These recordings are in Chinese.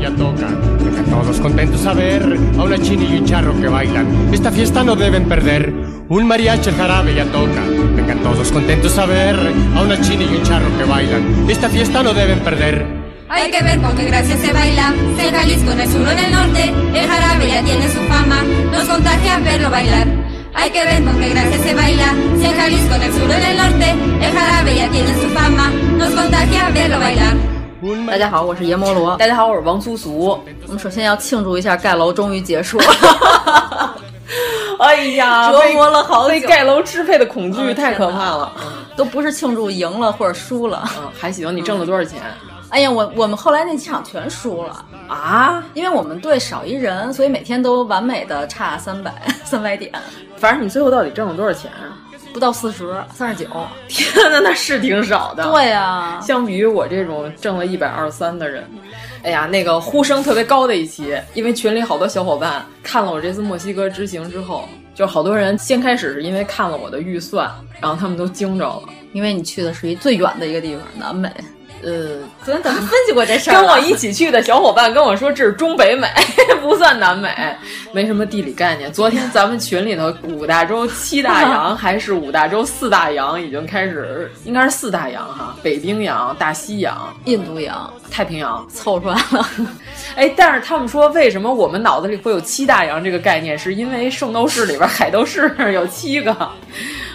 Vengan todos contentos a ver a una chini y un charro que bailan. Esta fiesta no deben perder. Un mariachi, el jarabe ya toca. Vengan todos contentos a ver a una chini y un charro que bailan. Esta fiesta no deben perder. Hay que ver con qué gracia se baila. Si en Jalisco, en el sur o en el norte, el jarabe ya tiene su fama. Nos contagia verlo bailar. Hay que ver con qué gracia se baila. Si en Jalisco, en el sur o en el norte, el jarabe ya tiene su fama. Nos contagia verlo bailar. 大家好，我是阎摩罗。大家好，我是王苏苏。我们首先要庆祝一下盖楼终于结束了。哎呀，折磨了好久，被盖楼支配的恐惧太可怕了，都不是庆祝赢了或者输了。嗯，还行。你挣了多少钱？哎呀，我我们后来那几场全输了啊，因为我们队少一人，所以每天都完美的差三百三百点。反正你最后到底挣了多少钱啊？不到四十，三十九。天呐，那是挺少的。对呀、啊，相比于我这种挣了一百二三的人，哎呀，那个呼声特别高的一期，因为群里好多小伙伴看了我这次墨西哥之行之后，就好多人先开始是因为看了我的预算，然后他们都惊着了，因为你去的是一最远的一个地方，南美。呃，昨天咱们分析过这事儿。跟我一起去的小伙伴跟我说，这是中北美，不算南美，没什么地理概念。昨天咱们群里头五大洲七大洋还是五大洲四大洋已经开始，应该是四大洋哈，北冰洋、大西洋、印度洋、太平洋 凑出来了。哎，但是他们说，为什么我们脑子里会有七大洋这个概念？是因为圣斗士里边海斗士有七个。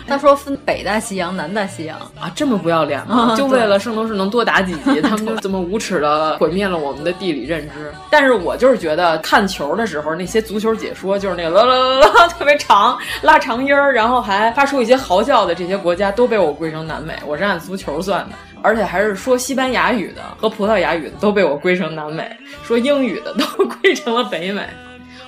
他说分北大西洋、南大西洋啊，这么不要脸吗？就为了圣斗士能多打几集，他们就这么无耻的毁灭了我们的地理认知。但是我就是觉得看球的时候，那些足球解说就是那个啦啦啦啦特别长，拉长音儿，然后还发出一些嚎叫的这些国家，都被我归成南美。我是按足球算的，而且还是说西班牙语的和葡萄牙语的都被我归成南美，说英语的都 归成了北美。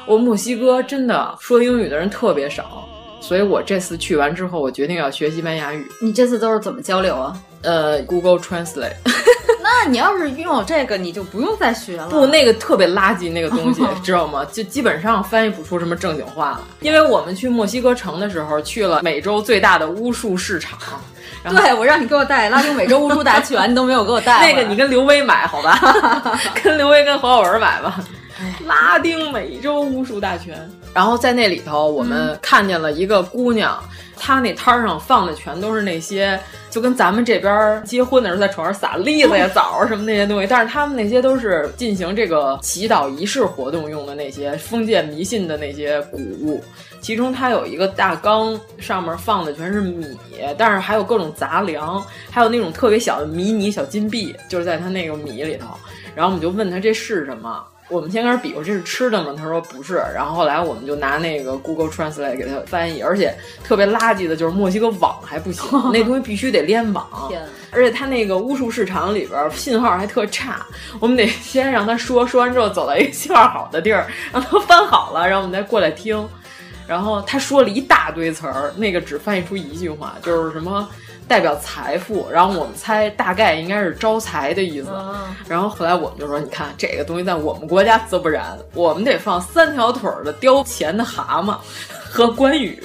我墨西哥真的说英语的人特别少。所以我这次去完之后，我决定要学西班牙语。你这次都是怎么交流啊？呃，Google Translate。那你要是拥有这个，你就不用再学了。不，那个特别垃圾，那个东西 知道吗？就基本上翻译不出什么正经话了。因为我们去墨西哥城的时候，去了美洲最大的巫术市场。对，我让你给我带拉丁美洲巫术大全，你都没有给我带。那个你跟刘威买好吧？跟刘威跟黄晓文买吧。拉丁美洲巫术大全。然后在那里头，我们看见了一个姑娘，她那摊上放的全都是那些，就跟咱们这边结婚的时候在床上撒栗子呀、枣什么那些东西，但是他们那些都是进行这个祈祷仪式活动用的那些封建迷信的那些谷物。其中它有一个大缸，上面放的全是米，但是还有各种杂粮，还有那种特别小的迷你小金币，就是在它那个米里头。然后我们就问他这是什么。我们先开始比划这是吃的吗？他说不是。然后后来我们就拿那个 Google Translate 给他翻译，而且特别垃圾的就是墨西哥网还不行，那东西必须得联网。而且他那个巫术市场里边信号还特差，我们得先让他说，说完之后走到一个信号好的地儿，让他翻好了，然后我们再过来听。然后他说了一大堆词儿，那个只翻译出一句话，就是什么。代表财富，然后我们猜大概应该是招财的意思。然后后来我们就说，你看这个东西在我们国家则不然，我们得放三条腿的叼钱的蛤蟆和关羽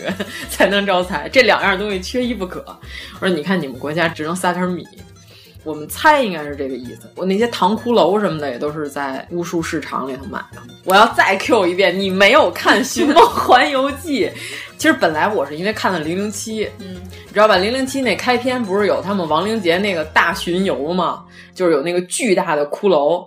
才能招财，这两样东西缺一不可。我说，你看你们国家只能撒点米。我们猜应该是这个意思。我那些糖骷髅什么的也都是在巫术市场里头买的。我要再 Q 一遍，你没有看《寻梦环游记》？其实本来我是因为看了《零零七》，嗯，你知道吧？《零零七》那开篇不是有他们亡灵节那个大巡游吗？就是有那个巨大的骷髅，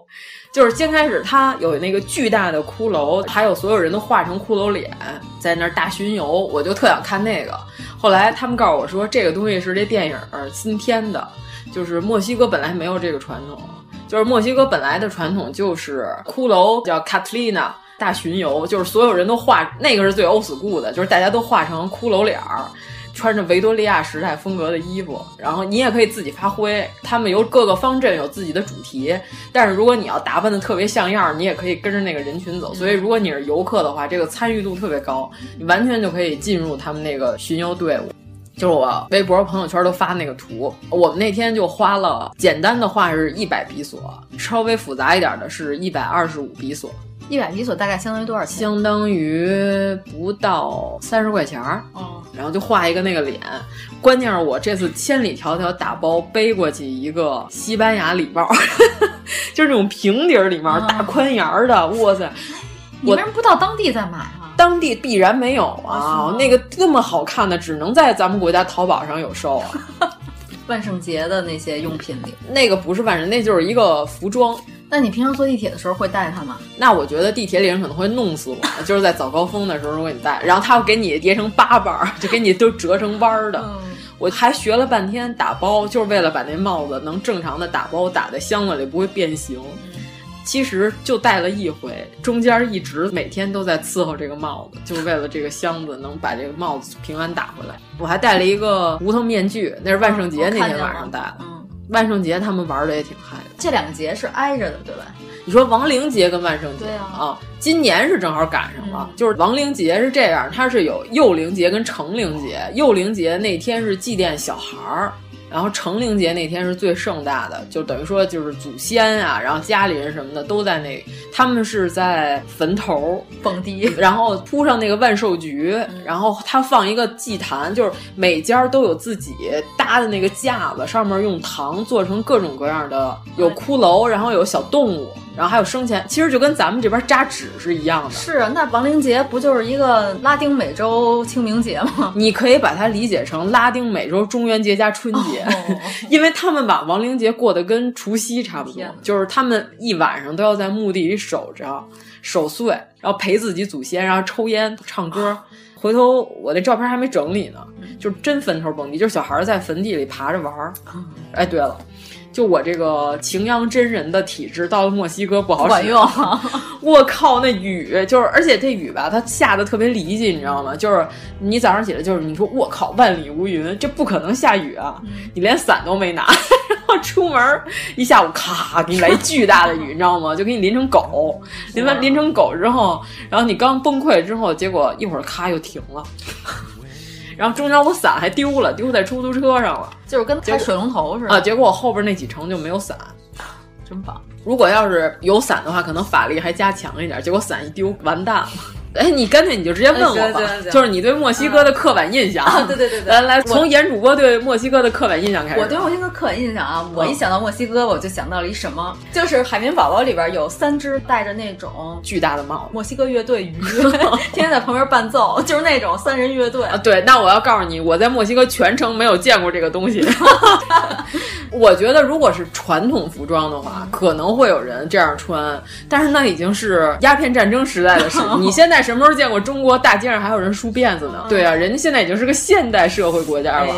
就是先开始他有那个巨大的骷髅，还有所有人都画成骷髅脸在那儿大巡游，我就特想看那个。后来他们告诉我说，这个东西是这电影新添的，就是墨西哥本来没有这个传统，就是墨西哥本来的传统就是骷髅叫卡特丽娜大巡游，就是所有人都画那个是最欧 school 的，就是大家都画成骷髅脸儿。穿着维多利亚时代风格的衣服，然后你也可以自己发挥。他们有各个方阵有自己的主题，但是如果你要打扮的特别像样，你也可以跟着那个人群走。所以如果你是游客的话，这个参与度特别高，你完全就可以进入他们那个巡游队伍。就是我微博朋友圈都发那个图，我们那天就花了简单的画是一百比索，稍微复杂一点的是一百二十五比索。一百比索大概相当于多少钱？相当于不到三十块钱儿。哦，然后就画一个那个脸。关键是我这次千里迢迢打包背过去一个西班牙礼帽，就是那种平底儿礼帽，大宽檐儿的。哇塞！你为什么不到当地再买啊？当地必然没有啊，那个那么好看的，只能在咱们国家淘宝上有售啊。万圣节的那些用品里，那个不是万圣，那就是一个服装。那你平常坐地铁的时候会带它吗？那我觉得地铁里人可能会弄死我，就是在早高峰的时候，如果你带，然后他会给你叠成八瓣儿，就给你都折成弯儿的。嗯、我还学了半天打包，就是为了把那帽子能正常的打包打在箱子里，不会变形。嗯、其实就戴了一回，中间一直每天都在伺候这个帽子，就是为了这个箱子能把这个帽子平安打回来。我还戴了一个无头面具，那是万圣节那天晚上戴的。嗯万圣节他们玩的也挺嗨的，这两个节是挨着的，对吧？你说亡灵节跟万圣节对啊，今年是正好赶上了。就是亡灵节是这样，它是有幼灵节跟成灵节。幼灵节那天是祭奠小孩儿，然后成灵节那天是最盛大的，就等于说就是祖先啊，然后家里人什么的都在那，他们是在坟头蹦迪，然后铺上那个万寿菊，然后他放一个祭坛，就是每家都有自己搭的那个架子，上面用糖做成各种各样的，有骷髅，然后有小动物。然后还有生前，其实就跟咱们这边扎纸是一样的。是啊，那亡灵节不就是一个拉丁美洲清明节吗？你可以把它理解成拉丁美洲中元节加春节，哦、因为他们把亡灵节过得跟除夕差不多，就是他们一晚上都要在墓地里守着、守岁，然后陪自己祖先，然后抽烟、唱歌。回头我那照片还没整理呢，就是真坟头蹦迪，就是小孩在坟地里爬着玩儿。哎，对了。就我这个擎羊真人的体质，到了墨西哥不好使。管用，我靠，那雨就是，而且这雨吧，它下的特别离奇，你知道吗？就是你早上起来，就是你说我靠，万里无云，这不可能下雨啊！你连伞都没拿，然后出门一下午，咔，给你来巨大的雨，你知道吗？就给你淋成狗，淋完淋成狗之后，然后你刚崩溃之后，结果一会儿咔又停了。然后中间我伞还丢了，丢在出租车上了，就是跟开水龙头似的啊。结果我后边那几程就没有伞，真棒。如果要是有伞的话，可能法力还加强一点。结果伞一丢，完蛋了。哎，你干脆你就直接问我吧，就是你对墨西哥的刻板印象。啊、对对对对，来来，从严主播对墨西哥的刻板印象开始。我对墨西哥刻板印象啊，我一想到墨西哥，我就想到了一什么，就是《海绵宝宝》里边有三只戴着那种巨大的帽子，墨西哥乐队鱼，天天在旁边伴奏，就是那种三人乐队啊。对，那我要告诉你，我在墨西哥全程没有见过这个东西。我觉得，如果是传统服装的话，可能会有人这样穿，但是那已经是鸦片战争时代的事。你现在什么时候见过中国大街上还有人梳辫子呢？对啊，人家现在已经是个现代社会国家了。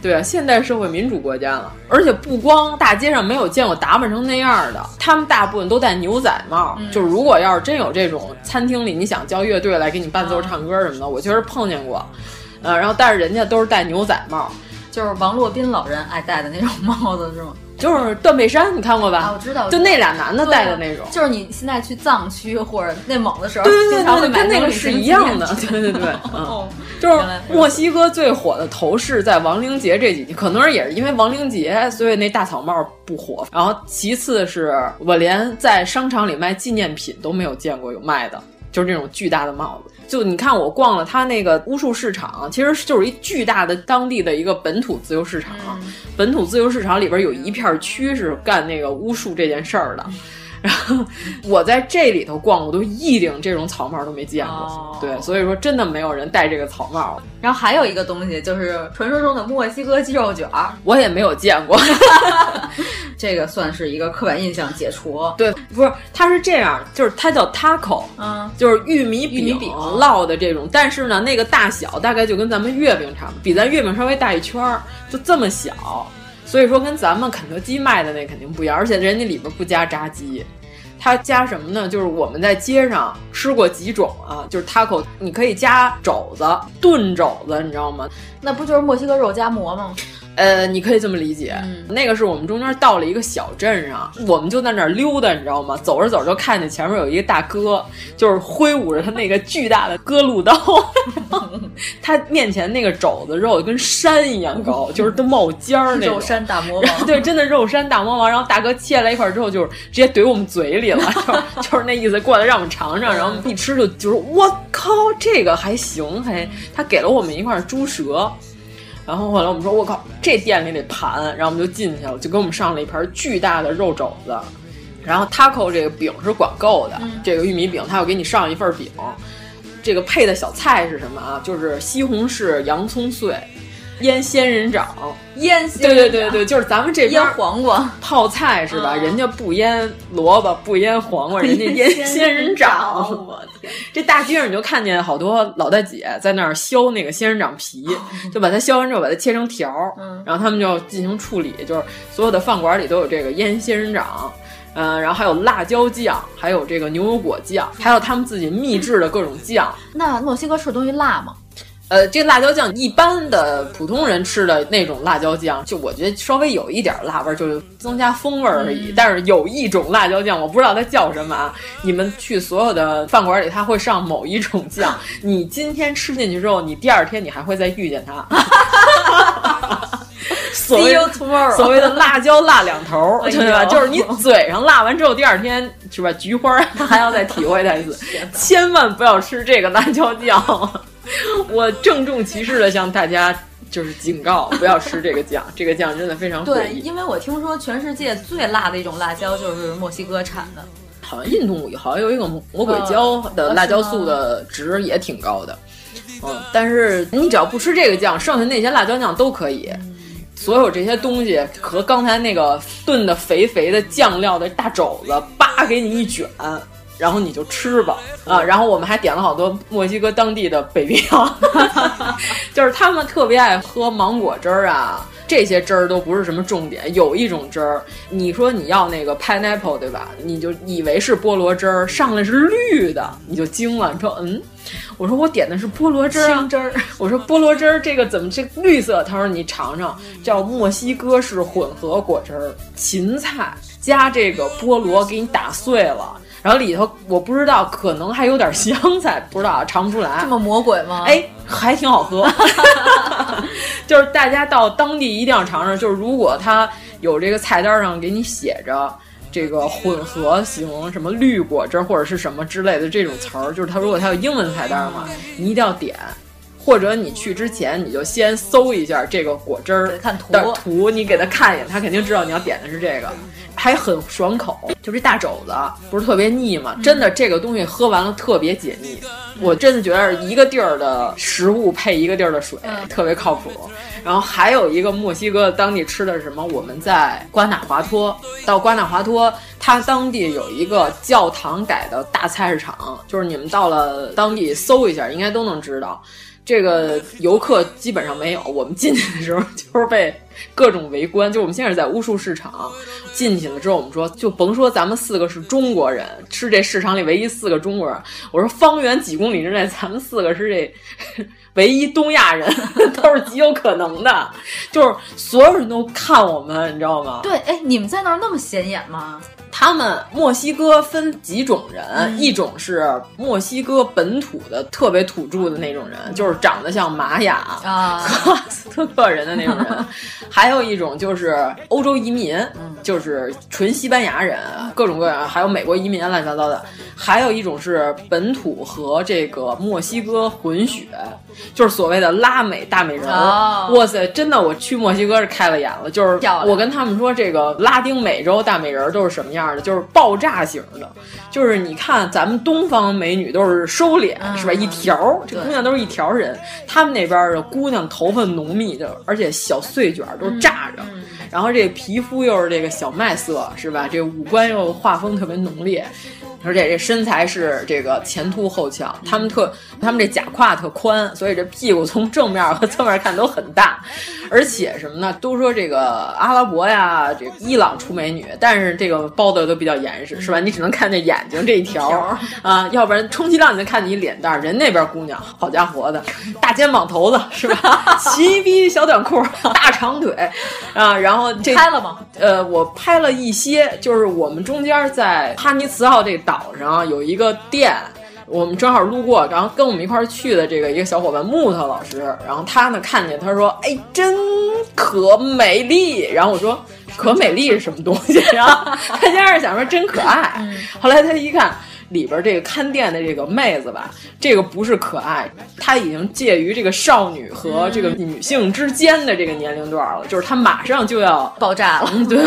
对啊，现代社会民主国家了。而且不光大街上没有见过打扮成那样的，他们大部分都戴牛仔帽。嗯、就是如果要是真有这种餐厅里，你想叫乐队来给你伴奏唱歌什么的，我确实碰见过。呃，然后但是人家都是戴牛仔帽。就是王洛宾老人爱戴的那种帽子是吗？就是断背山，你看过吧？啊，我知道。就那俩男的戴的那种。就是你现在去藏区或者内蒙的时候，对对对，跟那个是一样的。对对对，嗯，就是墨西哥最火的头饰，在亡灵节这几年，可能也是因为亡灵节，所以那大草帽不火。然后其次是我连在商场里卖纪念品都没有见过有卖的，就是这种巨大的帽子。就你看，我逛了他那个巫术市场，其实就是一巨大的当地的一个本土自由市场。嗯、本土自由市场里边有一片区是干那个巫术这件事儿的。然后我在这里头逛，我都一顶这种草帽都没见过。哦、对，所以说真的没有人戴这个草帽。然后还有一个东西就是传说中的墨西哥鸡肉卷儿，我也没有见过。这个算是一个刻板印象解除。对，不是，它是这样，就是它叫 taco，嗯，就是玉米饼饼烙的这种，但是呢，那个大小大概就跟咱们月饼差不多，比咱月饼稍微大一圈儿，就这么小。所以说跟咱们肯德基卖的那肯定不一样，而且人家里边不加炸鸡。它加什么呢？就是我们在街上吃过几种啊，就是 taco，你可以加肘子，炖肘子，你知道吗？那不就是墨西哥肉夹馍吗？呃，你可以这么理解。嗯、那个是我们中间到了一个小镇上，我们就在那儿溜达，你知道吗？走着走着就看见前面有一个大哥，就是挥舞着他那个巨大的割路刀，他面前那个肘子肉跟山一样高，就是都冒尖儿那种。肉山大魔王，对，真的肉山大魔王。然后大哥切来一块之后，就是直接怼我们嘴里了，就是就是那意思，过来让我们尝尝。然后一吃就就是我靠，这个还行，还他给了我们一块猪舌。然后后来我们说，我靠，这店里得盘，然后我们就进去了，就给我们上了一盘巨大的肉肘子。然后 taco 这个饼是管够的，嗯、这个玉米饼他要给你上一份饼。这个配的小菜是什么啊？就是西红柿、洋葱碎。腌仙人掌，腌对对对对，就是咱们这边腌黄瓜泡菜是吧？嗯、人家不腌萝卜，不腌黄瓜，人家腌仙人掌。我天！这大街上你就看见好多老大姐在那儿削那个仙人掌皮，就把它削完之后把它切成条，嗯、然后他们就进行处理，就是所有的饭馆里都有这个腌仙人掌。嗯，然后还有辣椒酱，还有这个牛油果酱，还有他们自己秘制的各种酱。那墨西哥吃东西辣吗？呃，这个辣椒酱一般的普通人吃的那种辣椒酱，就我觉得稍微有一点辣味儿，就是增加风味而已。嗯、但是有一种辣椒酱，我不知道它叫什么啊。你们去所有的饭馆里，它会上某一种酱，你今天吃进去之后，你第二天你还会再遇见它。所谓所谓的辣椒辣两头，哎、对吧？就是你嘴上辣完之后，第二天是吧？菊花还要再体会它一次，千万不要吃这个辣椒酱。我郑重其事的向大家就是警告，不要吃这个酱，这个酱真的非常对，因为我听说全世界最辣的一种辣椒就是墨西哥产的，好像印度好像有一个魔鬼椒的辣椒素的值也挺高的，嗯，但是你只要不吃这个酱，剩下那些辣椒酱都可以。所有这些东西和刚才那个炖的肥肥的酱料的大肘子，叭给你一卷。然后你就吃吧啊！然后我们还点了好多墨西哥当地的北冰洋，就是他们特别爱喝芒果汁儿啊，这些汁儿都不是什么重点。有一种汁儿，你说你要那个 pineapple 对吧？你就以为是菠萝汁儿，上来是绿的，你就惊了。你说嗯，我说我点的是菠萝汁儿、青汁儿。我说菠萝汁儿这个怎么这绿色？他说你尝尝，叫墨西哥式混合果汁儿，芹菜加这个菠萝给你打碎了。然后里头我不知道，可能还有点香菜，不知道尝不出来。这么魔鬼吗？哎，还挺好喝。就是大家到当地一定要尝尝。就是如果它有这个菜单上给你写着这个混合型什么绿果汁或者是什么之类的这种词儿，就是它如果它有英文菜单嘛，你一定要点。或者你去之前你就先搜一下这个果汁儿看图的图，你给他看一眼，他肯定知道你要点的是这个。还很爽口，就这大肘子不是特别腻吗？真的，这个东西喝完了特别解腻。我真的觉得一个地儿的食物配一个地儿的水，特别靠谱。然后还有一个墨西哥当地吃的是什么？我们在瓜纳华托，到瓜纳华托，它当地有一个教堂改的大菜市场，就是你们到了当地搜一下，应该都能知道。这个游客基本上没有，我们进去的时候就是被各种围观。就我们现在在巫术市场进去了之后，我们说就甭说咱们四个是中国人，是这市场里唯一四个中国人。我说方圆几公里之内，咱们四个是这 唯一东亚人，都是极有可能的。就是所有人都看我们，你知道吗？对，哎，你们在那儿那么显眼吗？他们墨西哥分几种人，嗯、一种是墨西哥本土的特别土著的那种人，就是长得像玛雅啊、和阿斯特克人的那种人；还有一种就是欧洲移民，嗯、就是纯西班牙人，各种各样，还有美国移民乱七八糟的；还有一种是本土和这个墨西哥混血，就是所谓的拉美大美人。哦、哇塞，真的，我去墨西哥是开了眼了，就是我跟他们说，这个拉丁美洲大美人都是什么样。样的，就是爆炸型的，就是你看咱们东方美女都是收敛，是吧？一条，这姑娘都是一条人，他们那边的姑娘头发浓密的，而且小碎卷都炸着，然后这皮肤又是这个小麦色，是吧？这五官又画风特别浓烈。而且这身材是这个前凸后翘，他们特他们这假胯特宽，所以这屁股从正面和侧面看都很大。而且什么呢？都说这个阿拉伯呀，这伊朗出美女，但是这个包的都比较严实，是吧？你只能看见眼睛这一条啊，要不然充其量你能看见一脸蛋儿。人那边姑娘，好家伙的，大肩膀头子 是吧？齐逼小短裤，大长腿啊，然后这拍了吗？呃，我拍了一些，就是我们中间在哈尼茨号这。岛上有一个店，我们正好路过，然后跟我们一块儿去的这个一个小伙伴木头老师，然后他呢看见他说：“哎，真可美丽。”然后我说：“可美丽是什么东西？”然后他先是想说真可爱，后来他一看。里边这个看店的这个妹子吧，这个不是可爱，她已经介于这个少女和这个女性之间的这个年龄段了，就是她马上就要爆炸了。对，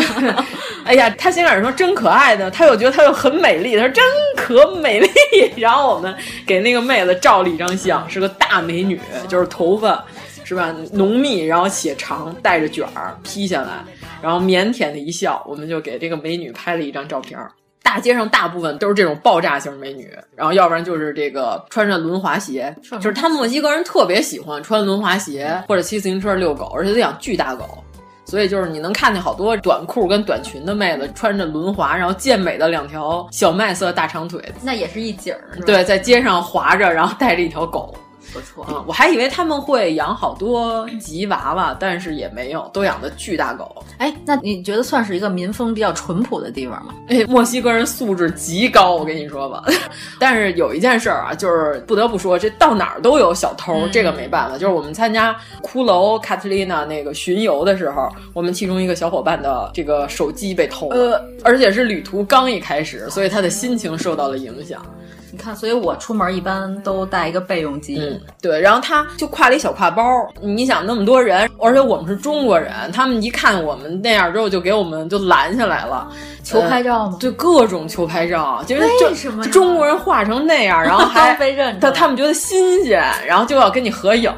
哎呀，她先开始说真可爱的，她又觉得她又很美丽，她说真可美丽。然后我们给那个妹子照了一张相，是个大美女，就是头发是吧？浓密，然后且长，带着卷儿披下来，然后腼腆的一笑，我们就给这个美女拍了一张照片。大街上大部分都是这种爆炸型美女，然后要不然就是这个穿着轮滑鞋，就是他们墨西哥人特别喜欢穿轮滑鞋或者骑自行车遛狗，而且他养巨大狗，所以就是你能看见好多短裤跟短裙的妹子穿着轮滑，然后健美的两条小麦色大长腿，那也是一景儿。对，在街上滑着，然后带着一条狗。不错啊，我还以为他们会养好多吉娃娃，但是也没有，都养的巨大狗。哎，那你觉得算是一个民风比较淳朴的地方吗？哎，墨西哥人素质极高，我跟你说吧。但是有一件事儿啊，就是不得不说，这到哪儿都有小偷，这个没办法。就是我们参加骷髅卡特琳娜那个巡游的时候，我们其中一个小伙伴的这个手机被偷了，而且是旅途刚一开始，所以他的心情受到了影响。你看，所以我出门一般都带一个备用机。嗯，对，然后他就挎了一小挎包。你想那么多人，而且我们是中国人，他们一看我们那样之后，就给我们就拦下来了，求拍照吗？对，各种求拍照，就是为什么中国人画成那样，然后 还被认他他们觉得新鲜，然后就要跟你合影。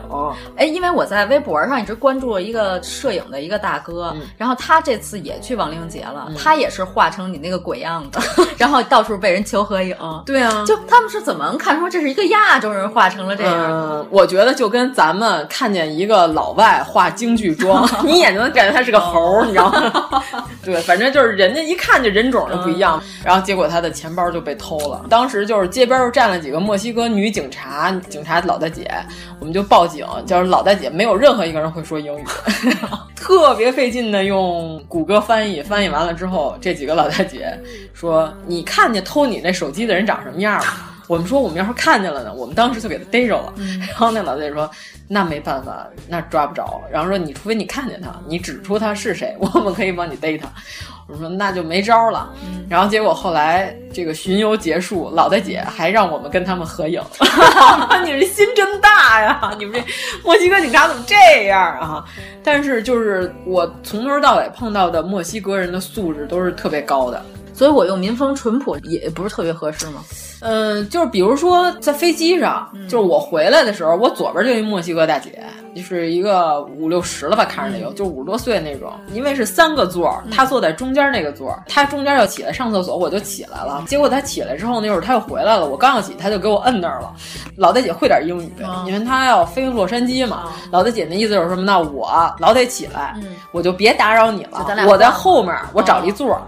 哎，因为我在微博上一直关注了一个摄影的一个大哥，然后他这次也去亡灵节了，他也是画成你那个鬼样子，然后到处被人求合影。对啊，就。他们是怎么能看出这是一个亚洲人画成了这样？嗯，我觉得就跟咱们看见一个老外画京剧妆，你一眼睛能感觉他是个猴，你知道吗？对，反正就是人家一看就人种就不一样。然后结果他的钱包就被偷了。当时就是街边站了几个墨西哥女警察，警察老大姐，我们就报警，就是老大姐没有任何一个人会说英语，特别费劲的用谷歌翻译，翻译完了之后，这几个老大姐说：“你看见偷你那手机的人长什么样了？” 我们说，我们要是看见了呢，我们当时就给他逮着了。然后那老太太说：“那没办法，那抓不着。”然后说：“你除非你看见他，你指出他是谁，我们可以帮你逮他。”我说：“那就没招了。”然后结果后来这个巡游结束，老大姐还让我们跟他们合影。你这心真大呀！你们这墨西哥警察怎么这样啊？但是就是我从头到尾碰到的墨西哥人的素质都是特别高的。所以我用民风淳朴也不是特别合适吗？嗯，就是比如说在飞机上，就是我回来的时候，我左边就一墨西哥大姐，就是一个五六十了吧，看着有，就五十多岁那种。因为是三个座，她坐在中间那个座，她中间要起来上厕所，我就起来了。结果她起来之后，那会儿她又回来了，我刚要起，她就给我摁那儿了。老大姐会点英语，因为她要飞洛杉矶嘛。老大姐那意思就是什么？那我老得起来，我就别打扰你了，我在后面，我找一座。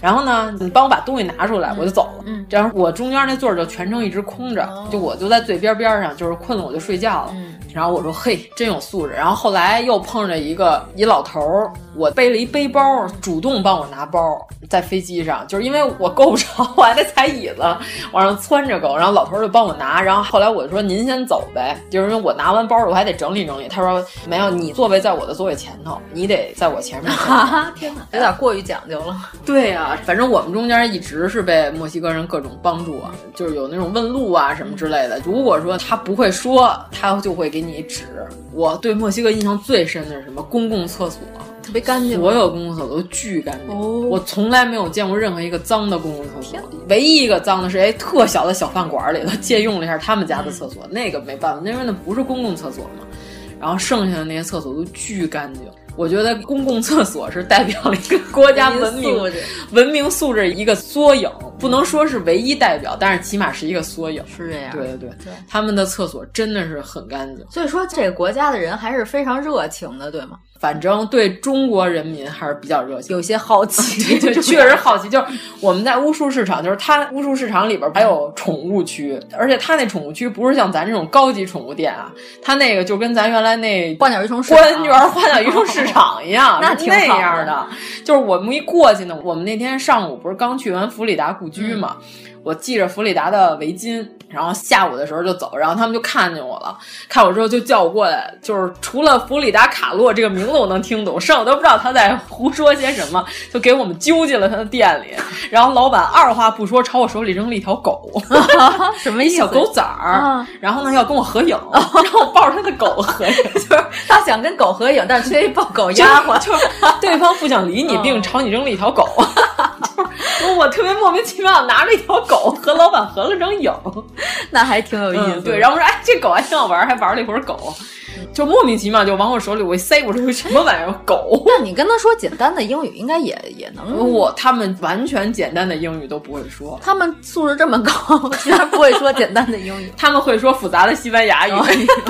然后呢，你帮我把东西拿出来，我就走了。嗯，这样我中间那座就全程一直空着，就我就在最边边上，就是困了我就睡觉了。嗯，然后我说嘿，真有素质。然后后来又碰着一个一老头儿，我背了一背包，主动帮我拿包，在飞机上，就是因为我够不着，我还得踩椅子往上窜着够。然后老头儿就帮我拿。然后后来我就说您先走呗，就是因为我拿完包了我还得整理整理。他说没有，你座位在我的座位前头，你得在我前面。哈哈，天哪，有点过于讲究了。对呀。反正我们中间一直是被墨西哥人各种帮助啊，就是有那种问路啊什么之类的。如果说他不会说，他就会给你指。我对墨西哥印象最深的是什么？公共厕所特别干净，所有公共厕所都巨干净。哦，我从来没有见过任何一个脏的公共厕所，唯一一个脏的是哎特小的小饭馆里头借用了一下他们家的厕所，嗯、那个没办法，因为那不是公共厕所嘛。然后剩下的那些厕所都巨干净。我觉得公共厕所是代表了一个国家文明文明素质一个缩影，不能说是唯一代表，但是起码是一个缩影。是这样，对对对，他们的厕所真的是很干净。所以说，这个国家的人还是非常热情的，对吗？反正对中国人民还是比较热情，有些好奇，对，确实好奇。就是我们在巫术市场，就是它巫术市场里边还有宠物区，而且它那宠物区不是像咱这种高级宠物店啊，它那个就跟咱原来那花鸟鱼虫官园花鸟鱼虫市场一样，那挺那样的。就是我们一过去呢，我们那天上午不是刚去完弗里达故居嘛。嗯我系着弗里达的围巾，然后下午的时候就走，然后他们就看见我了，看我之后就叫我过来，就是除了弗里达卡洛这个名字我能听懂，剩下我都不知道他在胡说些什么，就给我们揪进了他的店里，然后老板二话不说朝我手里扔了一条狗，什么意思？小狗崽儿，啊、然后呢要跟我合影，然后我抱着他的狗合影，就是他想跟狗合影，但是缺一抱狗 丫鬟，就是对方不想理你，并朝你扔了一条狗。就是我特别莫名其妙拿着一条狗和老板合了张影，那还挺有意思、对，然后我说哎，这狗还挺好玩，还玩了一会儿狗，就莫名其妙就往我手里我一塞，我说什么玩意儿狗？那你跟他说简单的英语，应该也也能。我他们完全简单的英语都不会说，他们素质这么高，居然不会说简单的英语，他们会说复杂的西班牙语，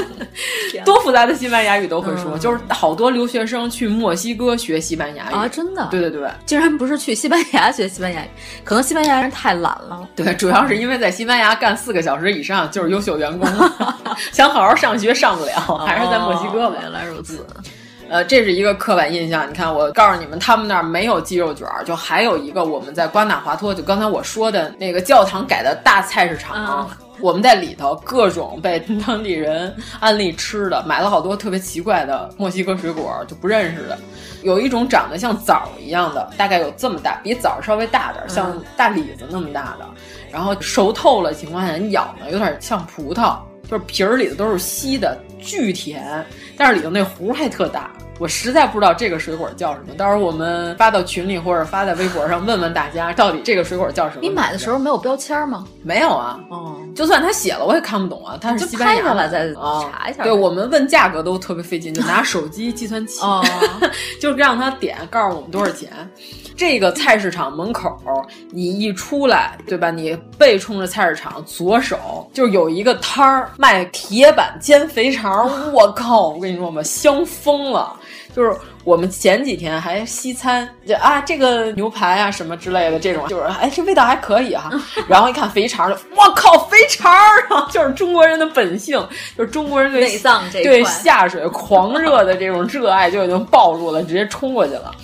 多复杂的西班牙语都会说，嗯、就是好多留学生去墨西哥学西班牙语啊，真的？对对对，竟然不是去西班牙学西班牙语，可能西班牙人太懒了。对，主要是因为在西班牙干四个小时以上就是优秀员工，想好好上学上不了，还是在墨西哥吧。原来如此。呃，这是一个刻板印象。你看，我告诉你们，他们那儿没有鸡肉卷儿，就还有一个我们在瓜纳华托，就刚才我说的那个教堂改的大菜市场，嗯、我们在里头各种被当地人安利吃的，买了好多特别奇怪的墨西哥水果，就不认识的。有一种长得像枣一样的，大概有这么大，比枣稍微大点，像大李子那么大的，然后熟透了情况下，你咬呢有点像葡萄，就是皮儿里的都是稀的，巨甜，但是里头那核还特大。我实在不知道这个水果叫什么，到时候我们发到群里或者发在微博上问问大家，到底这个水果叫什么？你买的时候没有标签吗？没有啊，哦，就算他写了，我也看不懂啊。他是西班牙的，来再查一下。对我们问价格都特别费劲，就拿手机计算器，哦，就让他点，告诉我们多少钱。这个菜市场门口，你一出来，对吧？你背冲着菜市场，左手就有一个摊儿卖铁板煎肥肠。我靠！我跟你说嘛，香疯了。就是我们前几天还西餐，就啊这个牛排啊什么之类的这种，就是哎这味道还可以哈、啊。然后一看肥肠，我靠肥肠啊！就是中国人的本性，就是中国人对内脏这对下水狂热的这种热爱就已经暴露了，直接冲过去了。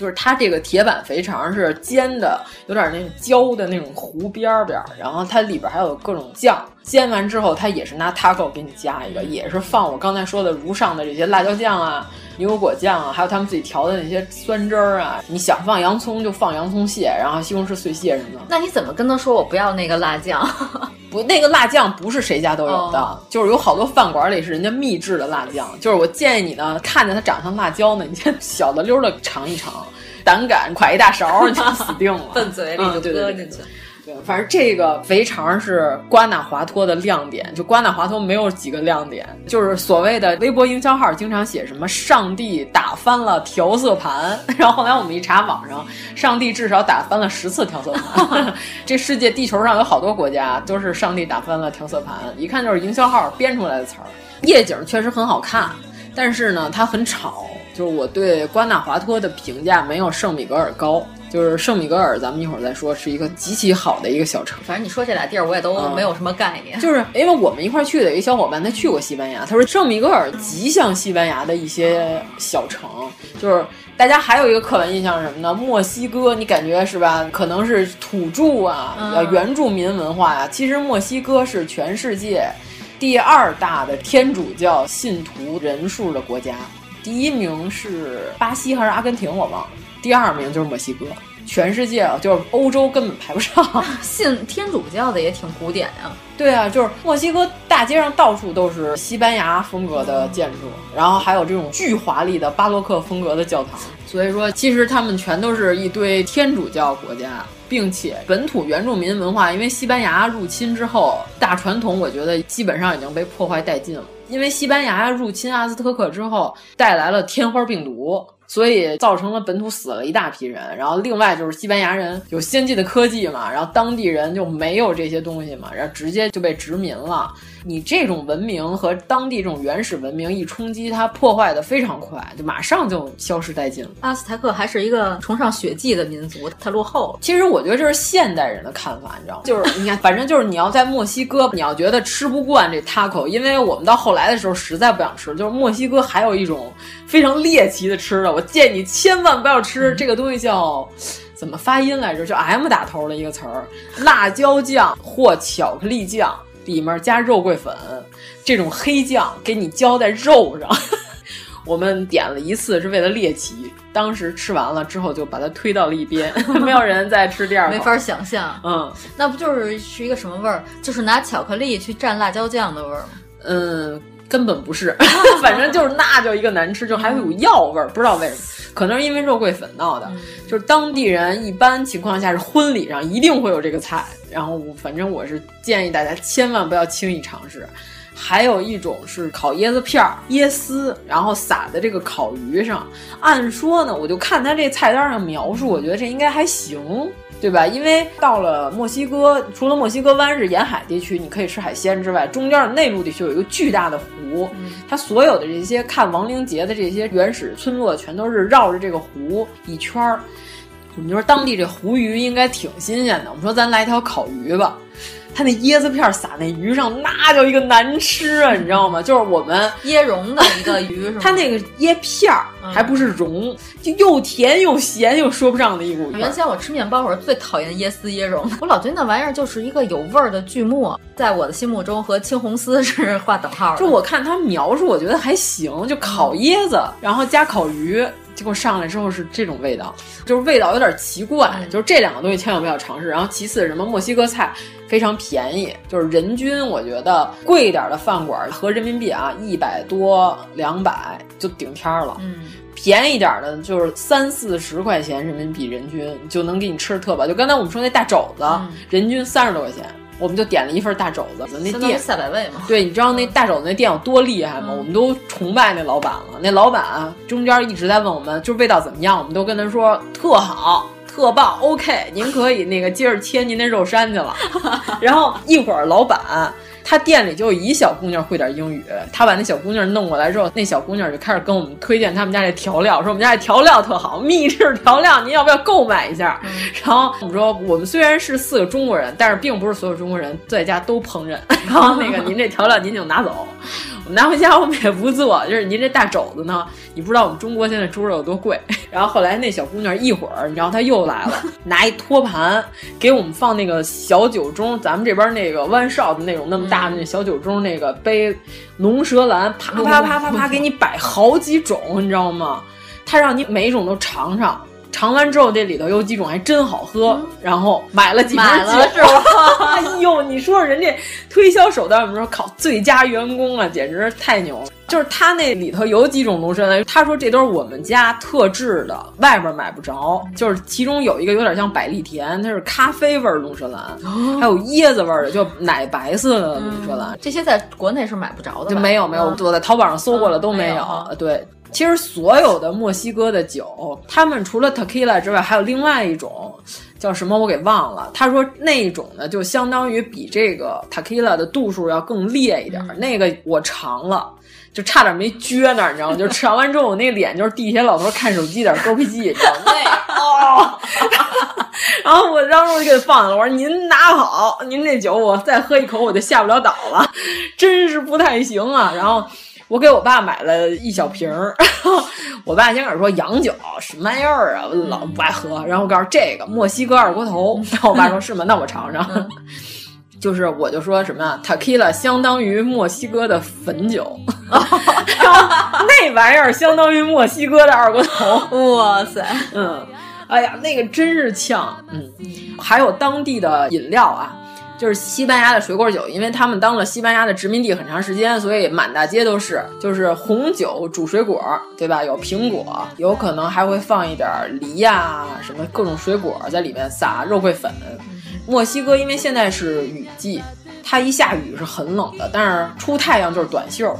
就是它这个铁板肥肠是煎的，有点那种焦的那种糊边边，然后它里边还有各种酱。煎完之后，它也是拿 taco 给你加一个，也是放我刚才说的如上的这些辣椒酱啊、牛油果酱啊，还有他们自己调的那些酸汁儿啊。你想放洋葱就放洋葱屑，然后西红柿碎屑什么的。那你怎么跟他说我不要那个辣酱？不，那个辣酱不是谁家都有的，哦、就是有好多饭馆里是人家秘制的辣酱。就是我建议你呢，看见它长像辣椒呢，你先小的溜的尝一尝，胆敢㧟一大勺你就死定了，奔嘴里就搁进去。对，反正这个肥肠是瓜纳华托的亮点，就瓜纳华托没有几个亮点，就是所谓的微博营销号经常写什么“上帝打翻了调色盘”，然后后来我们一查网上，上帝至少打翻了十次调色盘。这世界地球上有好多国家都是上帝打翻了调色盘，一看就是营销号编出来的词儿。夜景确实很好看，但是呢，它很吵。就是我对瓜纳华托的评价没有圣米格尔高。就是圣米格尔，咱们一会儿再说，是一个极其好的一个小城。反正你说这俩地儿，我也都没有什么概念。嗯、就是因为我们一块儿去的一个小伙伴，他去过西班牙，他说圣米格尔极像西班牙的一些小城。就是大家还有一个刻板印象是什么呢？墨西哥，你感觉是吧？可能是土著啊，呃、嗯，原住民文化呀、啊。其实墨西哥是全世界第二大的天主教信徒人数的国家。第一名是巴西还是阿根廷，我忘了。第二名就是墨西哥。全世界啊，就是欧洲根本排不上。信天主教的也挺古典呀。对啊，就是墨西哥大街上到处都是西班牙风格的建筑，然后还有这种巨华丽的巴洛克风格的教堂。所以说，其实他们全都是一堆天主教国家，并且本土原住民文化，因为西班牙入侵之后，大传统我觉得基本上已经被破坏殆尽了。因为西班牙入侵阿兹特克之后，带来了天花病毒。所以造成了本土死了一大批人，然后另外就是西班牙人有先进的科技嘛，然后当地人就没有这些东西嘛，然后直接就被殖民了。你这种文明和当地这种原始文明一冲击，它破坏的非常快，就马上就消失殆尽了。阿斯泰克还是一个崇尚血祭的民族，太落后了。其实我觉得这是现代人的看法，你知道吗？就是你看，反正就是你要在墨西哥，你要觉得吃不惯这 taco，因为我们到后来的时候实在不想吃。就是墨西哥还有一种非常猎奇的吃的，我建议你千万不要吃这个东西，叫怎么发音来着？就 M 打头的一个词儿，辣椒酱或巧克力酱。里面加肉桂粉，这种黑酱给你浇在肉上。我们点了一次是为了猎奇，当时吃完了之后就把它推到了一边，没有人再吃第二口。没法想象，嗯，那不就是是一个什么味儿？就是拿巧克力去蘸辣椒酱的味儿吗？嗯，根本不是，反正就是那叫一个难吃，就还会有药味儿，不知道为什么，可能是因为肉桂粉闹的。就是当地人一般情况下是婚礼上一定会有这个菜，然后反正我是建议大家千万不要轻易尝试。还有一种是烤椰子片儿、椰丝，然后撒在这个烤鱼上。按说呢，我就看他这菜单上描述，我觉得这应该还行，对吧？因为到了墨西哥，除了墨西哥湾是沿海地区，你可以吃海鲜之外，中间的内陆地区有一个巨大的湖，它所有的这些看亡灵节的这些原始村落，全都是绕着这个湖一圈儿。我们就说当地这湖鱼应该挺新鲜的，我们说咱来条烤鱼吧。它那椰子片撒那鱼上，那叫一个难吃啊，你知道吗？就是我们 椰蓉的一个鱼，是吗？它那个椰片儿还不是蓉，就又甜又咸又说不上的一股。原先我吃面包，时候最讨厌椰丝椰蓉，我老觉得那玩意儿就是一个有味儿的锯末，在我的心目中和青红丝是划等号的。就我看他描述，我觉得还行，就烤椰子，然后加烤鱼。结果上来之后是这种味道，就是味道有点奇怪，就是这两个东西千万不要尝试。然后其次什么墨西哥菜非常便宜，就是人均我觉得贵一点的饭馆和人民币啊一百多两百就顶天了，嗯，便宜点的就是三四十块钱人民币人均就能给你吃的特饱。就刚才我们说那大肘子，人均三十多块钱。我们就点了一份大肘子，那店下百味嘛。对，你知道那大肘子那店有多厉害吗？我们都崇拜那老板了。那老板中间一直在问我们，就是味道怎么样？我们都跟他说特好、特棒，OK，您可以那个接着切您那肉山去了。然后一会儿老板。他店里就有一小姑娘会点英语，他把那小姑娘弄过来之后，那小姑娘就开始跟我们推荐他们家这调料，说我们家这调料特好，秘制调料，您要不要购买一下？然后我们说，我们虽然是四个中国人，但是并不是所有中国人在家都烹饪。然后那个您这调料您就拿走，我拿回家我们也不做。就是您这大肘子呢，你不知道我们中国现在猪肉有多贵。然后后来那小姑娘一会儿，你知道她又来了，拿一托盘给我们放那个小酒盅，咱们这边那个弯哨的那种那么大的那小酒盅，那个杯龙舌兰，啪啪啪啪啪给你摆好几种，你知道吗？他让你每一种都尝尝。尝完之后，这里头有几种还真好喝，然后买了几瓶酒，是吧？哎呦，你说人家推销手段，我们说靠，最佳员工啊，简直太牛了！就是他那里头有几种龙舌兰，他说这都是我们家特制的，外边买不着。就是其中有一个有点像百利甜，它是咖啡味龙舌兰，还有椰子味的，就奶白色的龙舌兰，这些在国内是买不着的。就没有没有，我在淘宝上搜过了都没有。对。其实所有的墨西哥的酒，他们除了 tequila 之外，还有另外一种叫什么我给忘了。他说那种呢，就相当于比这个 tequila 的度数要更烈一点。那个我尝了，就差点没撅那儿，你知道吗？就尝完之后，我那脸就是地铁老头看手机点勾皮记，你知道吗？哦。然后我当时就给他放下了，我说您拿好，您这酒我再喝一口我就下不了岛了，真是不太行啊。然后。我给我爸买了一小瓶儿，我爸先开始说洋酒什么玩意儿啊，我老不爱喝。然后我告诉这个墨西哥二锅头，然后我爸说是吗？那我尝尝。就是我就说什么呀，tequila 相当于墨西哥的汾酒，然后那玩意儿相当于墨西哥的二锅头。哇塞，嗯，哎呀，那个真是呛。嗯，还有当地的饮料啊。就是西班牙的水果酒，因为他们当了西班牙的殖民地很长时间，所以满大街都是，就是红酒煮水果，对吧？有苹果，有可能还会放一点梨呀，什么各种水果在里面撒肉桂粉。墨西哥因为现在是雨季，它一下雨是很冷的，但是出太阳就是短袖。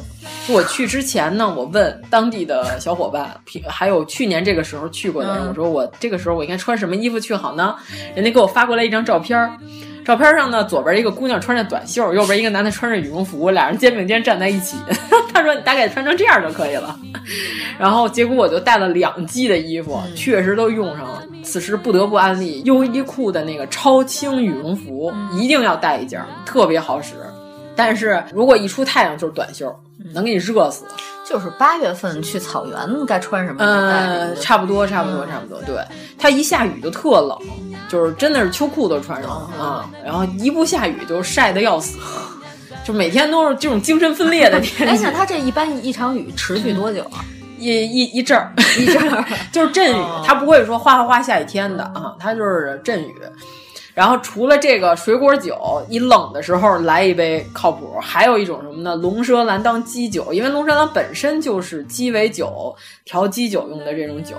我去之前呢，我问当地的小伙伴，还有去年这个时候去过的人，我说我这个时候我应该穿什么衣服去好呢？人家给我发过来一张照片。照片上呢，左边一个姑娘穿着短袖，右边一个男的穿着羽绒服，俩人肩并肩站在一起。他说：“你大概穿成这样就可以了。”然后结果我就带了两季的衣服，确实都用上了。此时不得不安利优衣库的那个超轻羽绒服，一定要带一件，特别好使。但是如果一出太阳就是短袖，能给你热死。就是八月份去草原该穿什么？嗯，差不多，差不多，差不多。对，它一下雨就特冷，就是真的是秋裤都穿上了啊。然后一不下雨就晒得要死，就每天都是这种精神分裂的天气。哎，那它这一般一场雨持续多久啊？一一一阵儿，一阵儿，就是阵雨，它不会说哗哗哗下一天的啊，它就是阵雨。然后除了这个水果酒，你冷的时候来一杯靠谱。还有一种什么呢？龙舌兰当基酒，因为龙舌兰本身就是鸡尾酒调基酒用的这种酒。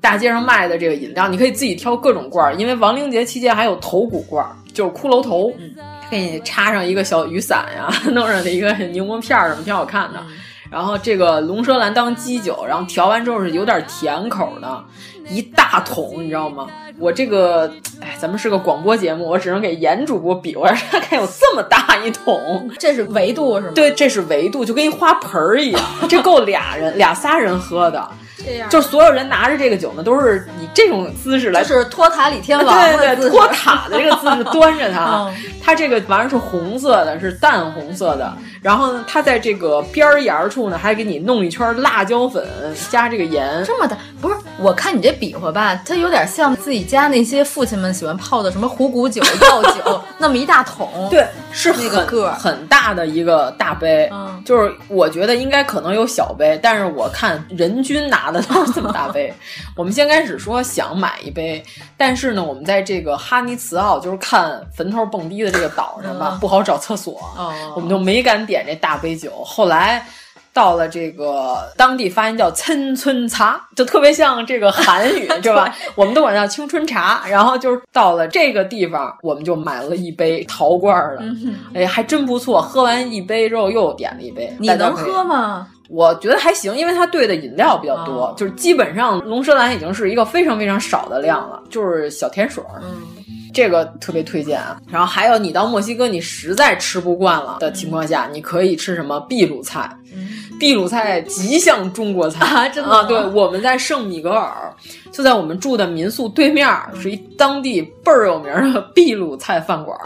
大街上卖的这个饮料，你可以自己挑各种罐儿，因为亡灵节期间还有头骨罐儿，就是骷髅头，给你插上一个小雨伞呀，弄上的一个柠檬片儿什么，挺好看的。然后这个龙舌兰当基酒，然后调完之后是有点甜口的，一大桶，你知道吗？我这个，哎，咱们是个广播节目，我只能给严主播比划，大概有这么大一桶，这是维度是吗？对，这是维度，就跟一花盆儿一样，这够俩人、俩仨人喝的。这样，就所有人拿着这个酒呢，都是以这种姿势来，就是托塔李天王对对，托塔的这个姿势 端着它。它这个玩意儿是红色的，是淡红色的。然后呢，它在这个边儿沿处呢，还给你弄一圈辣椒粉加这个盐。这么大，不是？我看你这比划吧，它有点像自己家那些父亲们喜欢泡的什么虎骨酒、药酒，那么一大桶。对，是那个个很大的一个大杯。嗯，就是我觉得应该可能有小杯，但是我看人均拿的。都是这么大杯，我们先开始说想买一杯，但是呢，我们在这个哈尼茨奥，就是看坟头蹦迪的这个岛上吧，不好找厕所，我们就没敢点这大杯酒。后来到了这个当地发音叫“青春茶”，就特别像这个韩语，是吧？我们都管叫青春茶。然后就是到了这个地方，我们就买了一杯陶罐的，哎，还真不错。喝完一杯之后，又点了一杯。你能喝吗？我觉得还行，因为它兑的饮料比较多，就是基本上龙舌兰已经是一个非常非常少的量了，就是小甜水儿，这个特别推荐啊。然后还有你到墨西哥，你实在吃不惯了的情况下，你可以吃什么秘鲁菜？秘鲁菜极像中国菜 啊！真的，对，我们在圣米格尔，就在我们住的民宿对面，是一当地倍儿有名的秘鲁菜饭馆，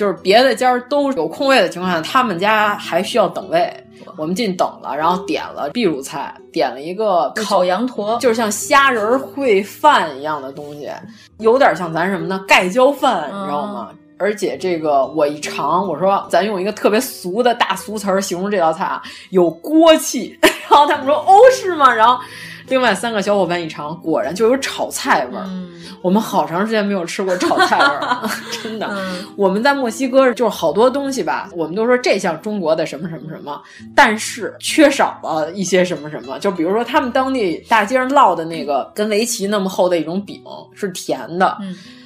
就是别的家都有空位的情况下，他们家还需要等位。我们进等了，然后点了秘鲁菜，点了一个烤羊驼，就是像虾仁烩饭一样的东西，有点像咱什么呢？盖浇饭，你知道吗？而且这个我一尝，我说咱用一个特别俗的大俗词儿形容这道菜啊，有锅气。然后他们说哦是吗？然后。另外三个小伙伴一尝，果然就有炒菜味儿。我们好长时间没有吃过炒菜味儿了，真的。我们在墨西哥就是好多东西吧，我们都说这像中国的什么什么什么，但是缺少了一些什么什么。就比如说他们当地大街上烙的那个跟围棋那么厚的一种饼是甜的，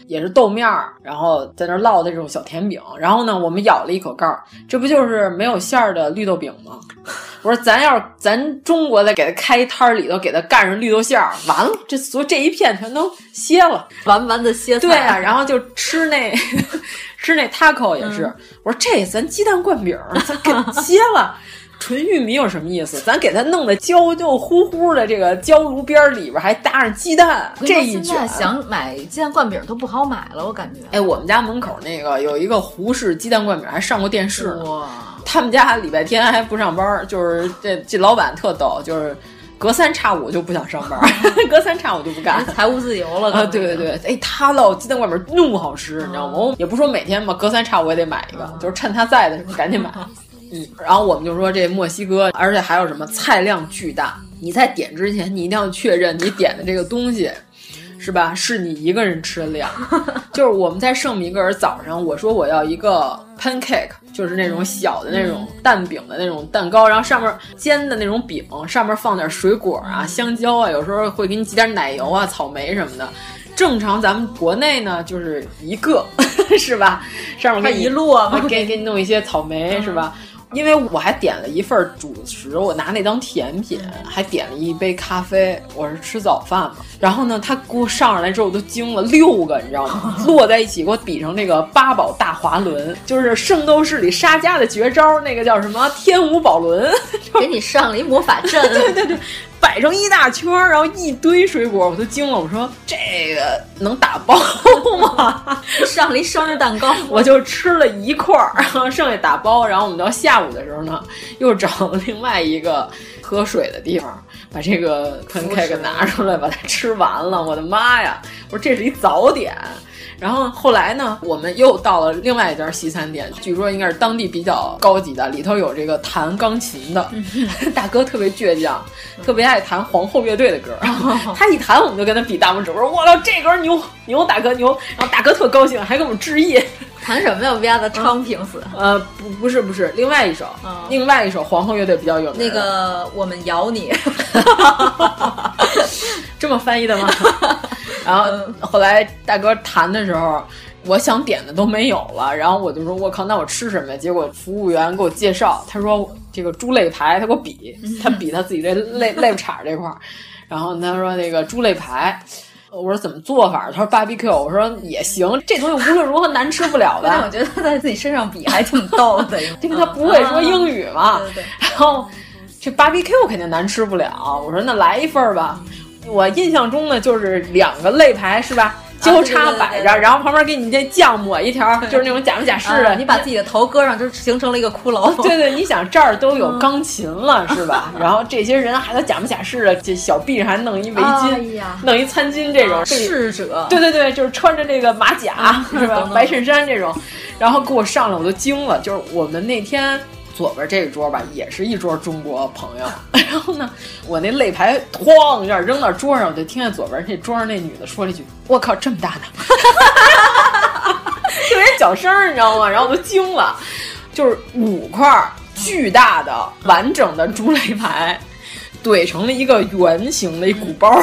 也是豆面儿，然后在那烙的这种小甜饼。然后呢，我们咬了一口盖儿，这不就是没有馅儿的绿豆饼吗？我说咱要是咱中国再给它开一摊儿里头给它干上绿豆馅儿，完了这所这一片全都歇了，完完的歇菜。对啊，然后就吃那 吃那 taco 也是。我说这咱鸡蛋灌饼咱给歇了，纯玉米有什么意思？咱给它弄得焦焦乎乎的，这个焦炉边里边还搭上鸡蛋，这一卷想买鸡蛋灌饼都不好买了，我感觉。哎，我们家门口那个有一个胡氏鸡蛋灌饼，还上过电视。哇。他们家礼拜天还不上班，就是这这老板特逗，就是隔三差五就不想上班，隔三差五就不干，财务自由了啊！对对对，哎，他烙鸡蛋灌饼那么好吃，你知道吗？我也不说每天吧，隔三差五也得买一个，就是趁他在的时候赶紧买。嗯，然后我们就说这墨西哥，而且还有什么菜量巨大，你在点之前，你一定要确认你点的这个东西。是吧？是你一个人吃的量，就是我们在圣米格尔早上，我说我要一个 pancake，就是那种小的那种蛋饼的那种蛋糕，然后上面煎的那种饼，上面放点水果啊，香蕉啊，有时候会给你挤点奶油啊，草莓什么的。正常咱们国内呢，就是一个，是吧？上面给一摞，给给你弄一些草莓，是吧？因为我还点了一份主食，我拿那当甜品，还点了一杯咖啡。我是吃早饭嘛，然后呢，他给我上上来之后，我都惊了，六个你知道吗？摞在一起，给我比成那个八宝大滑轮，就是《圣斗士》里沙加的绝招，那个叫什么天舞宝轮，给你上了一魔法阵。对对对。摆成一大圈儿，然后一堆水果，我都惊了。我说这个能打包吗？上了一生日蛋糕，我就吃了一块儿，然后剩下打包。然后我们到下午的时候呢，又找了另外一个喝水的地方，把这个 pancake 拿出来，把它吃完了。我的妈呀！我说这是一早点。然后后来呢，我们又到了另外一家西餐店，据说应该是当地比较高级的，里头有这个弹钢琴的 大哥，特别倔强，特别爱弹皇后乐队的歌。他一弹，我们就跟他比大拇指，我说我操，这歌牛牛，大哥牛。然后大哥特高兴，还给我们致意。弹什么呀？We Are the Champions。呃，不，不是，不是，另外一首，另外一首皇后乐队比较有名。那个我们咬你，这么翻译的吗？然后后来大哥弹的时候，我想点的都没有了。然后我就说：“我靠，那我吃什么呀？”结果服务员给我介绍，他说：“这个猪肋排。”他给我比，他比他自己这肋肋叉这块儿。然后他说：“那个猪肋排。”我说：“怎么做法？”他说：“BBQ。”我说：“也行，这东西无论如何难吃不了的。”我觉得他在自己身上比还挺逗的，因为他不会说英语嘛。然后这 BBQ 肯定难吃不了。我说：“那来一份吧。”我印象中呢，就是两个肋排是吧，交叉摆着，然后旁边给你这酱抹一条，就是那种假模假式的。你把自己的头搁上，就形成了一个骷髅。对对，你想这儿都有钢琴了是吧？然后这些人还都假模假式的，这小臂上还弄一围巾，弄一餐巾这种侍者。对对对，就是穿着这个马甲是吧？白衬衫这种，然后给我上来我都惊了。就是我们那天。左边这一桌吧，也是一桌中国朋友。然后呢，我那肋排哐一下扔到桌上，我就听见左边那桌上那女的说了一句：“我靠，这么大呢！” 特别小声，你知道吗？然后我都惊了，就是五块巨大的完整的猪肋排，怼成了一个圆形的一鼓包，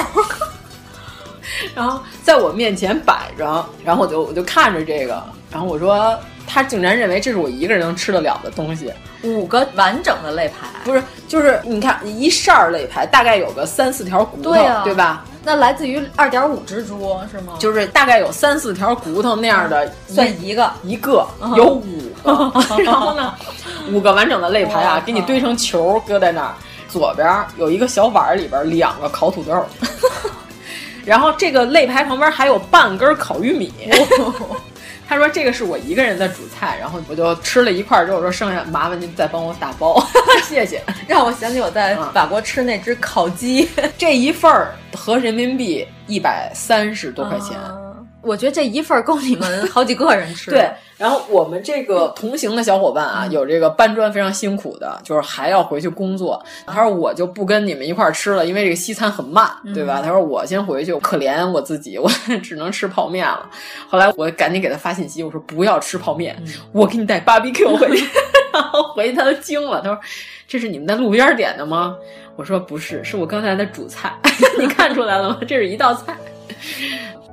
然后在我面前摆着，然后我就我就看着这个，然后我说。他竟然认为这是我一个人能吃得了的东西，五个完整的肋排，不是，就是你看一扇儿肋排，大概有个三四条骨头，对吧？那来自于二点五只猪是吗？就是大概有三四条骨头那样的，算一个。一个有五个，然后呢，五个完整的肋排啊，给你堆成球搁在那儿，左边有一个小碗里边两个烤土豆，然后这个肋排旁边还有半根烤玉米。他说：“这个是我一个人的主菜，然后我就吃了一块之后说，剩下麻烦您再帮我打包，谢谢。”让我想起我在法国吃那只烤鸡，这一份儿合人民币一百三十多块钱。我觉得这一份够你们好几个人吃。对，然后我们这个同行的小伙伴啊，有这个搬砖非常辛苦的，就是还要回去工作。他说我就不跟你们一块儿吃了，因为这个西餐很慢，对吧？他说我先回去，可怜我自己，我只能吃泡面了。后来我赶紧给他发信息，我说不要吃泡面，我给你带 BBQ 回去。然后回去他都惊了，他说这是你们在路边点的吗？我说不是，是我刚才的主菜。你看出来了吗？这是一道菜。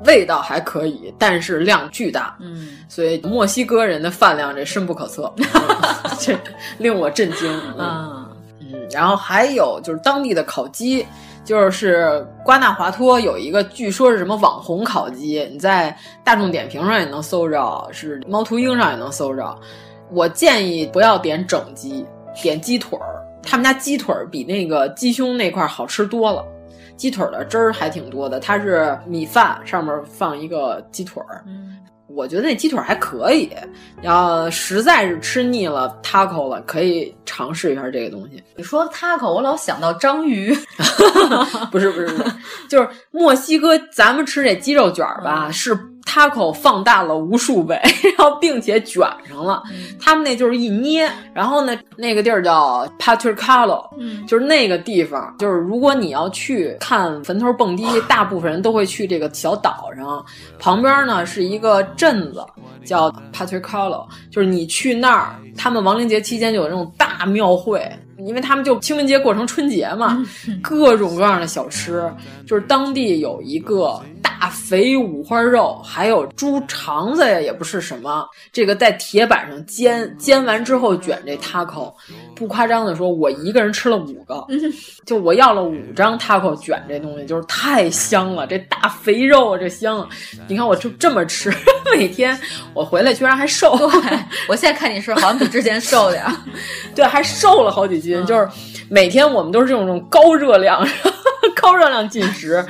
味道还可以，但是量巨大，嗯，所以墨西哥人的饭量这深不可测，这令我震惊。啊，嗯，然后还有就是当地的烤鸡，就是瓜纳华托有一个，据说是什么网红烤鸡，你在大众点评上也能搜着，是猫头鹰上也能搜着。我建议不要点整鸡，点鸡腿儿，他们家鸡腿儿比那个鸡胸那块好吃多了。鸡腿的汁儿还挺多的，它是米饭上面放一个鸡腿儿，我觉得那鸡腿还可以，要实在是吃腻了 taco 了，可以尝试一下这个东西。你说 taco，我老想到章鱼，不是不是不是，就是墨西哥咱们吃这鸡肉卷吧，嗯、是 taco 放大了无数倍，然后并且卷上了。嗯、他们那就是一捏，然后呢，那个地儿叫 Patricalo，嗯，就是那个地方，就是如果你要去看坟头蹦迪，大部分人都会去这个小岛上，旁边呢是一个镇子叫 Patricalo，就是你去那儿，他们亡灵节期间就有那种大庙会。因为他们就清明节过成春节嘛，各种各样的小吃，就是当地有一个大肥五花肉，还有猪肠子呀，也不是什么，这个在铁板上煎，煎完之后卷这 taco，不夸张的说，我一个人吃了五个，就我要了五张 taco 卷这东西，就是太香了，这大肥肉这香，你看我就这么吃，每天我回来居然还瘦，对我现在看你是好像比之前瘦点儿，对，还瘦了好几斤。就是每天我们都是这种高热量、高热量进食。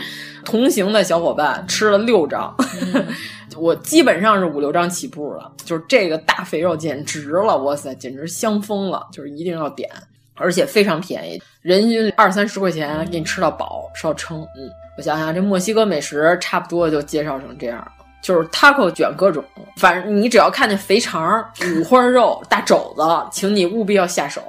同行的小伙伴吃了六张，我基本上是五六张起步了。就是这个大肥肉简直了，哇塞，简直香疯了！就是一定要点，而且非常便宜，人均二三十块钱给你吃到饱，烧撑。嗯，我想想，这墨西哥美食差不多就介绍成这样了。就是 taco 卷各种，反正你只要看见肥肠、五花肉、大肘子，请你务必要下手。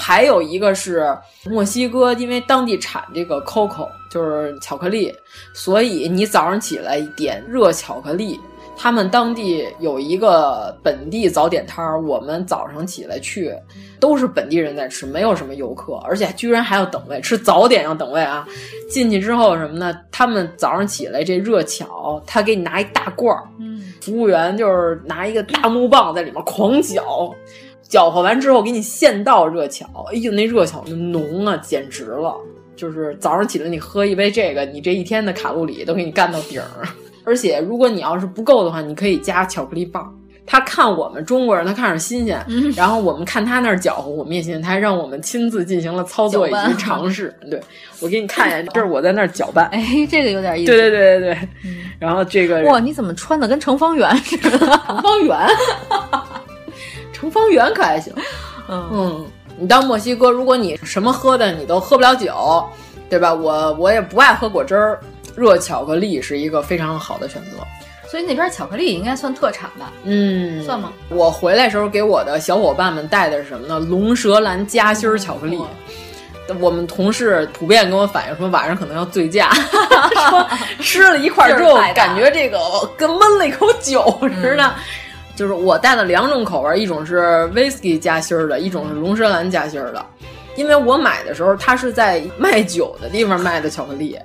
还有一个是墨西哥，因为当地产这个 coco，就是巧克力，所以你早上起来点热巧克力。他们当地有一个本地早点摊儿，我们早上起来去，都是本地人在吃，没有什么游客，而且居然还要等位，吃早点要等位啊！进去之后什么呢？他们早上起来这热巧，他给你拿一大罐儿，嗯，服务员就是拿一个大木棒在里面狂搅。搅和完之后给你现倒热巧，哎呦，那热巧那浓啊，简直了！就是早上起来你喝一杯这个，你这一天的卡路里都给你干到顶儿。而且如果你要是不够的话，你可以加巧克力棒。他看我们中国人，他看着新鲜，嗯、然后我们看他那儿搅和，我们也新鲜。他还让我们亲自进行了操作以及尝试。对我给你看一眼，这是我在那儿搅拌。哎，这个有点意思。对对对对对。嗯、然后这个哇，你怎么穿的跟程方圆似的？程方圆。程方圆可还行，嗯嗯，你到墨西哥，如果你什么喝的你都喝不了酒，对吧？我我也不爱喝果汁儿，热巧克力是一个非常好的选择。所以那边巧克力应该算特产吧？嗯，算吗？我回来时候给我的小伙伴们带的是什么呢？龙舌兰夹心巧克力。我们同事普遍跟我反映说，晚上可能要醉驾，说吃了一块之后，感觉这个跟闷了一口酒似的。嗯就是我带了两种口味，一种是 whisky 夹心儿的，一种是龙舌兰夹心儿的。因为我买的时候，它是在卖酒的地方卖的巧克力。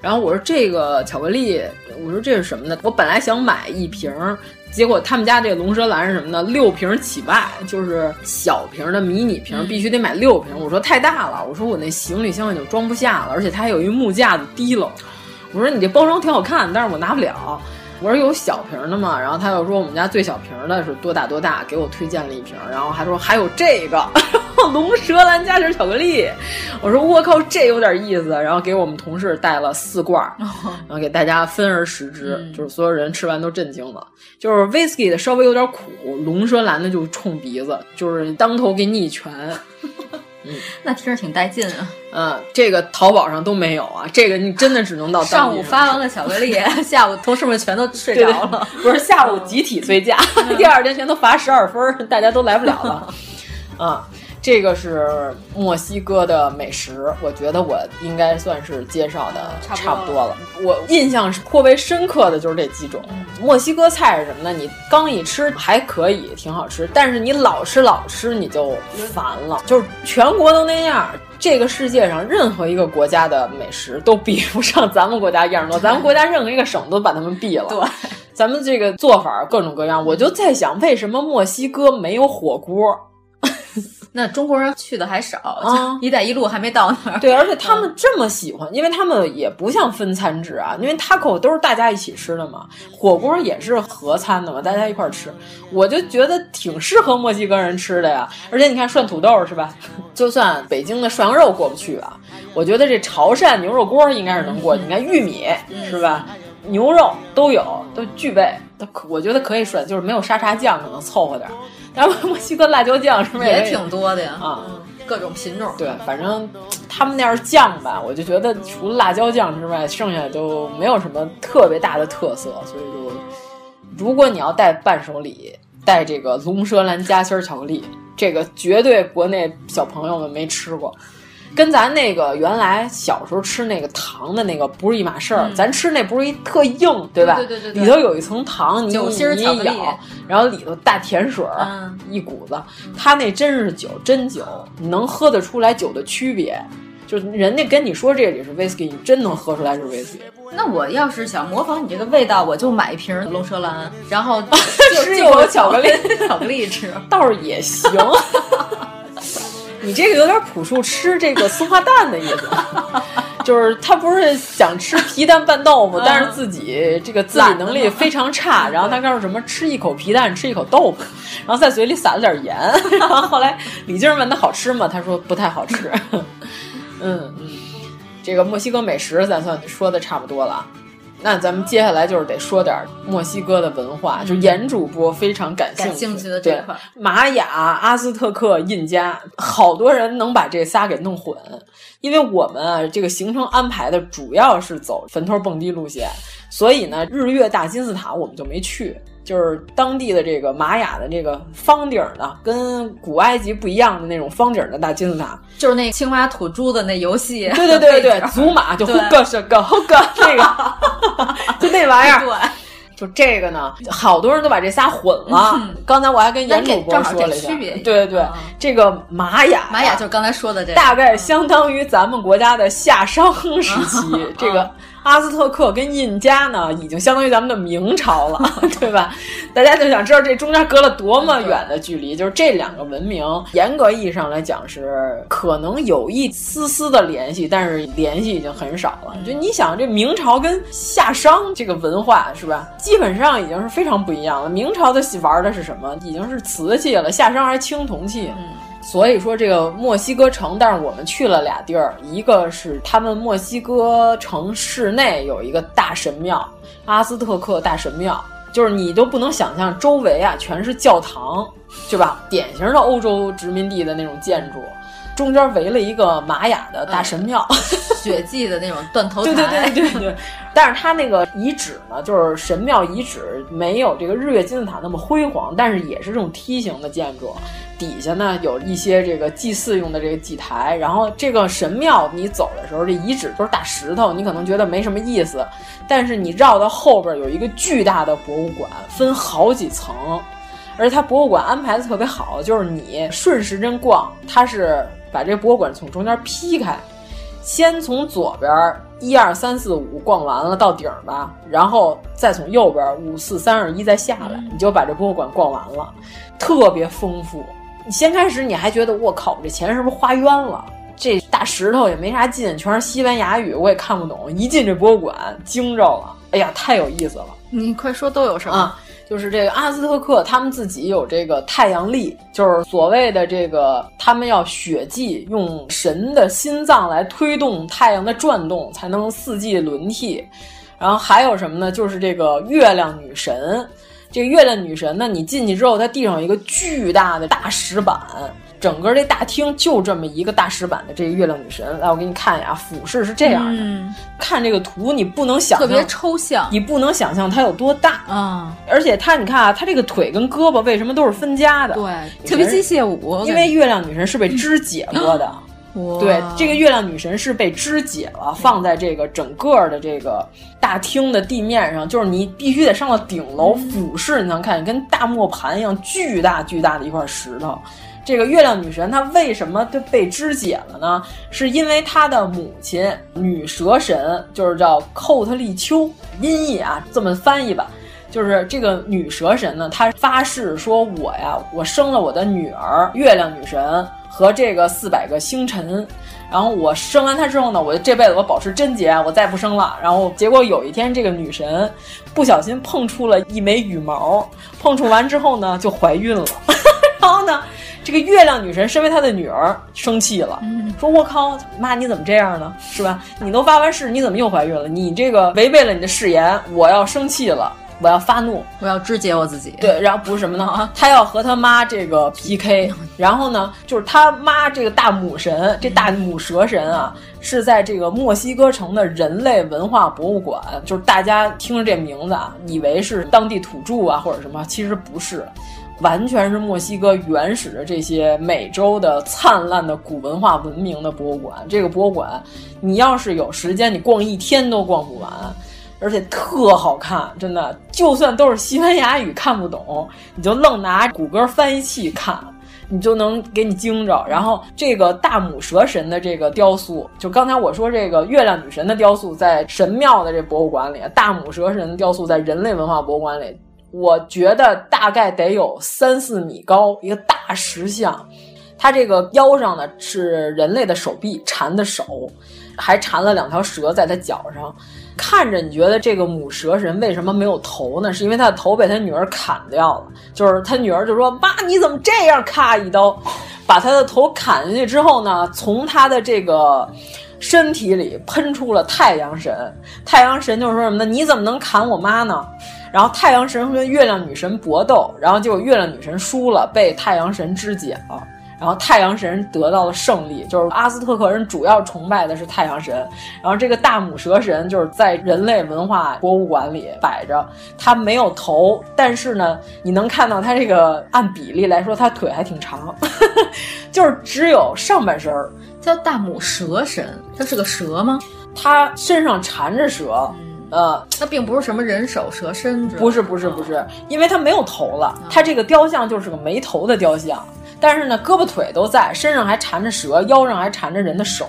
然后我说这个巧克力，我说这是什么呢？我本来想买一瓶，结果他们家这个龙舌兰是什么呢？六瓶起卖，就是小瓶的迷你瓶，必须得买六瓶。我说太大了，我说我那行李箱已经装不下了，而且它还有一木架子提溜。我说你这包装挺好看，但是我拿不了。我说有小瓶的嘛，然后他又说我们家最小瓶的是多大多大，给我推荐了一瓶，然后还说还有这个 龙舌兰夹心巧克力。我说我靠，这有点意思，然后给我们同事带了四罐，然后给大家分而食之，嗯、就是所有人吃完都震惊了。就是 whisky 的稍微有点苦，龙舌兰的就冲鼻子，就是当头给你一拳。嗯，那听着挺带劲啊。嗯，这个淘宝上都没有啊，这个你真的只能到 上午发完了巧克力，下午同事们全都睡着了。不是下午集体醉驾，第二天全都罚十二分，大家都来不了了。啊，这个是墨西哥的美食，我觉得我应该算是介绍的差不多了。我印象是颇为深刻的就是这几种。墨西哥菜是什么呢？你刚一吃还可以，挺好吃，但是你老吃老吃你就烦了。就是全国都那样，这个世界上任何一个国家的美食都比不上咱们国家样多。咱们国家任何一个省都把他们毙了。对，咱们这个做法各种各样。我就在想，为什么墨西哥没有火锅？那中国人去的还少，啊一带一路还没到那儿。对，而且他们这么喜欢，因为他们也不像分餐制啊，因为 taco 都是大家一起吃的嘛，火锅也是合餐的嘛，大家一块儿吃，我就觉得挺适合墨西哥人吃的呀。而且你看涮土豆是吧？就算北京的涮羊肉过不去吧，我觉得这潮汕牛肉锅应该是能过。你看玉米是吧？牛肉都有，都具备。都我觉得可以涮，就是没有沙茶酱可能凑合点儿。然后墨西哥辣椒酱是不是也挺多的呀？啊，各种品种。对，反正他们那儿酱吧，我就觉得除了辣椒酱之外，剩下都没有什么特别大的特色。所以就，如果你要带伴手礼，带这个龙舌兰夹心巧克力，这个绝对国内小朋友们没吃过。跟咱那个原来小时候吃那个糖的那个不是一码事儿，嗯、咱吃那不是一特硬，对吧？对对对对里头有一层糖，你酒心你一咬，然后里头大甜水儿、嗯、一股子，它那真是酒，真酒，你能喝得出来酒的区别。就是人家跟你说这里是 whisky，你真能喝出来是 whisky。那我要是想模仿你这个味道，我就买一瓶龙舌兰，然后吃一口巧克力，巧克力吃倒是也行。你这个有点朴树吃这个松花蛋的意思，就是他不是想吃皮蛋拌豆腐，但是自己这个自理能力非常差，然后他告诉什么吃一口皮蛋，吃一口豆腐，然后在嘴里撒了点盐，然后后来李静问他好吃吗？他说不太好吃。嗯，这个墨西哥美食咱算说的差不多了。那咱们接下来就是得说点墨西哥的文化，就严主播非常感兴趣感兴趣的这块，玛雅、阿斯特克、印加，好多人能把这仨给弄混，因为我们啊这个行程安排的主要是走坟头蹦迪路线，所以呢，日月大金字塔我们就没去。就是当地的这个玛雅的这个方顶的，跟古埃及不一样的那种方顶的大金字塔，就是那青蛙吐珠的那游戏。对对对对，祖玛就 hook 是个 hook 那个，就那玩意儿。对，就这个呢，好多人都把这仨混了。嗯、刚才我还跟严主播说了一下，区别。对对对，嗯、这个玛雅，玛雅就是刚才说的这，大概相当于咱们国家的夏商时期，嗯、这个。阿兹特克跟印加呢，已经相当于咱们的明朝了，对吧？大家就想知道这中间隔了多么远的距离。就是这两个文明，严格意义上来讲是可能有一丝丝的联系，但是联系已经很少了。就你想，这明朝跟夏商这个文化是吧，基本上已经是非常不一样了。明朝的玩的是什么？已经是瓷器了，夏商还青铜器。嗯所以说这个墨西哥城，但是我们去了俩地儿，一个是他们墨西哥城市内有一个大神庙，阿斯特克大神庙，就是你都不能想象周围啊全是教堂，对吧？典型的欧洲殖民地的那种建筑，中间围了一个玛雅的大神庙，嗯、血迹的那种断头台，对对对对对。但是它那个遗址呢，就是神庙遗址，没有这个日月金字塔那么辉煌，但是也是这种梯形的建筑。底下呢有一些这个祭祀用的这个祭台，然后这个神庙你走的时候，这遗址都是大石头，你可能觉得没什么意思，但是你绕到后边有一个巨大的博物馆，分好几层，而它博物馆安排的特别好，就是你顺时针逛，它是把这博物馆从中间劈开，先从左边一二三四五逛完了到顶吧，然后再从右边五四三二一再下来，你就把这博物馆逛完了，特别丰富。你先开始你还觉得我靠，这钱是不是花冤了？这大石头也没啥劲，全是西班牙语，我也看不懂。一进这博物馆，惊着了，哎呀，太有意思了！你快说都有什么？啊、就是这个阿兹特克，他们自己有这个太阳历，就是所谓的这个，他们要血祭，用神的心脏来推动太阳的转动，才能四季轮替。然后还有什么呢？就是这个月亮女神。这个月亮女神呢，你进去之后，它地上有一个巨大的大石板，整个这大厅就这么一个大石板的这个月亮女神。来，我给你看一下，俯视是这样的。嗯、看这个图，你不能想象，特别抽象，你不能想象它有多大啊！而且它，你看啊，它这个腿跟胳膊为什么都是分家的？对，特别机械舞。因为月亮女神是被肢解过的。对，这个月亮女神是被肢解了，放在这个整个的这个大厅的地面上，就是你必须得上到顶楼俯视，你能看见跟大磨盘一样巨大巨大的一块石头。这个月亮女神她为什么就被肢解了呢？是因为她的母亲女蛇神，就是叫寇特利丘，音译啊这么翻译吧，就是这个女蛇神呢，她发誓说我呀，我生了我的女儿月亮女神。和这个四百个星辰，然后我生完她之后呢，我这辈子我保持贞洁，我再不生了。然后结果有一天，这个女神不小心碰触了一枚羽毛，碰触完之后呢，就怀孕了。然后呢，这个月亮女神身为她的女儿生气了，说：“我靠，妈你怎么这样呢？是吧？你都发完誓，你怎么又怀孕了？你这个违背了你的誓言，我要生气了。”我要发怒，我要肢解我自己。对，然后不是什么呢？他要和他妈这个 PK，然后呢，就是他妈这个大母神，这大母蛇神啊，是在这个墨西哥城的人类文化博物馆。就是大家听着这名字啊，以为是当地土著啊或者什么，其实不是。完全是墨西哥原始的这些美洲的灿烂的古文化文明的博物馆。这个博物馆，你要是有时间，你逛一天都逛不完，而且特好看，真的。就算都是西班牙语看不懂，你就愣拿谷歌翻译器看，你就能给你惊着。然后这个大母蛇神的这个雕塑，就刚才我说这个月亮女神的雕塑，在神庙的这博物馆里，大母蛇神雕塑在人类文化博物馆里。我觉得大概得有三四米高，一个大石像，它这个腰上呢是人类的手臂缠的手，还缠了两条蛇在它脚上，看着你觉得这个母蛇神为什么没有头呢？是因为他的头被他女儿砍掉了，就是他女儿就说：“妈，你怎么这样？”咔一刀，把他的头砍下去之后呢，从他的这个身体里喷出了太阳神，太阳神就是说什么呢？你怎么能砍我妈呢？然后太阳神跟月亮女神搏斗，然后结果月亮女神输了，被太阳神肢解了。然后太阳神得到了胜利，就是阿兹特克人主要崇拜的是太阳神。然后这个大母蛇神就是在人类文化博物馆里摆着，它没有头，但是呢，你能看到它这个按比例来说，它腿还挺长，就是只有上半身儿。叫大母蛇神，它是个蛇吗？它身上缠着蛇。呃，它并不是什么人手蛇身，不是不是不是，因为它没有头了，它这个雕像就是个没头的雕像，但是呢，胳膊腿都在，身上还缠着蛇，腰上还缠着人的手。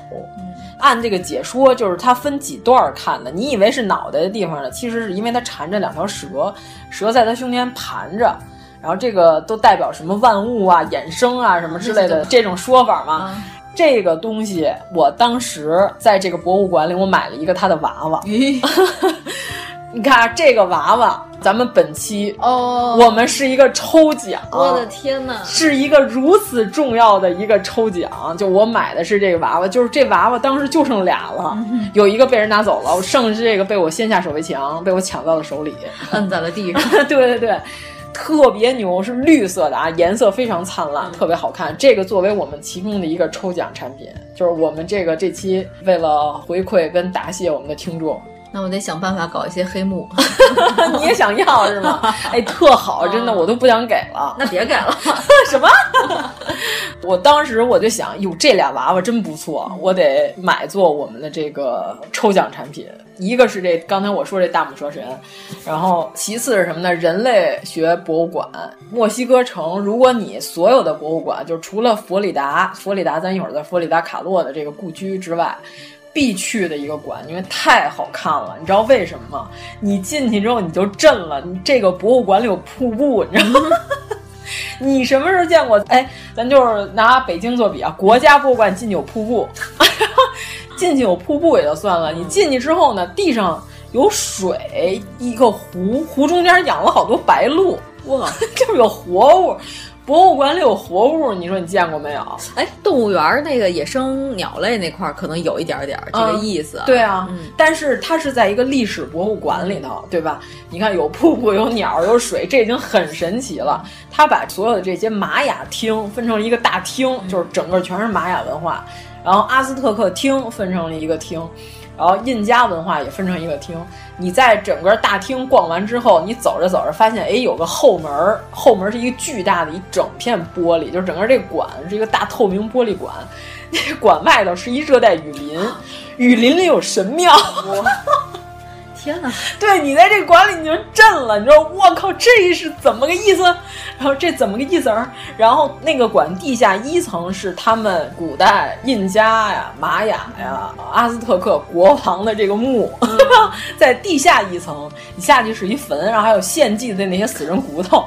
按这个解说，就是它分几段看的，你以为是脑袋的地方呢，其实是因为它缠着两条蛇，蛇在它胸前盘着，然后这个都代表什么万物啊、衍生啊什么之类的这种说法吗？这个东西，我当时在这个博物馆里，我买了一个它的娃娃。你看这个娃娃，咱们本期哦，我们是一个抽奖。我的天哪，是一个如此重要的一个抽奖。就我买的是这个娃娃，就是这娃娃当时就剩俩了，有一个被人拿走了，剩下这个被我先下手为强，被我抢到了手里，摁在了地上。对对对。特别牛，是绿色的啊，颜色非常灿烂，特别好看。这个作为我们其中的一个抽奖产品，就是我们这个这期为了回馈跟答谢我们的听众，那我得想办法搞一些黑幕。你也想要是吗？哎，特好，真的，我都不想给了。那别给了。什么？我当时我就想，哟，这俩娃娃真不错，我得买做我们的这个抽奖产品。一个是这刚才我说这大母蛇神，然后其次是什么呢？人类学博物馆，墨西哥城。如果你所有的博物馆，就除了佛里达，佛里达咱一会儿在佛里达卡洛的这个故居之外，必去的一个馆，因为太好看了。你知道为什么吗？你进去之后你就震了。你这个博物馆里有瀑布，你知道吗？你什么时候见过？哎，咱就是拿北京做比啊，国家博物馆进去有瀑布。进去有瀑布也就算了，你进去之后呢，地上有水，一个湖，湖中间养了好多白鹭，哇，就是有活物。博物馆里有活物，你说你见过没有？哎，动物园那个野生鸟类那块儿可能有一点点这个意思。对啊，但是它是在一个历史博物馆里头，对吧？你看有瀑布、有鸟、有水，这已经很神奇了。他把所有的这些玛雅厅分成了一个大厅，就是整个全是玛雅文化。然后阿斯特克厅分成了一个厅，然后印加文化也分成一个厅。你在整个大厅逛完之后，你走着走着发现，哎，有个后门儿，后门是一个巨大的一整片玻璃，就是整个这馆是一个大透明玻璃馆。那馆外头是一热带雨林，雨林里有神庙。天哪！对你在这个馆里你就震了，你知道我靠，这是怎么个意思？然后这怎么个意思？然后那个馆地下一层是他们古代印加呀、玛雅呀、阿兹特克国王的这个墓，在地下一层，你下去是一坟，然后还有献祭的那些死人骨头。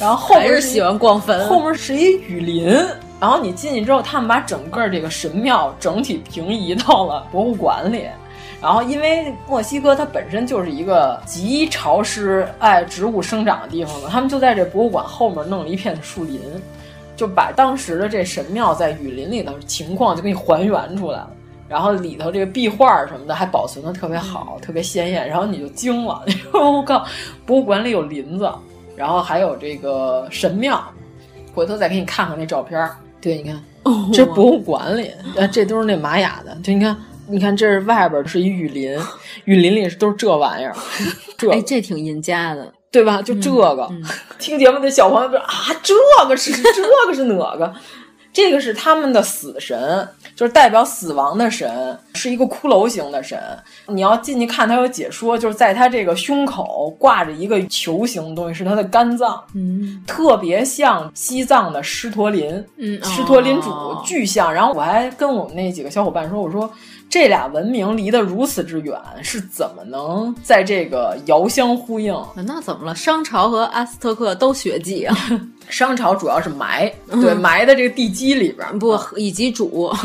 然后后面是喜欢逛坟，后面是一雨林。然后你进去之后，他们把整个这个神庙整体平移到了博物馆里。然后，因为墨西哥它本身就是一个极潮湿、爱植物生长的地方嘛，他们就在这博物馆后面弄了一片树林，就把当时的这神庙在雨林里的情况就给你还原出来了。然后里头这个壁画什么的还保存的特别好，特别鲜艳，然后你就惊了，你说我靠，博物馆里有林子，然后还有这个神庙，回头再给你看看那照片。对，你看，这博物馆里，呃，这都是那玛雅的。就你看，你看这是外边是一雨林，雨林里都是这玩意儿。这哎，这挺阴家的，对吧？就这个，听节目的小朋友说啊，这个是这个是哪个？这个是他们的死神，就是代表死亡的神，是一个骷髅型的神。你要进去看，他有解说，就是在他这个胸口挂着一个球形的东西，是他的肝脏，嗯，特别像西藏的狮驼林，嗯，狮驼林主、哦、巨像。然后我还跟我们那几个小伙伴说，我说这俩文明离得如此之远，是怎么能在这个遥相呼应？那怎么了？商朝和阿斯特克都血祭啊？商朝主要是埋，对、嗯、埋在这个地基里边，不以及主。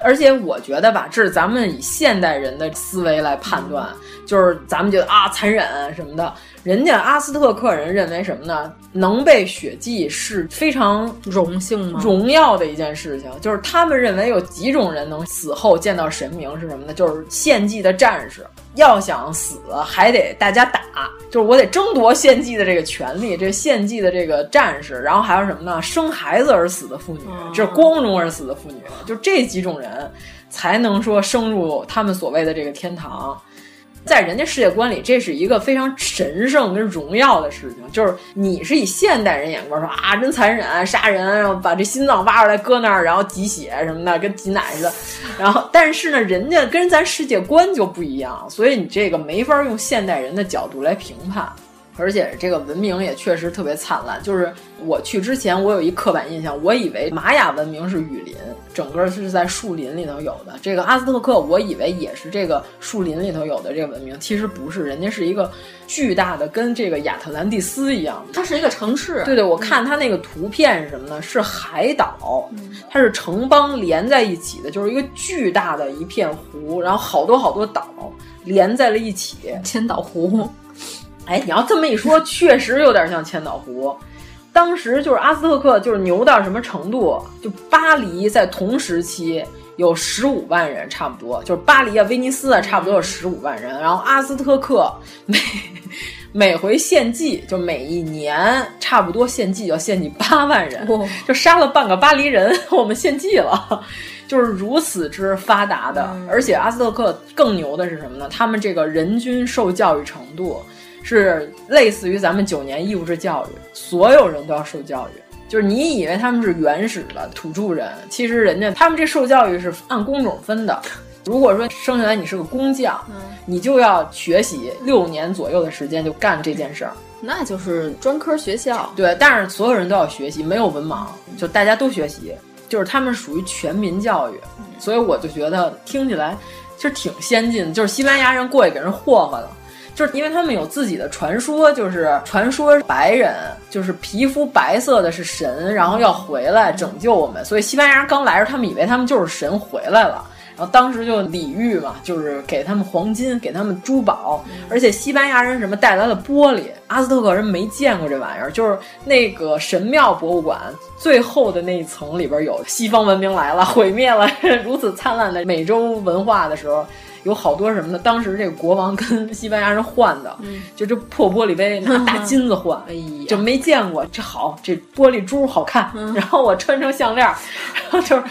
而且我觉得吧，这是咱们以现代人的思维来判断，就是咱们觉得啊残忍什么的。人家阿斯特克人认为什么呢？能被血祭是非常荣幸吗？荣耀的一件事情。就是他们认为有几种人能死后见到神明是什么呢？就是献祭的战士。要想死，还得大家打，就是我得争夺献祭的这个权利，这献祭的这个战士，然后还有什么呢？生孩子而死的妇女，这光荣而死的妇女，就这几种人才能说升入他们所谓的这个天堂。在人家世界观里，这是一个非常神圣跟荣耀的事情。就是你是以现代人眼光说啊，真残忍，杀人，然后把这心脏挖出来搁那儿，然后挤血什么的，跟挤奶似的。然后，但是呢，人家跟咱世界观就不一样，所以你这个没法用现代人的角度来评判。而且这个文明也确实特别灿烂。就是我去之前，我有一刻板印象，我以为玛雅文明是雨林，整个是在树林里头有的。这个阿斯特克，我以为也是这个树林里头有的这个文明，其实不是，人家是一个巨大的，跟这个亚特兰蒂斯一样，它是一个城市。对对，我看它那个图片是什么呢？是海岛，它是城邦连在一起的，就是一个巨大的一片湖，然后好多好多岛连在了一起，千岛湖。哎，你要这么一说，确实有点像千岛湖。当时就是阿斯特克，就是牛到什么程度？就巴黎在同时期有十五万人，差不多。就是巴黎啊、威尼斯啊，差不多有十五万人。然后阿斯特克每 每回献祭，就每一年差不多献祭要献祭八万人，就杀了半个巴黎人，我们献祭了。就是如此之发达的，而且阿斯特克更牛的是什么呢？他们这个人均受教育程度。是类似于咱们九年义务制教育，所有人都要受教育。就是你以为他们是原始的土著人，其实人家他们这受教育是按工种分的。如果说生下来你是个工匠，嗯、你就要学习六年左右的时间就干这件事儿，那就是专科学校。对，但是所有人都要学习，没有文盲，就大家都学习，就是他们属于全民教育。所以我就觉得听起来其实挺先进，就是西班牙人过去给人霍霍了。就是因为他们有自己的传说，就是传说白人就是皮肤白色的是神，然后要回来拯救我们，所以西班牙人刚来时，他们以为他们就是神回来了，然后当时就礼遇嘛，就是给他们黄金，给他们珠宝，而且西班牙人什么带来了玻璃，阿兹特克人没见过这玩意儿，就是那个神庙博物馆最后的那一层里边有西方文明来了，毁灭了 如此灿烂的美洲文化的时候。有好多什么的？当时这个国王跟西班牙人换的，嗯、就这破玻璃杯拿大金子换，哎呀，就没见过。这好，这玻璃珠好看，嗯、然后我穿成项链，然后就是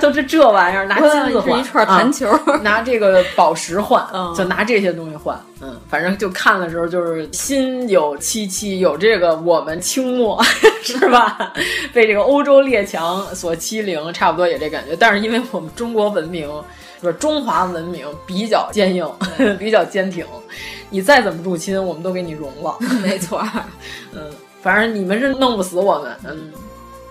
就这这玩意儿拿金子换，一串弹球、啊，拿这个宝石换，嗯、就拿这些东西换。嗯，反正就看的时候就是心有戚戚，有这个我们清末 是吧？被这个欧洲列强所欺凌，差不多也这感觉。但是因为我们中国文明。说中华文明比较坚硬，比较坚挺，你再怎么入侵，我们都给你融了。没错，嗯，反正你们是弄不死我们，嗯。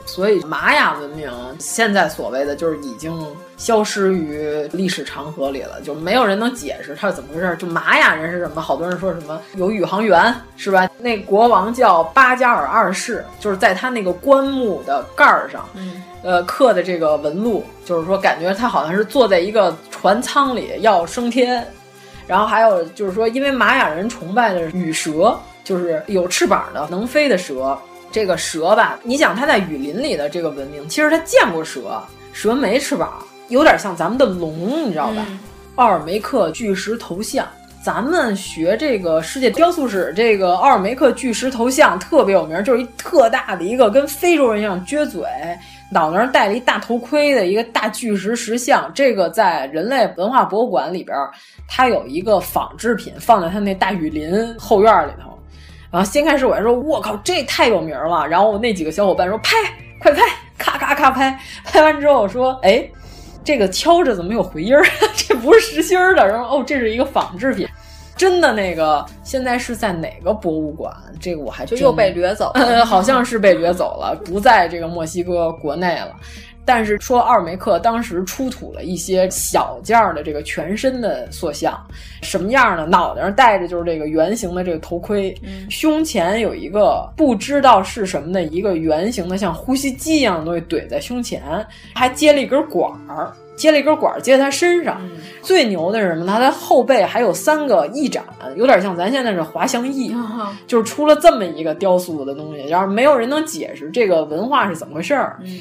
所以玛雅文明现在所谓的就是已经消失于历史长河里了，就没有人能解释它是怎么回事。就玛雅人是什么？好多人说什么有宇航员是吧？那国王叫巴加尔二世，就是在他那个棺木的盖儿上。嗯呃，刻的这个纹路，就是说感觉他好像是坐在一个船舱里要升天，然后还有就是说，因为玛雅人崇拜的羽蛇，就是有翅膀的能飞的蛇。这个蛇吧，你想它在雨林里的这个文明，其实它见过蛇，蛇没翅膀，有点像咱们的龙，你知道吧？嗯奥尔梅克巨石头像。咱们学这个世界雕塑史，这个奥尔梅克巨石头像特别有名，就是一特大的一个跟非洲人一样撅嘴，脑袋上戴了一大头盔的一个大巨石石像。这个在人类文化博物馆里边，它有一个仿制品放在它那大雨林后院里头。然后先开始我还说，我靠，这太有名了。然后那几个小伙伴说拍，快拍，咔咔咔拍。拍完之后说，哎，这个敲着怎么有回音儿？这不是实心儿的。然后哦，这是一个仿制品。真的那个现在是在哪个博物馆？这个我还就又被掠走了，呃，好像是被掠走了，不在这个墨西哥国内了。但是说奥尔梅克当时出土了一些小件儿的这个全身的塑像，什么样呢？脑袋上戴着就是这个圆形的这个头盔，嗯、胸前有一个不知道是什么的一个圆形的像呼吸机一样的东西怼在胸前，还接了一根管儿。接了一根管儿接在他身上，嗯、最牛的是什么？他的后背还有三个翼展，有点像咱现在这滑翔翼，哦、就是出了这么一个雕塑的东西，然后没有人能解释这个文化是怎么回事儿。嗯，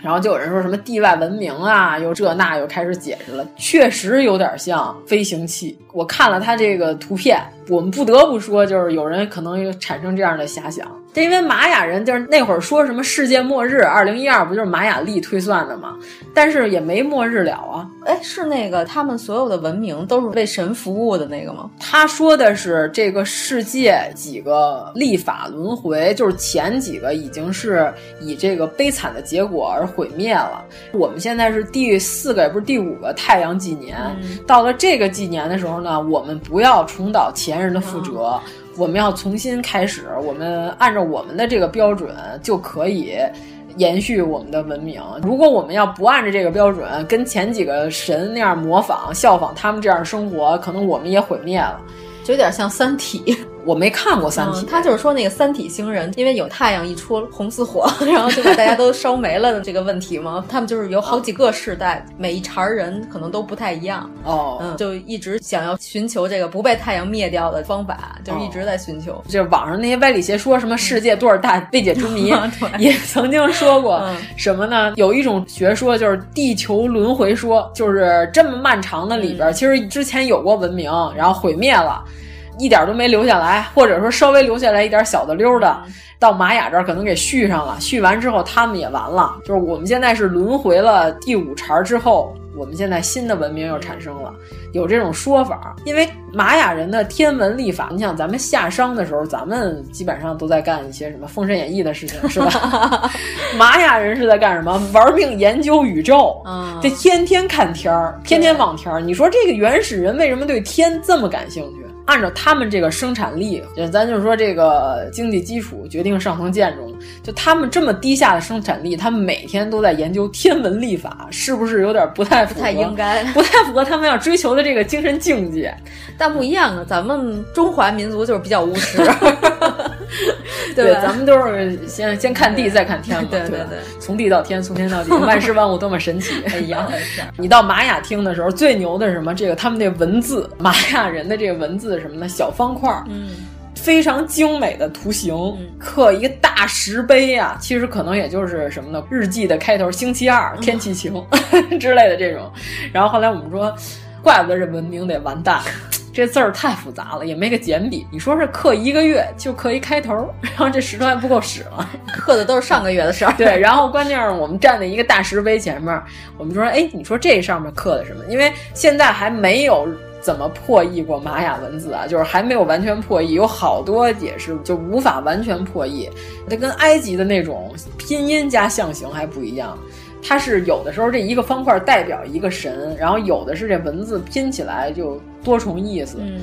然后就有人说什么地外文明啊，又这那又开始解释了，确实有点像飞行器。我看了他这个图片，我们不得不说，就是有人可能产生这样的遐想。这因为玛雅人就是那会儿说什么世界末日，二零一二不就是玛雅历推算的吗？但是也没末日了啊。哎，是那个他们所有的文明都是为神服务的那个吗？他说的是这个世界几个历法轮回，就是前几个已经是以这个悲惨的结果而毁灭了。我们现在是第四个，也不是第五个太阳纪年。嗯、到了这个纪年的时候呢，我们不要重蹈前人的覆辙。嗯我们要重新开始，我们按照我们的这个标准就可以延续我们的文明。如果我们要不按照这个标准，跟前几个神那样模仿、效仿他们这样生活，可能我们也毁灭了，就有点像《三体》。我没看过《三体》嗯，他就是说那个三体星人，因为有太阳一出红似火，然后就把大家都烧没了的这个问题嘛。他们就是有好几个世代，每一茬人可能都不太一样。哦，嗯，就一直想要寻求这个不被太阳灭掉的方法，就是一直在寻求。就是网上那些歪理邪说，什么世界多少大未解之谜，也曾经说过什么呢？有一种学说就是地球轮回说，就是这么漫长的里边，其实之前有过文明，然后毁灭了。一点都没留下来，或者说稍微留下来一点小的溜的，到玛雅这儿可能给续上了。续完之后，他们也完了。就是我们现在是轮回了第五茬之后，我们现在新的文明又产生了，有这种说法。因为玛雅人的天文历法，你想咱们夏商的时候，咱们基本上都在干一些什么《封神演义》的事情，是吧？玛雅人是在干什么？玩命研究宇宙，嗯，这天天看天儿，天天望天儿。你说这个原始人为什么对天这么感兴趣？按照他们这个生产力，咱就是说这个经济基础决定上层建筑，就他们这么低下的生产力，他们每天都在研究天文历法，是不是有点不太不太应该，不太符合他们要追求的这个精神境界？但不一样啊，咱们中华民族就是比较务实，对咱们都是先先看地再看天嘛，对对对，从地到天，从天到地，万事万物多么神奇！哎呀，你到玛雅厅的时候，最牛的是什么？这个他们那文字，玛雅人的这个文字。什么呢？小方块，嗯，非常精美的图形，嗯、刻一个大石碑啊，其实可能也就是什么呢？日记的开头，星期二，天气晴、嗯、之类的这种。然后后来我们说，怪不得这文明得完蛋，这字儿太复杂了，也没个简笔。你说是刻一个月就刻一开头，然后这石头还不够使了，刻的都是上个月的事儿。对，然后关键是我们站在一个大石碑前面，我们说，哎，你说这上面刻的什么？因为现在还没有。怎么破译过玛雅文字啊？就是还没有完全破译，有好多也是就无法完全破译。它跟埃及的那种拼音加象形还不一样，它是有的时候这一个方块代表一个神，然后有的是这文字拼起来就多重意思。嗯。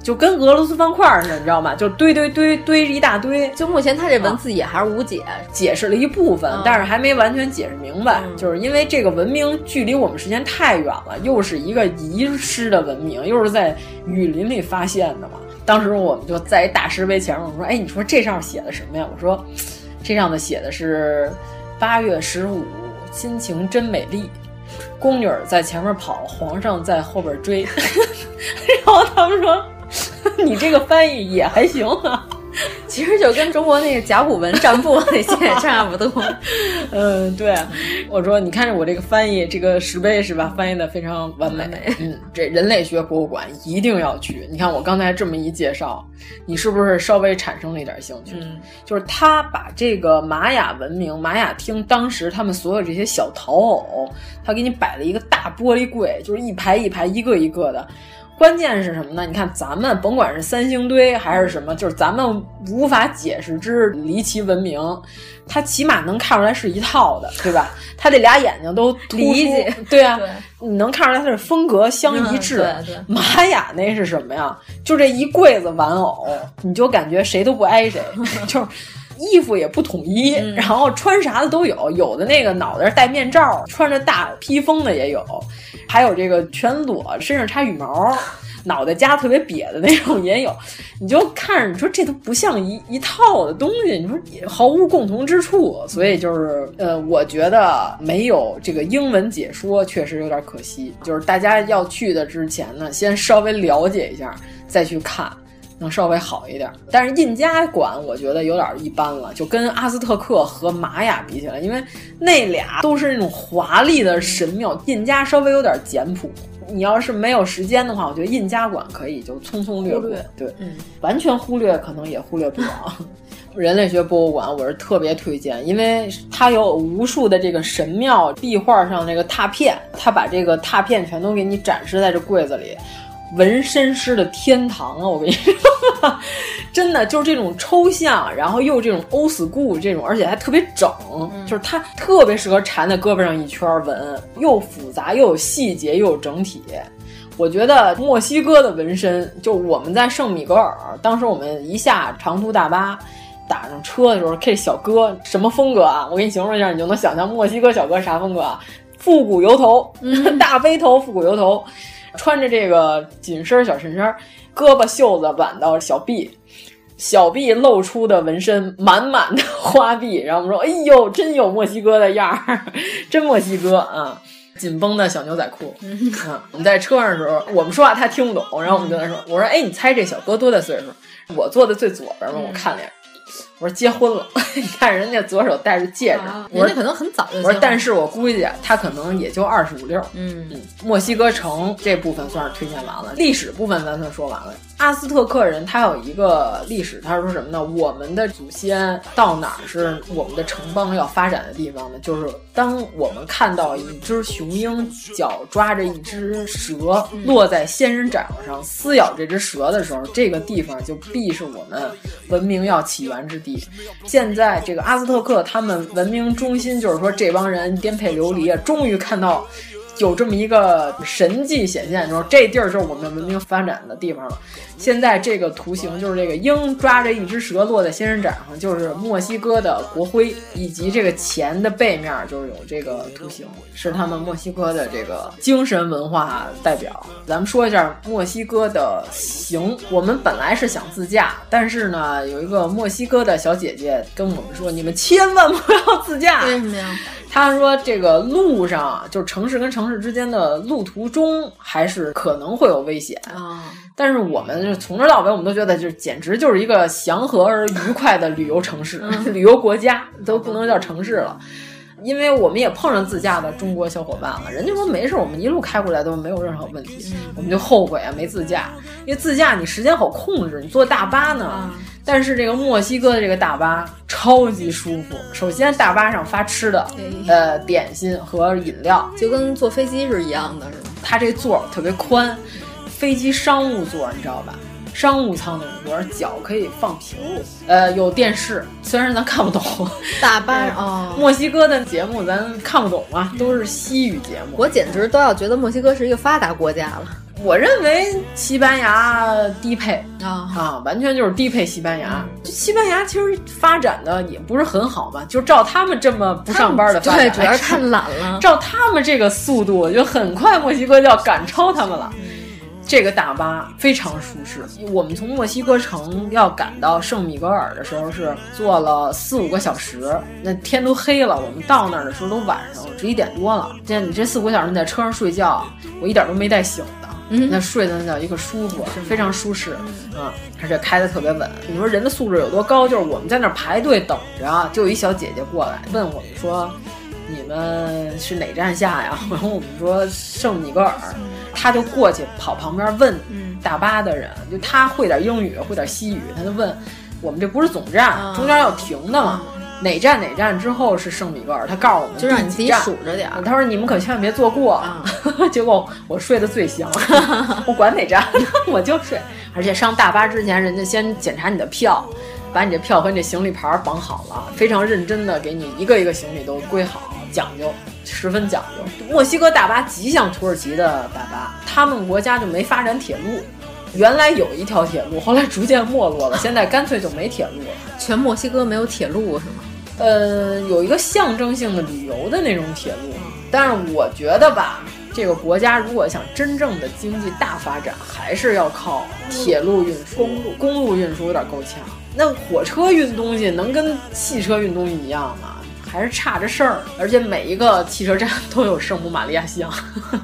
就跟俄罗斯方块似的，你知道吗？就堆堆堆堆着一大堆。就目前它这文字也还是无解，啊、解释了一部分，嗯、但是还没完全解释明白。嗯、就是因为这个文明距离我们时间太远了，又是一个遗失的文明，又是在雨林里发现的嘛。当时我们就在一大石碑前面，我说：“哎，你说这上写的什么呀？”我说：“这上的写的是八月十五，心情真美丽。”宫女在前面跑，皇上在后边追。然后他们说。你这个翻译也还行啊，其实就跟中国那个甲骨文占卜那些差不多。嗯，对，我说你看着我这个翻译，这个石碑是吧？翻译的非常完美。嗯，这人类学博物馆一定要去。你看我刚才这么一介绍，你是不是稍微产生了一点兴趣？嗯，就是他把这个玛雅文明、玛雅厅当时他们所有这些小陶偶，他给你摆了一个大玻璃柜，就是一排一排、一个一个的。关键是什么呢？你看，咱们甭管是三星堆还是什么，就是咱们无法解释之离奇文明，它起码能看出来是一套的，对吧？它这俩眼睛都理解，对啊，你能看出来它是风格相一致。嗯、对对玛雅那是什么呀？就这一柜子玩偶，你就感觉谁都不挨谁，就是。衣服也不统一，嗯、然后穿啥的都有，有的那个脑袋戴面罩，穿着大披风的也有，还有这个全裸，身上插羽毛，脑袋夹特别瘪的那种也有。你就看着，你说这都不像一一套的东西，你说也毫无共同之处，所以就是呃，我觉得没有这个英文解说确实有点可惜。就是大家要去的之前呢，先稍微了解一下，再去看。能稍微好一点，但是印加馆我觉得有点一般了，就跟阿斯特克和玛雅比起来，因为那俩都是那种华丽的神庙，印加稍微有点简朴。你要是没有时间的话，我觉得印加馆可以就匆匆略过，对，嗯，完全忽略可能也忽略不了。人类学博物馆我是特别推荐，因为它有无数的这个神庙壁画上那个拓片，它把这个拓片全都给你展示在这柜子里。纹身师的天堂啊！我跟你说，真的就是这种抽象，然后又这种 old school 这种，而且还特别整，嗯、就是它特别适合缠在胳膊上一圈纹，又复杂又有细节又有整体。我觉得墨西哥的纹身，就我们在圣米格尔，当时我们一下长途大巴。打上车的时候，这小哥什么风格啊？我给你形容一下，你就能想象墨西哥小哥啥风格啊？复古油头，嗯、大背头，复古油头。穿着这个紧身小衬衫，胳膊袖子挽到小臂，小臂露出的纹身，满满的花臂。然后我们说：“哎呦，真有墨西哥的样儿，真墨西哥啊！”紧绷的小牛仔裤。嗯，我们在车上的时候，我们说话他听不懂，然后我们就在说：“我说，哎，你猜这小哥多大岁数？我坐的最左边嘛，我看了眼。”我说结婚了，你看人家左手戴着戒指，啊、我说人家可能很早就。我说，但是我估计他可能也就二十五六。嗯嗯，墨西哥城这部分算是推荐完了，历史部分咱算说完了。阿斯特克人他有一个历史，他是说什么呢？我们的祖先到哪儿是我们的城邦要发展的地方呢？就是当我们看到一只雄鹰脚抓着一只蛇落在仙人掌上撕咬这只蛇的时候，这个地方就必是我们文明要起源之地。现在这个阿兹特克他们文明中心，就是说这帮人颠沛流离，终于看到。有这么一个神迹显现，说这地儿就是我们文明发展的地方了。现在这个图形就是这个鹰抓着一只蛇落在仙人掌上，就是墨西哥的国徽，以及这个钱的背面就是有这个图形，是他们墨西哥的这个精神文化代表。咱们说一下墨西哥的行，我们本来是想自驾，但是呢，有一个墨西哥的小姐姐跟我们说，你们千万不要自驾。为什么呀？她说：“这个路上，就是城市跟城市之间的路途中，还是可能会有危险啊。但是我们就从头到尾，我们都觉得，就简直就是一个祥和而愉快的旅游城市、嗯、旅游国家，都不能叫城市了。因为我们也碰上自驾的中国小伙伴了，人家说没事，我们一路开过来都没有任何问题。嗯、我们就后悔啊，没自驾，因为自驾你时间好控制，你坐大巴呢。啊但是这个墨西哥的这个大巴超级舒服。首先，大巴上发吃的，呃，点心和饮料，就跟坐飞机是一样的？它这座特别宽，飞机商务座，你知道吧？商务舱那种座，脚可以放平。呃，有电视，虽然咱看不懂。大巴哦，墨西哥的节目咱看不懂啊，都是西语节目。我简直都要觉得墨西哥是一个发达国家了。我认为西班牙低配啊啊，完全就是低配西班牙。西班牙其实发展的也不是很好吧，就照他们这么不上班的发展，对，主要是太懒了。照他们这个速度，就很快墨西哥就要赶超他们了。这个大巴非常舒适。我们从墨西哥城要赶到圣米格尔的时候是坐了四五个小时，那天都黑了。我们到那儿的时候都晚上十一点多了。这你这四五个小时你在车上睡觉，我一点都没带醒的。嗯，那睡的那叫一个舒服，非常舒适，嗯，而且开的特别稳。你说人的素质有多高？就是我们在那儿排队等着，就有一小姐姐过来问我们说：“你们是哪站下呀？” 然后我们说圣米格尔，他就过去跑旁边问大巴的人，就他会点英语，会点西语，他就问我们这不是总站，中间要停的嘛？哪站哪站之后是圣米格尔？他告诉我们，就让你自己数着点。他说你们可千万别坐过。结果我睡得最香，我管哪站我就睡。而且上大巴之前，人家先检查你的票，把你这票和你这行李牌绑好了，非常认真的给你一个一个行李都归好，讲究，十分讲究。墨西哥大巴极像土耳其的大巴，他们国家就没发展铁路。原来有一条铁路，后来逐渐没落了，现在干脆就没铁路了。全墨西哥没有铁路是吗？呃，有一个象征性的旅游的那种铁路，但是我觉得吧，这个国家如果想真正的经济大发展，还是要靠铁路运输。公路公路运输有点够呛，那火车运东西能跟汽车运东西一样吗？还是差着事儿。而且每一个汽车站都有圣母玛利亚像，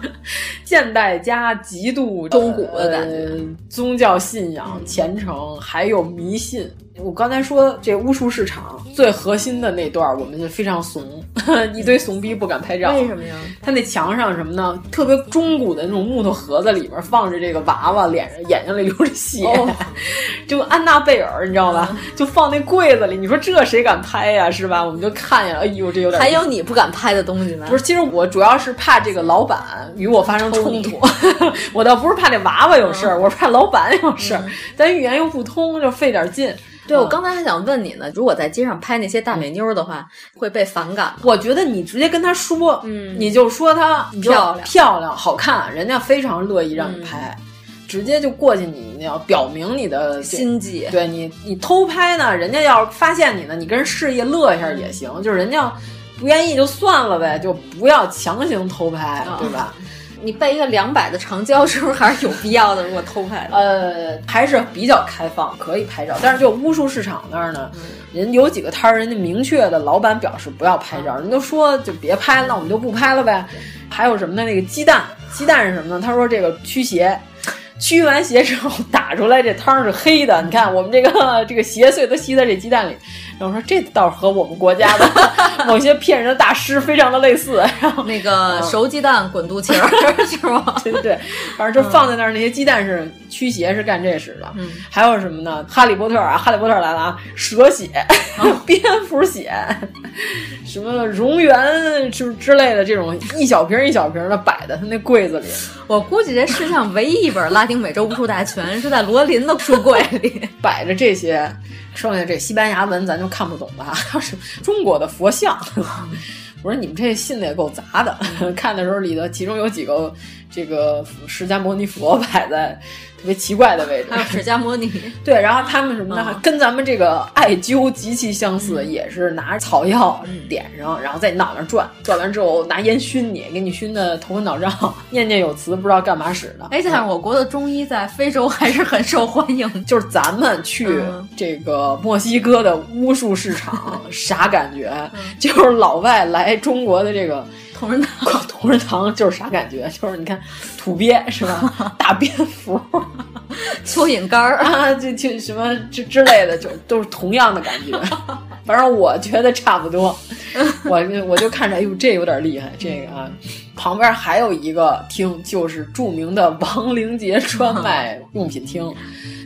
现代加极度中古的感觉，呃，宗教信仰虔诚，还有迷信。我刚才说这巫术市场最核心的那段，我们就非常怂，一堆怂逼不敢拍照。为什么呀？他那墙上什么呢？特别中古的那种木头盒子里面放着这个娃娃，脸上眼睛里流着血，哦、就安娜贝尔，你知道吧？就放那柜子里。你说这谁敢拍呀？是吧？我们就看见了，哎呦，这有点。还有你不敢拍的东西呢？不是，其实我主要是怕这个老板与我发生冲突，我倒不是怕这娃娃有事儿，嗯、我是怕老板有事儿。咱语言又不通，就费点劲。对，我刚才还想问你呢，如果在街上拍那些大美妞的话，会被反感吗？我觉得你直接跟他说，嗯，你就说她漂亮、漂亮、好看，人家非常乐意让你拍，嗯、直接就过去，你要表明你的心迹。对你，你偷拍呢，人家要是发现你呢，你跟人示意乐一下也行，就是人家不愿意就算了呗，就不要强行偷拍，哦、对吧？你备一个两百的长焦，是不是还是有必要的？如果偷拍的，呃，还是比较开放，可以拍照。但是就巫术市场那儿呢，人有几个摊儿，人家明确的老板表示不要拍照，人都说就别拍，那我们就不拍了呗。还有什么呢？那个鸡蛋，鸡蛋是什么呢？他说这个驱邪。驱完邪之后打出来，这汤是黑的。你看我们这个这个邪祟都吸在这鸡蛋里。然后说这倒是和我们国家的 某些骗人的大师非常的类似。然后那个熟鸡蛋滚肚脐儿 是吗？对对对，反正就放在那儿，那些鸡蛋是驱邪是干这使的。嗯，还有什么呢？哈利波特啊，哈利波特来了啊，蛇血、蝙蝠血，什么蝾螈之之类的这种一小瓶一小瓶的摆在他那柜子里。我估计这世上唯一一本拉丁美洲巫术大全是在罗琳的书柜里摆着这些，剩下这西班牙文咱就看不懂了，它 是中国的佛像。我说你们这信的也够杂的，看的时候里头其中有几个这个释迦牟尼佛 摆在特别奇怪的位置，还有释迦摩尼。对，然后他们什么呢？跟咱们这个艾灸极其相似，也是拿草药点上，然后在你脑袋转，转完之后拿烟熏你，给你熏的头昏脑胀，念念有词，不知道干嘛使的。哎，但是我国的中医在非洲还是很受欢迎，就是咱们去这个墨西哥的巫术市场，啥感觉？就是老外来中国的这个同仁堂，同仁堂就是啥感觉？就是你看土鳖是吧？大蝙蝠。蚯蚓干儿啊，就就什么之之类的，就都是同样的感觉。反正我觉得差不多。我我就看着，哎呦，这有点厉害。这个啊，旁边还有一个厅，就是著名的亡灵节专卖用品厅。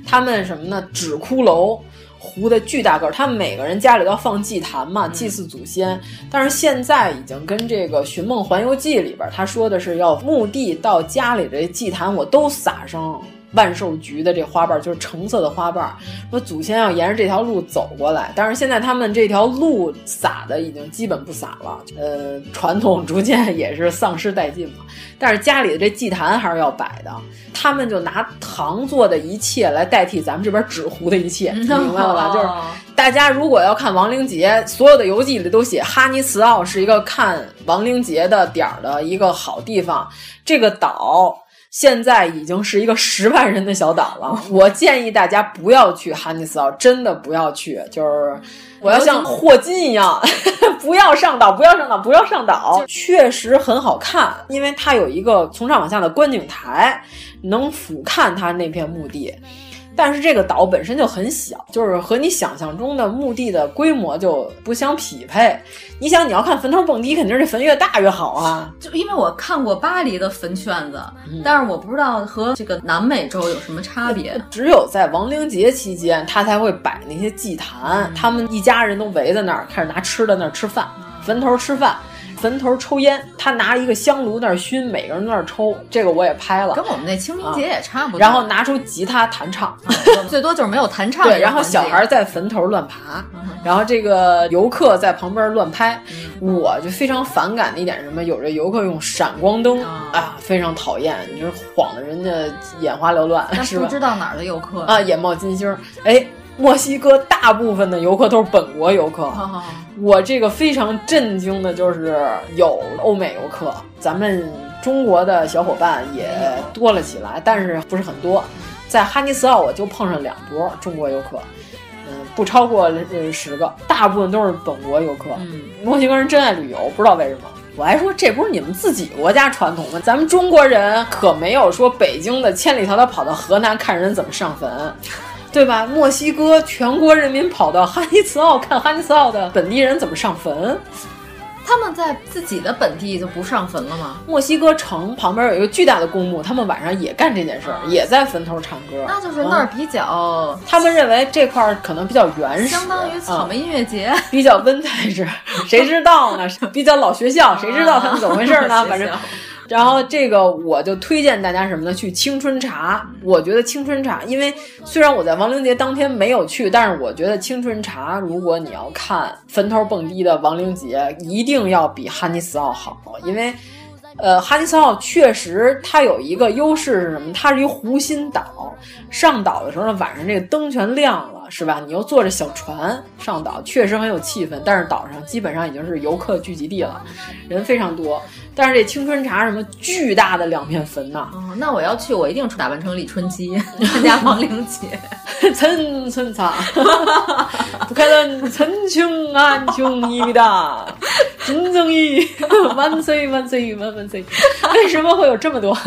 他们什么呢？纸骷髅。糊的巨大个儿，他们每个人家里都要放祭坛嘛，祭祀祖先。但是现在已经跟这个《寻梦环游记》里边他说的是要墓地到家里这祭坛，我都撒上万寿菊的这花瓣，就是橙色的花瓣。说祖先要沿着这条路走过来，但是现在他们这条路撒的已经基本不撒了，呃，传统逐渐也是丧失殆尽嘛。但是家里的这祭坛还是要摆的，他们就拿糖做的一切来代替咱们这边纸糊的一切，你明白了吧？就是大家如果要看亡灵节，所有的游记里都写哈尼茨奥是一个看亡灵节的点儿的一个好地方，这个岛。现在已经是一个十万人的小岛了。我建议大家不要去哈尼斯岛，真的不要去。就是我要像霍金一样，不要上岛，不要上岛，不要上岛。确实很好看，因为它有一个从上往下的观景台，能俯瞰它那片墓地。但是这个岛本身就很小，就是和你想象中的墓地的规模就不相匹配。你想，你要看坟头蹦迪，肯定是这坟越大越好啊。就因为我看过巴黎的坟圈子，嗯、但是我不知道和这个南美洲有什么差别。只有在亡灵节期间，他才会摆那些祭坛，嗯、他们一家人都围在那儿，开始拿吃的那儿吃饭，坟头吃饭。坟头抽烟，他拿一个香炉那儿熏，每个人那儿抽，这个我也拍了，跟我们那清明节也差不多。然后拿出吉他弹唱，最多就是没有弹唱。对，然后小孩在坟头乱爬，然后这个游客在旁边乱拍。我就非常反感的一点是什么？有这游客用闪光灯啊，非常讨厌，你就是晃得人家眼花缭乱，是吧？不知道哪儿的游客啊，眼冒金星，哎。墨西哥大部分的游客都是本国游客，我这个非常震惊的就是有欧美游客，咱们中国的小伙伴也多了起来，但是不是很多。在哈尼斯奥我就碰上两波中国游客，嗯，不超过呃十个，大部分都是本国游客。嗯墨西哥人真爱旅游，不知道为什么。我还说这不是你们自己国家传统吗？咱们中国人可没有说北京的千里迢迢跑到河南看人怎么上坟。对吧？墨西哥全国人民跑到哈尼茨奥看哈尼茨奥的本地人怎么上坟？他们在自己的本地就不上坟了吗？墨西哥城旁边有一个巨大的公墓，他们晚上也干这件事儿，也在坟头唱歌。那就是那儿比较，嗯、他们认为这块儿可能比较原始，相当于草莓音乐节，嗯、比较温带着。谁知道呢？比较老学校，谁知道他们怎么回事呢？反正。然后这个我就推荐大家什么呢？去青春茶。我觉得青春茶，因为虽然我在亡灵节当天没有去，但是我觉得青春茶，如果你要看坟头蹦迪的亡灵节，一定要比哈尼斯奥好，因为。呃，哈尼斯奥确实它有一个优势是什么？它是一湖心岛，上岛的时候呢，晚上这个灯全亮了，是吧？你又坐着小船上岛，确实很有气氛。但是岛上基本上已经是游客聚集地了，人非常多。但是这青春茶什么巨大的两片坟呐、哦，那我要去，我一定打扮成李春姬参加亡灵节。层层茶，不可能称雄安雄一的金正义万岁万岁万万岁！为什么会有这么多？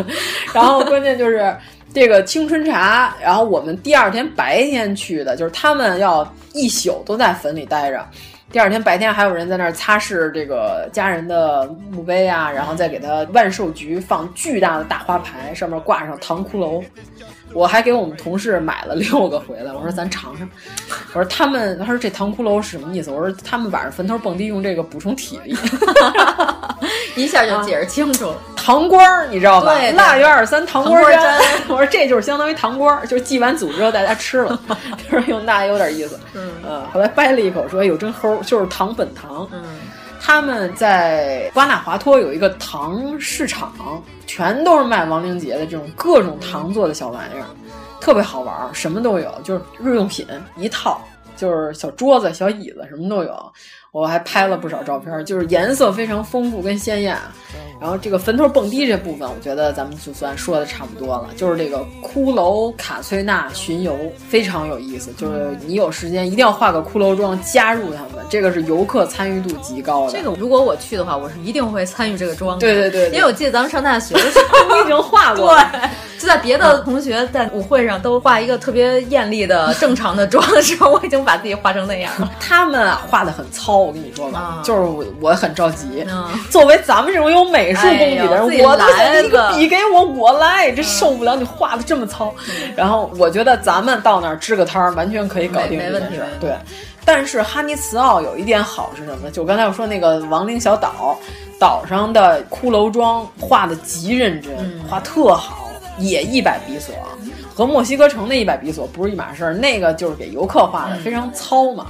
然后关键就是这个青春茶，然后我们第二天白天去的，就是他们要一宿都在坟里待着。第二天白天还有人在那儿擦拭这个家人的墓碑啊，然后再给他万寿菊放巨大的大花牌，上面挂上糖骷髅。我还给我们同事买了 六个回来，我说咱尝尝。我说他们，他说这糖骷髅是什么意思？我说他们晚上坟头蹦迪用这个补充体力，一下就解释清楚了。糖瓜儿你知道吧？对腊月二十三糖瓜糖瓜粘。我说这就是相当于糖瓜儿，就是祭完祖之后大家吃了。他说用那有点意思。嗯呃，后来掰了一口说：“哎呦，真齁，就是糖本糖。”嗯。他们在瓜纳华托有一个糖市场，全都是卖亡灵节的这种各种糖做的小玩意儿，特别好玩儿，什么都有，就是日用品一套，就是小桌子、小椅子什么都有。我还拍了不少照片，就是颜色非常丰富跟鲜艳。然后这个坟头蹦迪这部分，我觉得咱们就算说的差不多了。就是这个骷髅卡崔娜巡游非常有意思，就是你有时间一定要化个骷髅妆加入他们，这个是游客参与度极高的。这个如果我去的话，我是一定会参与这个妆的。对对对对因为我记得咱们上大学的时候，你已经化过了。对，就在别的同学在舞会上都化一个特别艳丽的正常的妆的时候，我已经把自己化成那样了。他们啊画的很糙，我跟你说吧，啊就是我我很着急。嗯作为咱们这种有美术功底的人，我都来想你个笔给我，我来，这受不了你画的这么糙。然后我觉得咱们到那儿支个摊儿，完全可以搞定没这件事儿对，但是哈尼茨奥有一点好是什么呢？就刚才我说那个亡灵小岛，岛上的骷髅妆画的极认真，嗯画特好，也一百比索。和墨西哥城那一百比索不是一码事儿，那个就是给游客画的，非常糙嘛。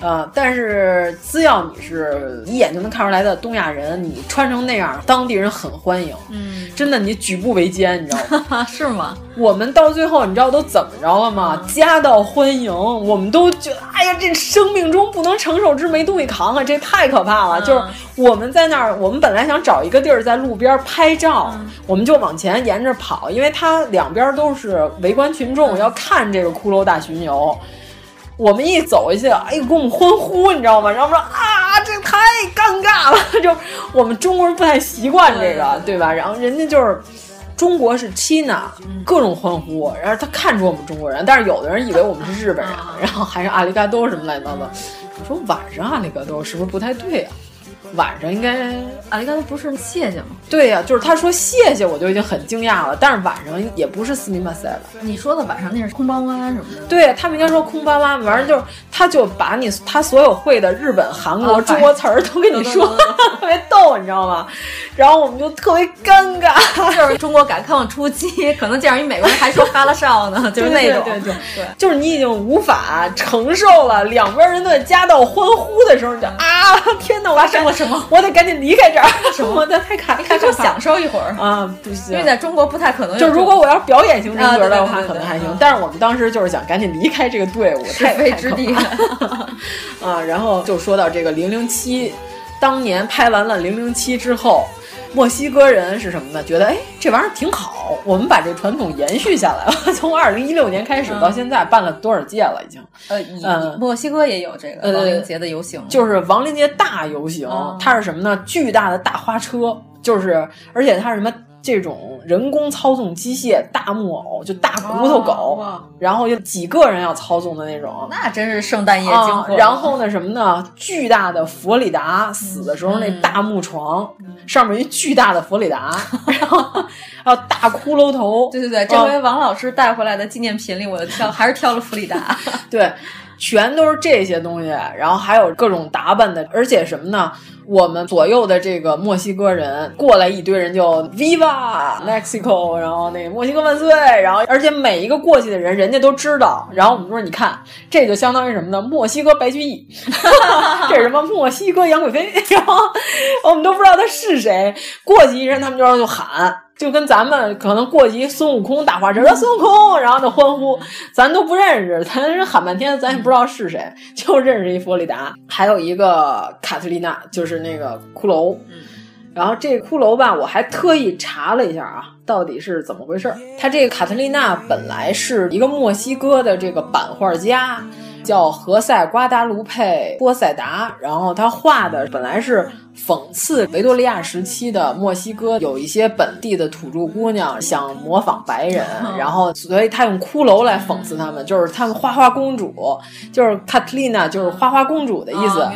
呃，但是只要你是一眼就能看出来的东亚人，你穿成那样，当地人很欢迎。嗯，真的，你举步维艰，你知道吗？是吗？我们到最后，你知道都怎么着了吗？夹道欢迎，我们都觉得，哎呀，这生命中不能承受之没东西扛啊，这太可怕了。嗯、就是我们在那儿，我们本来想找一个地儿在路边拍照，嗯、我们就往前沿着跑，因为它两边都是围观群众，要看这个骷髅大巡游。我们一走下去，哎呦，给我们欢呼，你知道吗？然后说啊，这太尴尬了，就我们中国人不太习惯这个，对吧？然后人家就是中国是 China，各种欢呼，然后他看出我们中国人，但是有的人以为我们是日本人，然后还是阿里嘎多什么乱七八糟。我说晚上阿里嘎多是不是不太对啊？晚上应该阿里嘎多不是谢谢吗？对呀、啊，就是他说谢谢，我就已经很惊讶了。但是晚上也不是斯密马塞了。你说的晚上那是空巴湾什么的？对他们应该说空巴湾，反正就是他就把你他所有会的日本、韩国、中国词儿都跟你说，特别逗，你知道吗？然后我们就特别尴尬，就是中国改革开放初期，可能见着一美国人还说哈拉少呢，就是那种，对对对对，就是你已经无法承受了两边人的夹道欢呼的时候，你就啊，天哪，我发生了什么？我得赶紧离开这儿，什么 的太卡，太说享受一会儿啊，不行，因为在中国不太可能。就如果我要表演型人格的话，啊、可能还行。但是我们当时就是想赶紧离开这个队伍，是非之地 啊。然后就说到这个零零七，当年拍完了零零七之后。墨西哥人是什么呢？觉得哎，这玩意儿挺好，我们把这传统延续下来了。从二零一六年开始到现在，办了多少届了？已经。呃，嗯，墨西哥也有这个亡灵节的游行，就是亡灵节大游行。哦、它是什么呢？巨大的大花车，就是而且它是什么？这种人工操纵机械大木偶，就大骨头狗，哦、然后有几个人要操纵的那种，那真是圣诞夜惊魂、啊。然后呢，什么呢？巨大的佛里达死的时候那大木床、嗯、上面一巨大的佛里达，然后还有大骷髅头。对对对，这回王老师带回来的纪念品里，我挑还是挑了佛里达。对。全都是这些东西，然后还有各种打扮的，而且什么呢？我们左右的这个墨西哥人过来一堆人就 Viva Mexico，然后那个墨西哥万岁，然后而且每一个过去的人，人家都知道。然后我们说，你看，这就相当于什么呢？墨西哥白居易，这是什么？墨西哥杨贵妃，然后我们都不知道他是谁。过去一人，他们就就喊。就跟咱们可能过级孙悟空打花车，孙悟空，然后就欢呼，咱都不认识，咱喊半天，咱也不知道是谁，就认识一佛里达，还有一个卡特丽娜，就是那个骷髅。然后这骷髅吧，我还特意查了一下啊，到底是怎么回事？他这个卡特丽娜本来是一个墨西哥的这个版画家。叫何塞·瓜达卢佩·波塞达，然后他画的本来是讽刺维多利亚时期的墨西哥有一些本地的土著姑娘想模仿白人，然后所以他用骷髅来讽刺他们，就是他们花花公主，就是卡特丽娜，就是花花公主的意思。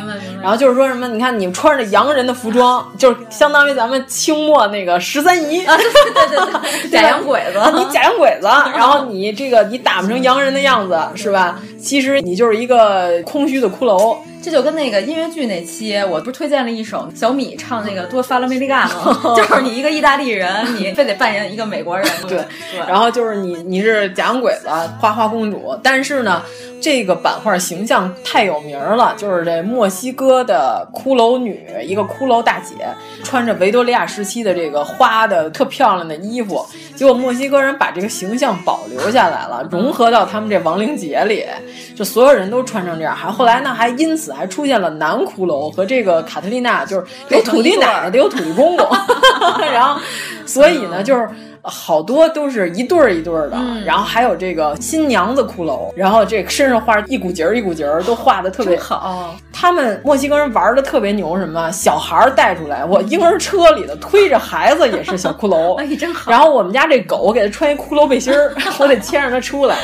然后就是说什么，你看你们穿着洋人的服装，就是相当于咱们清末那个十三姨，啊、对对对对，假洋鬼子，你假洋鬼子，然后你这个你打扮成洋人的样子，是吧？其实你就是一个空虚的骷髅，这就跟那个音乐剧那期，我不是推荐了一首小米唱那个多发拉梅利嘎吗？就是你一个意大利人，你非得扮演一个美国人，对，然后就是你你是假洋鬼子，花花公主，但是呢。这个版画形象太有名了，就是这墨西哥的骷髅女，一个骷髅大姐，穿着维多利亚时期的这个花的特漂亮的衣服，结果墨西哥人把这个形象保留下来了，融合到他们这亡灵节里，就所有人都穿成这样。还后来呢，还因此还出现了男骷髅和这个卡特丽娜，就是有土地奶奶，得有土地公公 然后所以呢，就是。好多都是一对儿一对儿的，嗯、然后还有这个新娘子骷髅，然后这身上画一股节儿一股节儿，都画的特别好。他们墨西哥人玩的特别牛，什么小孩带出来，我婴儿车里的推着孩子也是小骷髅，哎，真好。然后我们家这狗，我给它穿一骷髅背心儿，我得牵着它出来。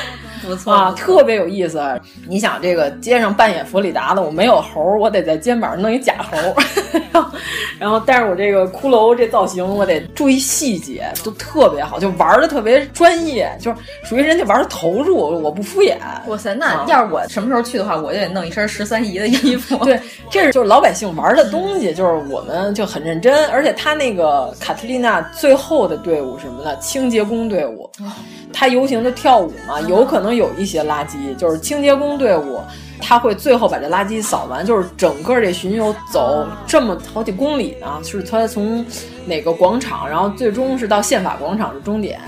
不错啊，特别有意思。你想，这个街上扮演佛里达的，我没有猴，我得在肩膀上弄一假猴，然后，然后，但是我这个骷髅这造型，我得注意细节，都特别好，就玩的特别专业，就是属于人家玩的投入，我不敷衍。哇塞，那要是我什么时候去的话，我就得弄一身十三姨的衣服。对，这是就是老百姓玩的东西，就是我们就很认真，而且他那个卡特琳娜最后的队伍什么的，清洁工队伍，他游行的跳舞嘛，有可能。有一些垃圾，就是清洁工队伍，他会最后把这垃圾扫完，就是整个这巡游走这么好几公里呢，是他从哪个广场，然后最终是到宪法广场的终点，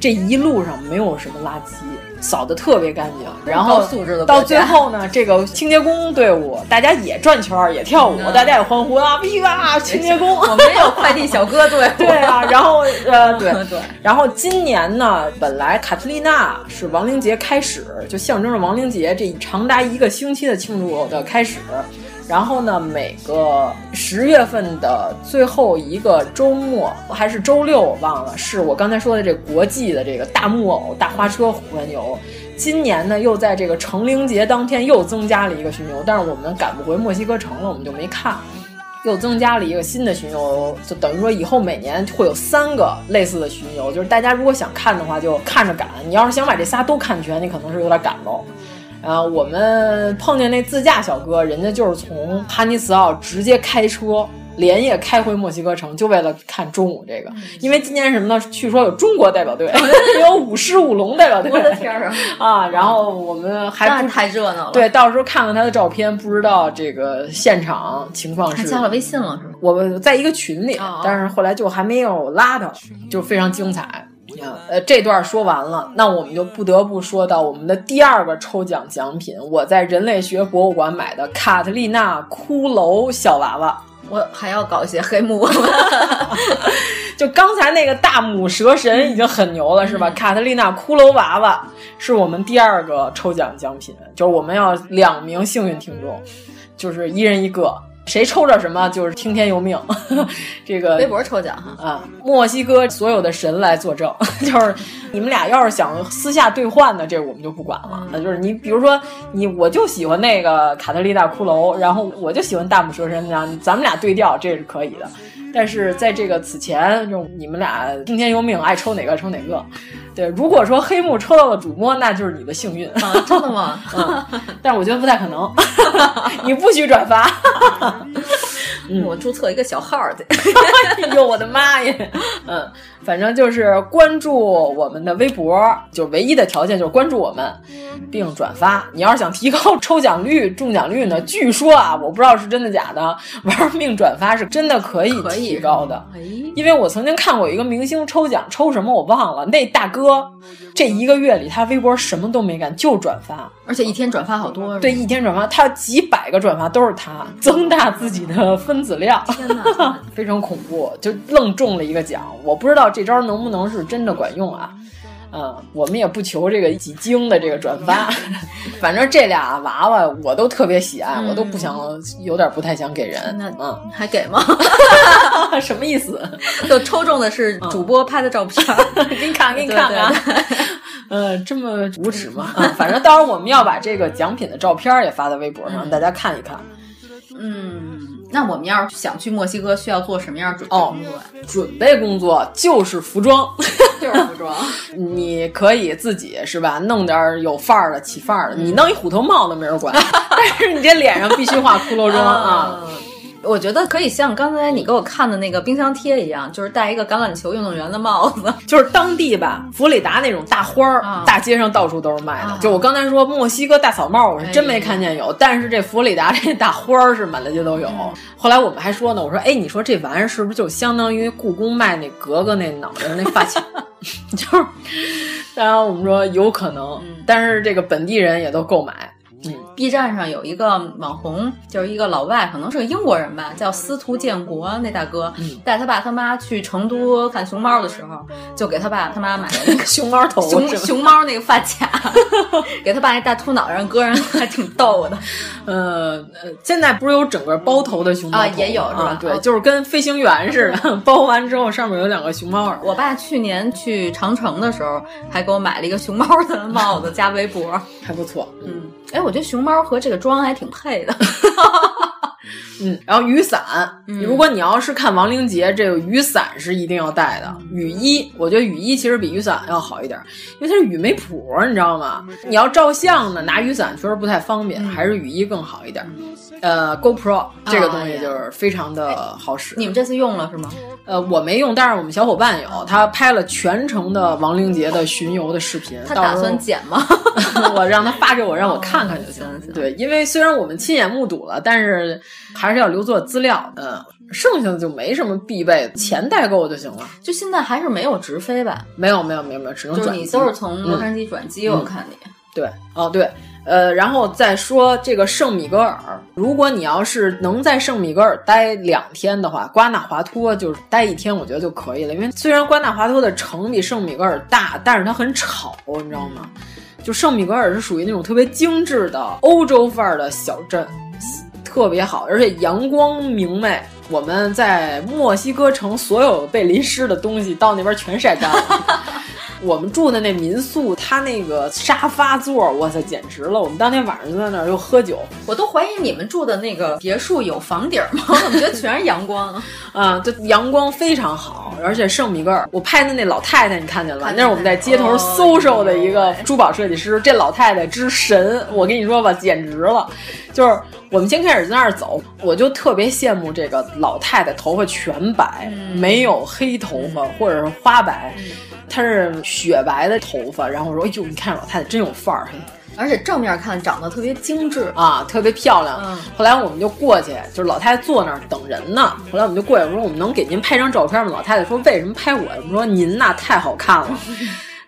这一路上没有什么垃圾。扫的特别干净，然后到最后呢，这个清洁工队伍大家也转圈也跳舞，大家也欢呼啊，哔哇！清洁工，我们有快递小哥队，对啊，然后呃，对 对，然后今年呢，本来卡特丽娜是亡灵节开始，就象征着亡灵节这长达一个星期的庆祝的开始。然后呢，每个十月份的最后一个周末还是周六，我忘了，是我刚才说的这国际的这个大木偶大花车环游。今年呢，又在这个成灵节当天又增加了一个巡游，但是我们赶不回墨西哥城了，我们就没看。又增加了一个新的巡游，就等于说以后每年会有三个类似的巡游，就是大家如果想看的话，就看着赶。你要是想把这仨都看全，你可能是有点赶喽。啊，我们碰见那自驾小哥，人家就是从哈尼茨奥直接开车连夜开回墨西哥城，就为了看中午这个。因为今年什么呢？据说有中国代表队，有舞狮舞龙代表队。我的天啊！啊，然后我们还太热闹了。对，到时候看看他的照片，不知道这个现场情况是。加了微信了是吗？我们在一个群里，但是后来就还没有拉他，就非常精彩。呃，这段说完了，那我们就不得不说到我们的第二个抽奖奖品，我在人类学博物馆买的卡特丽娜骷髅小娃娃。我还要搞一些黑幕，就刚才那个大母蛇神已经很牛了，是吧？卡特丽娜骷髅娃娃是我们第二个抽奖奖品，就是我们要两名幸运听众，就是一人一个。谁抽着什么就是听天由命，这个微博抽奖哈啊！墨西哥所有的神来作证，就是你们俩要是想私下兑换的，这我们就不管了。那就是你，比如说你，我就喜欢那个卡特琳娜骷髅，然后我就喜欢大拇蛇神，这样咱们俩对调，这是可以的。但是在这个此前，就你们俩听天由命，爱抽哪个抽哪个。对，如果说黑幕抽到了主播，那就是你的幸运啊！真的吗？嗯，但是我觉得不太可能，你不许转发。我注册一个小号去。哎呦，我的妈呀！嗯，反正就是关注我们的微博，就唯一的条件就是关注我们，并转发。你要是想提高 抽奖率、中奖率呢？据说啊，我不知道是真的假的，玩命转发是真的可以提高的。因为我曾经看过一个明星抽奖，抽什么我忘了，那大哥。这一个月里，他微博什么都没干，就转发，而且一天转发好多。对，一天转发，他几百个转发都是他，增大自己的分子量。天哪，非常恐怖，就愣中了一个奖。我不知道这招能不能是真的管用啊？嗯，我们也不求这个几经的这个转发，反正这俩娃娃我都特别喜爱，我都不想有点不太想给人。那嗯，还给吗？什么意思？就抽中的是主播拍的照片，给你看，给你看看。呃，这么无耻吗？反正到时候我们要把这个奖品的照片也发在微博上，让大家看一看。嗯，那我们要是想去墨西哥，需要做什么样准备工作？准备工作就是服装，就是服装。你可以自己是吧，弄点有范儿的、起范儿的。你弄一虎头帽都没人管，但是你这脸上必须画骷髅 妆啊。我觉得可以像刚才你给我看的那个冰箱贴一样，就是戴一个橄榄球运动员的帽子，就是当地吧，佛里达那种大花儿，大街上到处都是卖的。就我刚才说墨西哥大草帽，我是真没看见有，但是这佛里达这大花儿是满大街都有。后来我们还说呢，我说哎，你说这玩意儿是不是就相当于故宫卖那格格那脑袋那发卡？就是，当然我们说有可能，但是这个本地人也都购买。嗯，B 站上有一个网红，就是一个老外，可能是个英国人吧，叫司徒建国。那大哥带他爸他妈去成都看熊猫的时候，就给他爸他妈买了那个熊猫头，熊熊猫那个发卡，给他爸一大秃脑上搁上，还挺逗的。呃，现在不是有整个包头的熊猫啊，也有是吧？对，就是跟飞行员似的，包完之后上面有两个熊猫耳。我爸去年去长城的时候，还给我买了一个熊猫的帽子加围脖，还不错。嗯，哎，我觉得熊猫和这个妆还挺配的。嗯，然后雨伞，如果你要是看亡灵节，这个雨伞是一定要带的。雨衣，我觉得雨衣其实比雨伞要好一点，因为它是雨没谱，你知道吗？你要照相呢，拿雨伞确实不太方便，还是雨衣更好一点。呃，GoPro 这个东西就是非常的好使。你们这次用了是吗？呃，我没用，但是我们小伙伴有，他拍了全程的亡灵节的巡游的视频。他打算剪吗？我让他发给我，让我看看就行。对，因为虽然我们亲眼目睹了，但是还是要留作资料。嗯，剩下的就没什么必备，钱带够就行了。就现在还是没有直飞吧？没有，没有，没有，没有，只能转机。你都是从洛杉矶转机，我看你。对，哦，对。呃，然后再说这个圣米格尔，如果你要是能在圣米格尔待两天的话，瓜纳华托就是待一天，我觉得就可以了。因为虽然瓜纳华托的城比圣米格尔大，但是它很吵，你知道吗？就圣米格尔是属于那种特别精致的欧洲范儿的小镇，特别好，而且阳光明媚。我们在墨西哥城所有被淋湿的东西到那边全晒干了。我们住的那民宿，它那个沙发座，哇塞，简直了！我们当天晚上就在那儿又喝酒，我都怀疑你们住的那个别墅有房顶吗？我怎么觉得全是阳光啊？就阳光非常好，而且圣米格尔，我拍的那老太太你看见了吧？那是我们在街头搜售的一个珠宝设计师，这老太太之神，我跟你说吧，简直了！就是我们先开始在那儿走，我就特别羡慕这个老太太，头发全白，没有黑头发或者是花白。她是雪白的头发，然后我说：“哎呦，你看老太太真有范儿，而且正面看长得特别精致啊，特别漂亮。”后来我们就过去，就是老太太坐那儿等人呢。后来我们就过去，我说：“我们能给您拍张照片吗？”老太太说：“为什么拍我？”我们说：“您呐太好看了。”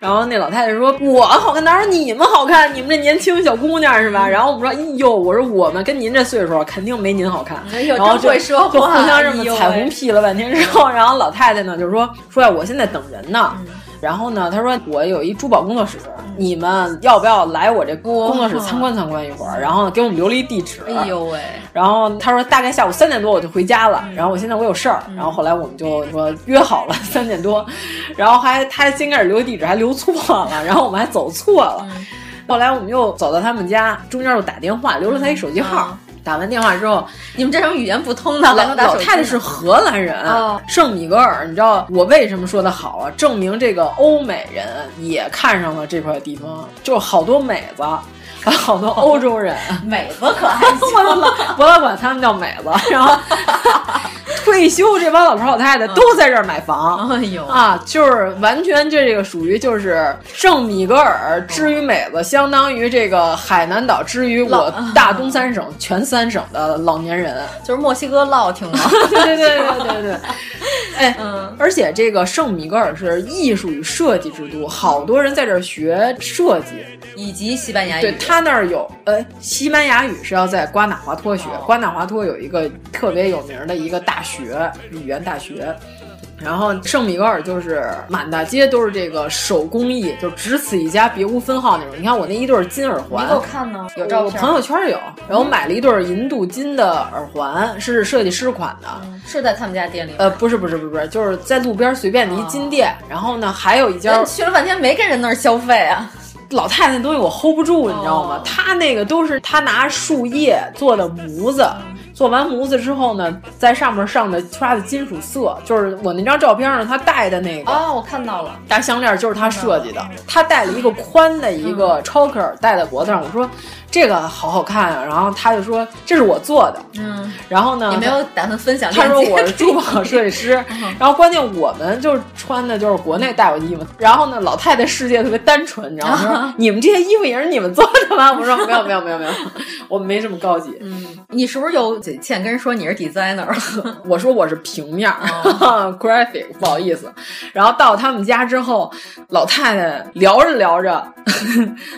然后那老太太说：“我好看，哪有你们好看？你们这年轻小姑娘是吧？”然后我们说：“哎呦，我说我们跟您这岁数肯定没您好看。”然后就就互相这么彩虹屁了半天之后，然后老太太呢就说：“说呀，我现在等人呢。”然后呢，他说我有一珠宝工作室，你们要不要来我这工作室参观参观一会儿？然后，给我们留了一地址。哎呦喂！然后他说大概下午三点多我就回家了。然后我现在我有事儿。然后后来我们就说约好了 三点多。然后还他先开始留地址，还留错了。然后我们还走错了。后来我们又走到他们家，中间又打电话，留了他一手机号。打完电话之后，你们这种语言不通的，老老太太是荷兰人，圣米格尔，你知道我为什么说的好啊？证明这个欧美人也看上了这块地方，就好多美子，还有好多。欧洲人，美子可还行，我 老我老管他们叫美子，然后。退休这帮老头老太太都在这儿买房，哎呦。啊，就是完全这个属于就是圣米格尔之于美子，相当于这个海南岛之于我大东三省全三省的老年人，就是墨西哥烙听吗？对对对对对对，哎，而且这个圣米格尔是艺术与设计之都，好多人在这儿学设计以及西班牙语。对他那儿有，呃，西班牙语是要在瓜纳华托学，瓜纳华托有一个特别有名的一个大学。语言大学，然后圣米格尔就是满大街都是这个手工艺，就只此一家，别无分号那种。你看我那一对金耳环，你给我看呢？有照片？我朋友圈有。然后买了一对银镀金的耳环，是设计师款的，是在他们家店里。呃，不是，不是，不是，就是在路边随便的一金店。然后呢，还有一家去了半天没跟人那儿消费啊。老太太那东西我 hold 不住，你知道吗？她那个都是她拿树叶做的模子。做完模子之后呢，在上面上的刷的金属色，就是我那张照片上她戴的那个啊，我看到了，大项链就是她设计的。她戴了一个宽的一个 choker 戴在脖子上，我说。这个好好看啊！然后他就说这是我做的，嗯，然后呢，也没有打算分享？他说我是珠宝设计师，然后关键我们就是穿的就是国内带过的衣服。然后呢，老太太世界特别单纯，你知道吗？你们这些衣服也是你们做的吗？我说没有没有没有没有，我们没这么高级。嗯，你是不是有嘴欠跟人说你是 designer？我说我是平面 graphic，不好意思。然后到他们家之后，老太太聊着聊着，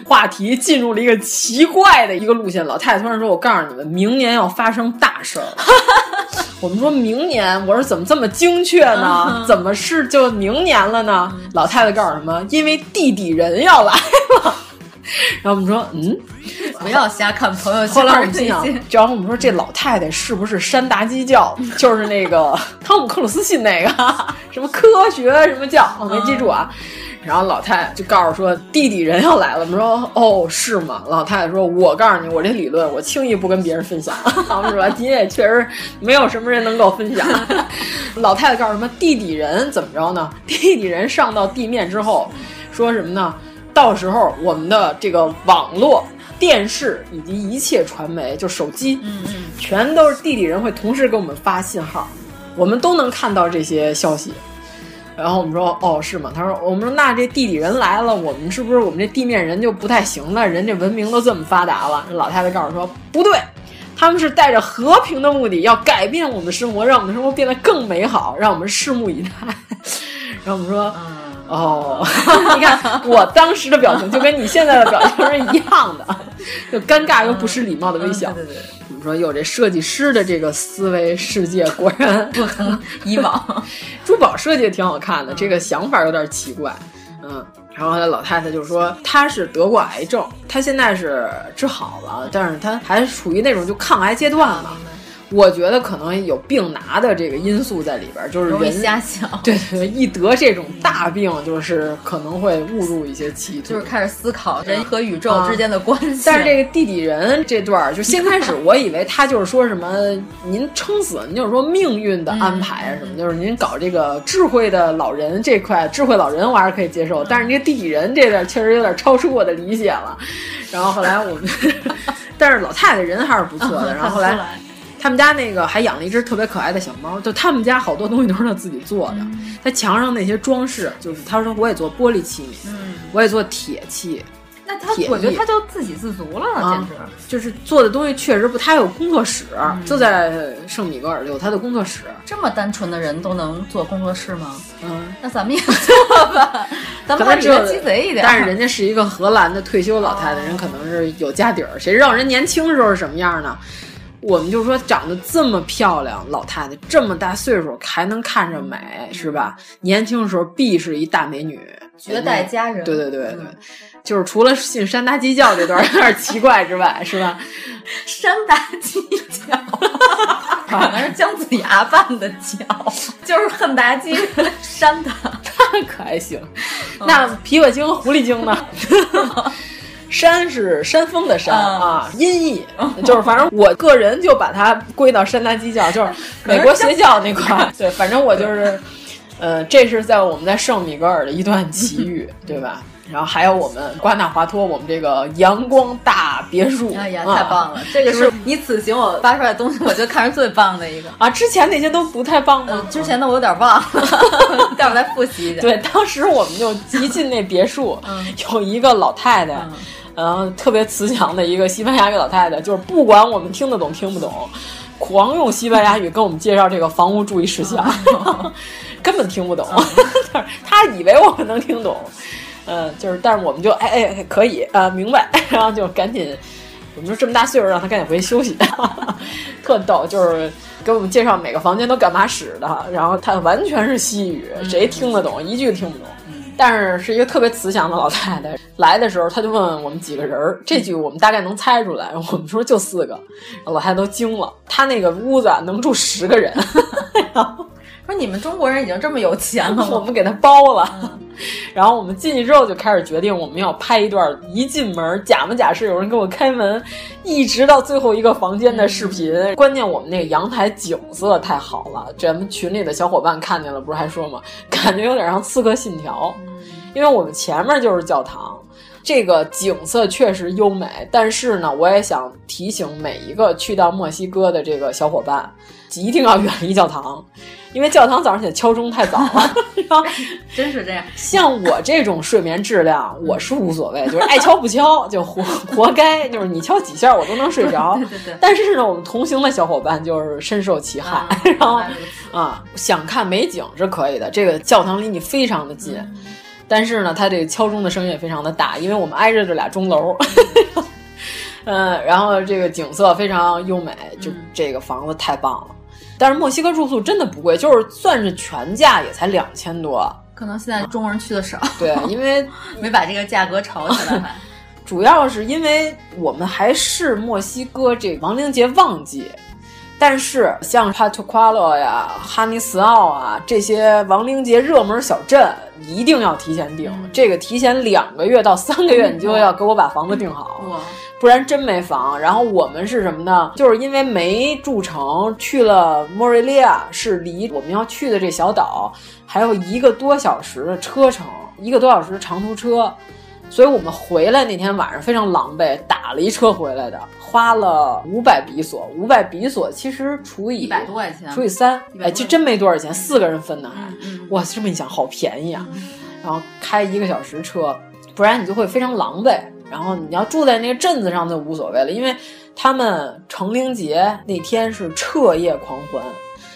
话题进入了一个奇怪。怪的一个路线，老太太突然说：“我告诉你们，明年要发生大事儿。”我们说明年，我说怎么这么精确呢？怎么是就明年了呢？老太太告诉什么？因为地底人要来了。然后我们说：“嗯，不要瞎看朋友圈。”后来我们心想，然后我们说：“这老太太是不是山达基教？就是那个汤姆克鲁斯信那个什么科学什么教？我没记住啊。”然后老太太就告诉说地底人要来了。我们说哦是吗？老太太说，我告诉你，我这理论我轻易不跟别人分享，是吧？你也确实没有什么人能够分享。老太太告诉什么地底人怎么着呢？地底人上到地面之后，说什么呢？到时候我们的这个网络。电视以及一切传媒，就手机，嗯嗯，全都是地底人会同时给我们发信号，我们都能看到这些消息。然后我们说，哦，是吗？他说，我们说那这地底人来了，我们是不是我们这地面人就不太行了？人这文明都这么发达了。老太太告诉说，不对，他们是带着和平的目的，要改变我们的生活，让我们的生活变得更美好，让我们拭目以待。然后我们说。嗯哦，你看我当时的表情就跟你现在的表情是一样的，就尴尬又不失礼貌的微笑。对对对，我们说有这设计师的这个思维世界，果然不同以往。珠宝设计也挺好看的，这个想法有点奇怪。嗯，然后老太太就说她是得过癌症，她现在是治好了，但是她还处于那种就抗癌阶段了。我觉得可能有病拿的这个因素在里边，就是人瞎想。对对，一得这种大病，就是可能会误入一些歧途，就是开始思考人和宇宙之间的关系。但是这个地底人这段，就先开始我以为他就是说什么您撑死，您就是说命运的安排啊什么，就是您搞这个智慧的老人这块，智慧老人我还是可以接受，但是这个地底人这段确实有点超出我的理解了。然后后来我们，但是老太太人还是不错的。然后后来。他们家那个还养了一只特别可爱的小猫，就他们家好多东西都是他自己做的。他墙上那些装饰，就是他说我也做玻璃器皿，嗯，我也做铁器。那他我觉得他就自给自足了，简直就是做的东西确实不。他有工作室，就在圣米格尔有他的工作室。这么单纯的人都能做工作室吗？嗯，那咱们也做吧，咱们还比他鸡贼一点。但是人家是一个荷兰的退休老太太，人可能是有家底儿。谁知道人年轻时候是什么样呢？我们就说长得这么漂亮，老太太这么大岁数还能看着美，是吧？年轻的时候必是一大美女，绝代佳人。对对对对，就是除了信山大基教这段有点 奇怪之外，是吧？山大基教可能是姜子牙扮的教，就是恨妲己山的，那可还行。那琵琶精、狐狸精呢？山是山峰的山啊，音译就是反正我个人就把它归到山达基教，就是 美国邪教那块。对，反正我就是，呃，这是在我们在圣米格尔的一段奇遇，对吧？然后还有我们瓜纳华托，我们这个阳光大别墅，哎呀，太棒了！这个是你此行我发出来的东西，我觉得看着最棒的一个啊。之前那些都不太棒吗？之前的我有点忘了，待会儿再复习一下。对，当时我们就一进那别墅，有一个老太太。然后特别慈祥的一个西班牙语老太太，就是不管我们听得懂听不懂，狂用西班牙语跟我们介绍这个房屋注意事项，根本听不懂。他以为我们能听懂，嗯，就是，但是我们就哎哎可以啊，明白，然后就赶紧，我们说这么大岁数，让他赶紧回去休息，特逗，就是给我们介绍每个房间都干嘛使的，然后他完全是西语，谁听得懂一句听不懂。但是是一个特别慈祥的老太太，来的时候她就问我们几个人儿，这句我们大概能猜出来。我们说就四个，老太太都惊了。她那个屋子能住十个人，说你们中国人已经这么有钱了，我们给他包了。然后我们进去之后就开始决定我们要拍一段一进门假模假式有人给我开门，一直到最后一个房间的视频。关键我们那个阳台景色太好了，咱们群里的小伙伴看见了，不是还说吗？感觉有点像《刺客信条》。因为我们前面就是教堂，这个景色确实优美。但是呢，我也想提醒每一个去到墨西哥的这个小伙伴，一定要远离教堂，因为教堂早上起来敲钟太早了。真是这样，像我这种睡眠质量，我是无所谓，就是爱敲不敲就活活该，就是你敲几下我都能睡着。对对对。但是呢，我们同行的小伙伴就是深受其害。然后啊，想看美景是可以的，这个教堂离你非常的近。但是呢，它这个敲钟的声音也非常的大，因为我们挨着这俩钟楼，嗯，然后这个景色非常优美，就这个房子太棒了。但是墨西哥住宿真的不贵，就是算是全价也才两千多。可能现在中国人去的少，对，因为没把这个价格炒起来。主要是因为我们还是墨西哥这亡灵节旺季。但是像帕图夸勒呀、哈尼斯奥啊这些亡灵节热门小镇，一定要提前订。嗯这个提前两个月到三个月，你就要给我把房子订好，不然真没房。然后我们是什么呢？就是因为没住成，去了莫瑞利亚，是离我们要去的这小岛还有一个多小时的车程，一个多小时长途车。所以我们回来那天晚上非常狼狈，打了一车回来的，花了五百比索。五百比索其实除以一百多块钱，除以三，哎，就真没多少钱，四个人分的还。嗯哇，这么一想，好便宜啊！然后开一个小时车，不然你就会非常狼狈。然后你要住在那个镇子上就无所谓了，因为他们成灵节那天是彻夜狂欢。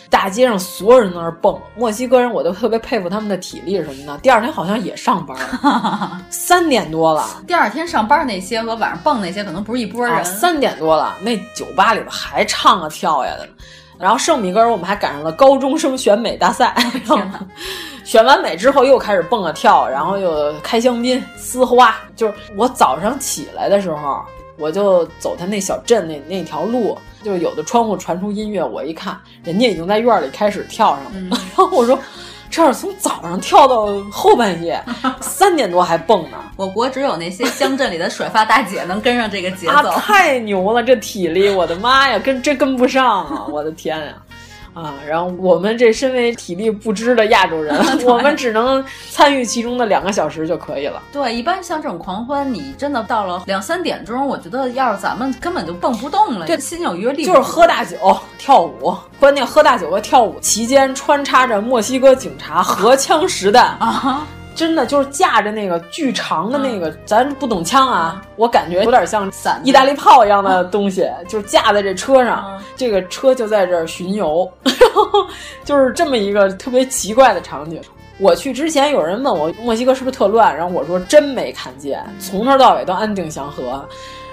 大街上所有人都在那儿蹦，墨西哥人我都特别佩服他们的体力什么的。第二天好像也上班，三点多了。第二天上班那些和晚上蹦那些可能不是一拨人。啊、三点多了，那酒吧里边还唱啊跳呀的。然后圣米格尔我们还赶上了高中生选美大赛，选完美之后又开始蹦啊跳，然后又开香槟、撕花。就是我早上起来的时候，我就走他那小镇那那条路。就有的窗户传出音乐，我一看，人家已经在院里开始跳上了。嗯、然后我说，这是从早上跳到后半夜，三点多还蹦呢。我国只有那些乡镇里的甩发大姐能跟上这个节奏，啊、太牛了！这体力，我的妈呀，跟真跟不上啊！我的天呀！啊，然后我们这身为体力不支的亚洲人，我们只能参与其中的两个小时就可以了。对，一般像这种狂欢，你真的到了两三点钟，我觉得要是咱们根本就蹦不动了，这，心有余力就是喝大酒跳舞，关键喝大酒和跳舞期间穿插着墨西哥警察荷枪实弹啊。真的就是架着那个巨长的那个，嗯、咱不懂枪啊，我感觉有点像伞意大利炮一样的东西，就是架在这车上，嗯、这个车就在这儿巡游，然后就是这么一个特别奇怪的场景。我去之前，有人问我墨西哥是不是特乱，然后我说真没看见，从头到尾都安定祥和。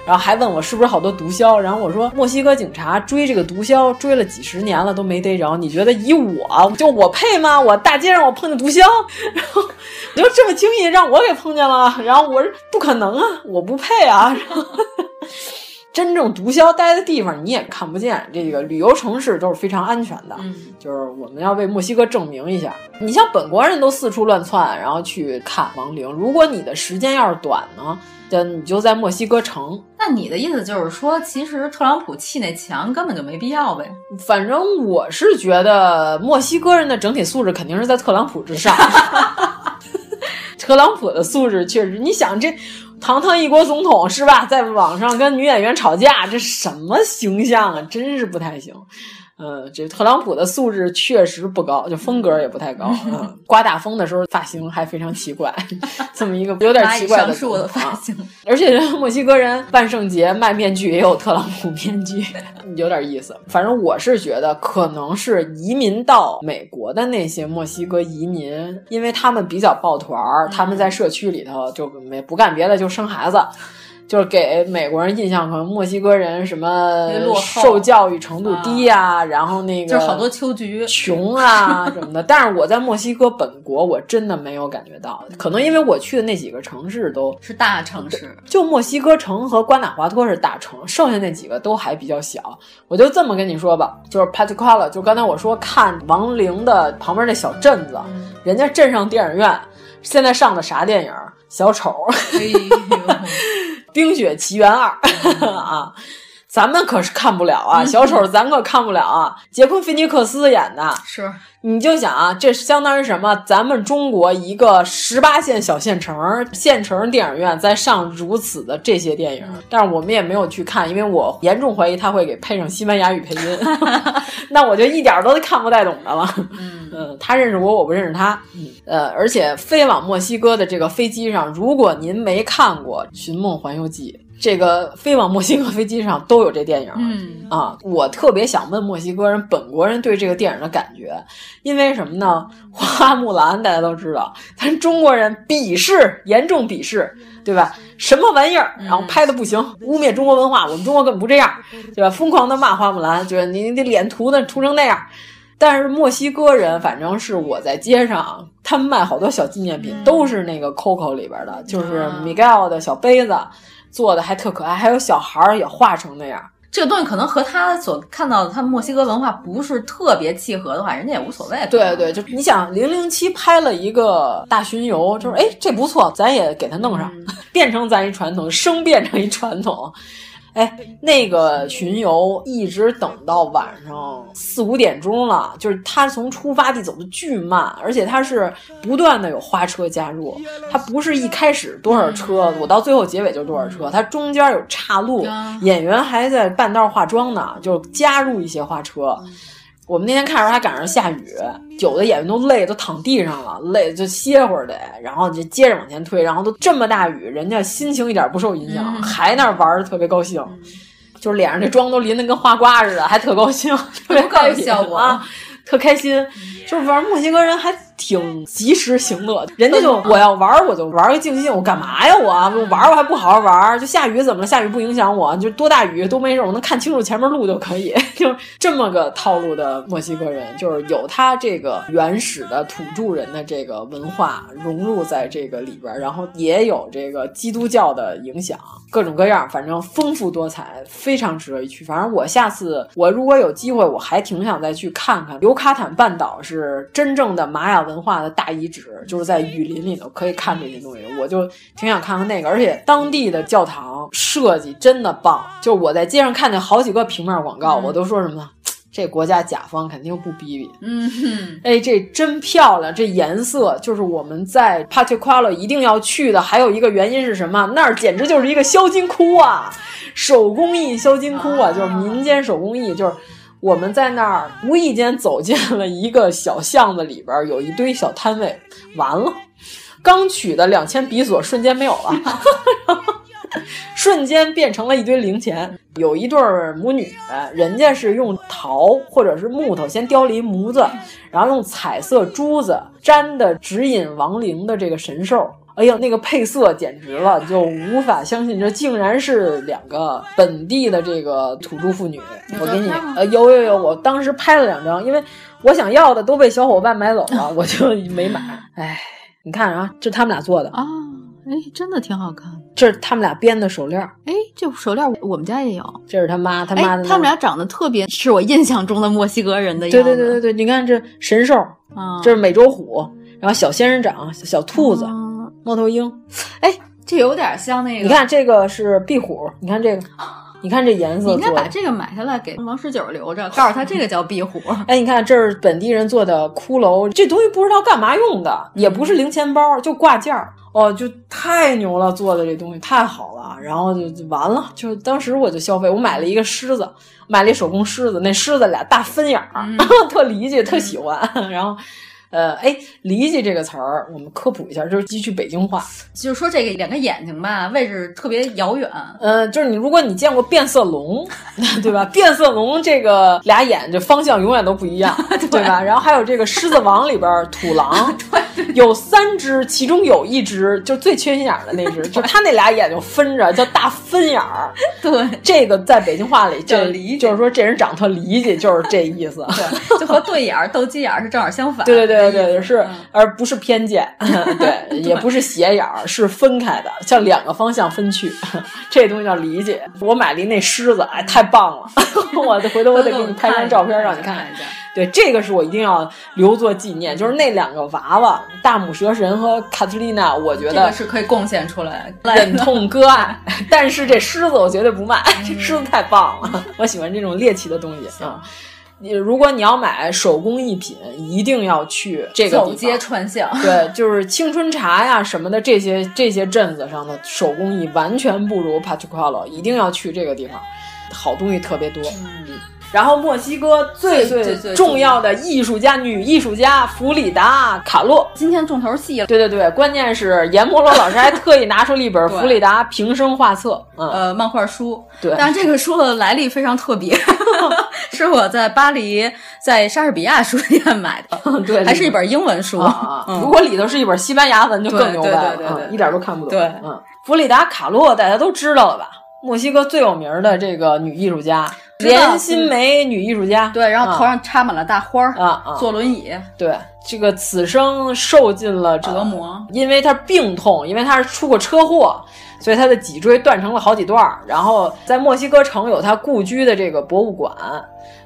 然后还问我是不是好多毒枭，然后我说墨西哥警察追这个毒枭追了几十年了都没逮着，你觉得以我就我配吗？我大街上我碰见毒枭，然 后你就这么轻易让我给碰见了，然后我说不可能啊，我不配啊。然后 真正毒枭待的地方你也看不见，这个旅游城市都是非常安全的。嗯，就是我们要为墨西哥证明一下。你像本国人都四处乱窜，然后去看亡灵，如果你的时间要是短呢？你就在墨西哥城，那你的意思就是说，其实特朗普砌那墙根本就没必要呗？反正我是觉得墨西哥人的整体素质肯定是在特朗普之上。特朗普的素质确实，你想这堂堂一国总统是吧，在网上跟女演员吵架，这什么形象啊？真是不太行。嗯，这特朗普的素质确实不高，就风格也不太高。嗯，刮大风的时候发型还非常奇怪，这么一个有点奇怪的的发型。而且 墨西哥人万圣节卖面具也有特朗普面具，有点意思。反正我是觉得可能是移民到美国的那些墨西哥移民，因为他们比较抱团儿，他们在社区里头就没不干别的，就生孩子。就是给美国人印象，可能墨西哥人什么受教育程度低呀、啊，然后那个就是好多秋菊穷啊什么的。但是我在墨西哥本国，我真的没有感觉到，可能因为我去的那几个城市都是大城市，就墨西哥城和瓜纳华托是大城，剩下那几个都还比较小。我就这么跟你说吧，就是 Paticola，就刚才我说看亡灵的旁边那小镇子，嗯、人家镇上电影院现在上的啥电影？小丑。冰雪奇缘二》啊，咱们可是看不了啊，小丑咱可看不了啊。杰昆·菲尼克斯演的，是你就想啊，这相当于什么？咱们中国一个十八线小县城县城电影院在上如此的这些电影，但是我们也没有去看，因为我严重怀疑他会给配上西班牙语配音，那我就一点都看不太懂的了。嗯嗯，他认识我，我不认识他。嗯，呃，而且飞往墨西哥的这个飞机上，如果您没看过《寻梦环游记》。这个飞往墨西哥飞机上都有这电影，嗯啊，我特别想问墨西哥人本国人对这个电影的感觉，因为什么呢？花木兰大家都知道，咱中国人鄙视，严重鄙视，对吧？什么玩意儿？然后拍的不行，污蔑中国文化，我们中国根本不这样，对吧？疯狂的骂花木兰，就是你你脸涂的涂成那样。但是墨西哥人，反正是我在街上，他们卖好多小纪念品，都是那个 Coco 里边的，就是 Miguel 的小杯子。做的还特可爱，还有小孩儿也画成那样。这个东西可能和他所看到的他墨西哥文化不是特别契合的话，人家也无所谓。对对，就你想，零零七拍了一个大巡游，就是哎，这不错，咱也给他弄上，嗯、变成咱一传统，生变成一传统。哎，那个巡游一直等到晚上四五点钟了，就是他从出发地走的巨慢，而且他是不断的有花车加入，他不是一开始多少车，我到最后结尾就多少车，他中间有岔路，演员还在半道化妆呢，就加入一些花车。我们那天看着还赶上下雨，有的演员都累，都躺地上了，累就歇会儿得，然后就接着往前推，然后都这么大雨，人家心情一点不受影响，嗯、还那玩的特别高兴，就是脸上这妆都淋得跟花瓜似的，还特高兴，特别高兴啊，特开心。就是玩墨西哥人还挺及时行乐，人家就我要玩我就玩个尽兴，我干嘛呀我我玩我还不好好玩，就下雨怎么了？下雨不影响我，就多大雨都没事，我能看清楚前面路就可以。就这么个套路的墨西哥人，就是有他这个原始的土著人的这个文化融入在这个里边，然后也有这个基督教的影响，各种各样，反正丰富多彩，非常值得一去。反正我下次我如果有机会，我还挺想再去看看尤卡坦半岛是。真正的玛雅文化的大遗址，就是在雨林里头可以看这些东西，我就挺想看看那个。而且当地的教堂设计真的棒，就我在街上看见好几个平面广告，嗯、我都说什么呢？这国家甲方肯定不逼逼，嗯哼，哎，这真漂亮，这颜色就是我们在 p a t i q u a l 一定要去的。还有一个原因是什么？那儿简直就是一个销金窟啊，手工艺销金窟啊，就是民间手工艺，就是。我们在那儿无意间走进了一个小巷子里边，有一堆小摊位。完了，刚取的两千比索瞬间没有了，瞬间变成了一堆零钱。有一对母女，人家是用陶或者是木头先雕了一模子，然后用彩色珠子粘的指引亡灵的这个神兽。哎呀，那个配色简直了，就无法相信，这竟然是两个本地的这个土著妇女。我给你，呃，有有有，我当时拍了两张，因为我想要的都被小伙伴买走了，我就没买。哎，你看啊，这他们俩做的啊，哎，真的挺好看。这是他们俩编的手链，哎，这手链我们家也有。这是他妈，他妈的。他们俩长得特别是我印象中的墨西哥人的样子。对对对对对，你看这神兽，啊，这是美洲虎，然后小仙人掌、小兔子。猫头鹰，哎，这有点像那个。你看这个是壁虎，你看这个，你看这颜色。你应该把这个买下来给王十九留着，告诉他这个叫壁虎。哎，你看这是本地人做的骷髅，这东西不知道干嘛用的，也不是零钱包，就挂件儿。哦，就太牛了，做的这东西太好了。然后就就完了，就当时我就消费，我买了一个狮子，买了一手工狮子，那狮子俩大分眼儿，嗯、特理解，特喜欢。然后。呃，哎，离奇这个词儿，我们科普一下，就是继续北京话，就是说这个两个眼睛吧，位置特别遥远。呃，就是你，如果你见过变色龙，对吧？变色龙这个俩眼就方向永远都不一样，对吧？然后还有这个《狮子王》里边土狼，有三只，其中有一只就最缺心眼的那只，就他那俩眼睛分着，叫大分眼儿。对，这个在北京话里就离就是说这人长特离奇，就是这意思。对，就和对眼儿、斗鸡眼儿是正好相反。对对对。对对，是，而不是偏见，对，也不是斜眼儿，是分开的，向两个方向分去，这东西叫理解。我买了一那狮子，哎，太棒了！我回头我得给你拍张照片让你看一下。对，这个是我一定要留作纪念，就是那两个娃娃，大母蛇神和卡特丽娜，我觉得是可以贡献出来，忍痛割爱。但是这狮子我绝对不卖，这狮子太棒了，我喜欢这种猎奇的东西啊。你如果你要买手工艺品，一定要去这个走街串巷。对，就是青春茶呀什么的，这些这些镇子上的手工艺完全不如 p a c h u a l o 一定要去这个地方，好东西特别多。嗯。然后墨西哥最最重要的艺术家，女艺术家弗里达卡洛，今天重头戏了。对对对，关键是阎摩罗老师还特意拿出了一本弗里达平生画册，嗯、呃，漫画书。对，但这个书的来历非常特别，是我在巴黎在莎士比亚书店买的，对，还是一本英文书。啊嗯、如果里头是一本西班牙文，就更牛掰了，对对对一点都看不懂。对，嗯，弗里达卡洛大家都知道了吧？墨西哥最有名的这个女艺术家。连心梅女艺术家，对，然后头上插满了大花儿啊啊，坐轮椅，对，这个此生受尽了折磨，因为她病痛，因为她是出过车祸，所以他的脊椎断成了好几段儿。然后在墨西哥城有他故居的这个博物馆，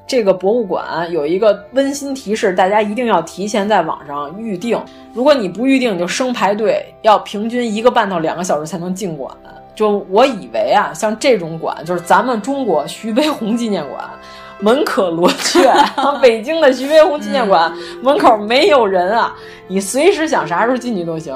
这个博物馆有一个温馨提示，大家一定要提前在网上预定。如果你不预定，你就生排队，要平均一个半到两个小时才能进馆。就我以为啊，像这种馆，就是咱们中国徐悲鸿纪念馆。门可罗雀，北京的徐悲鸿纪念馆门口没有人啊，你随时想啥时候进去都行。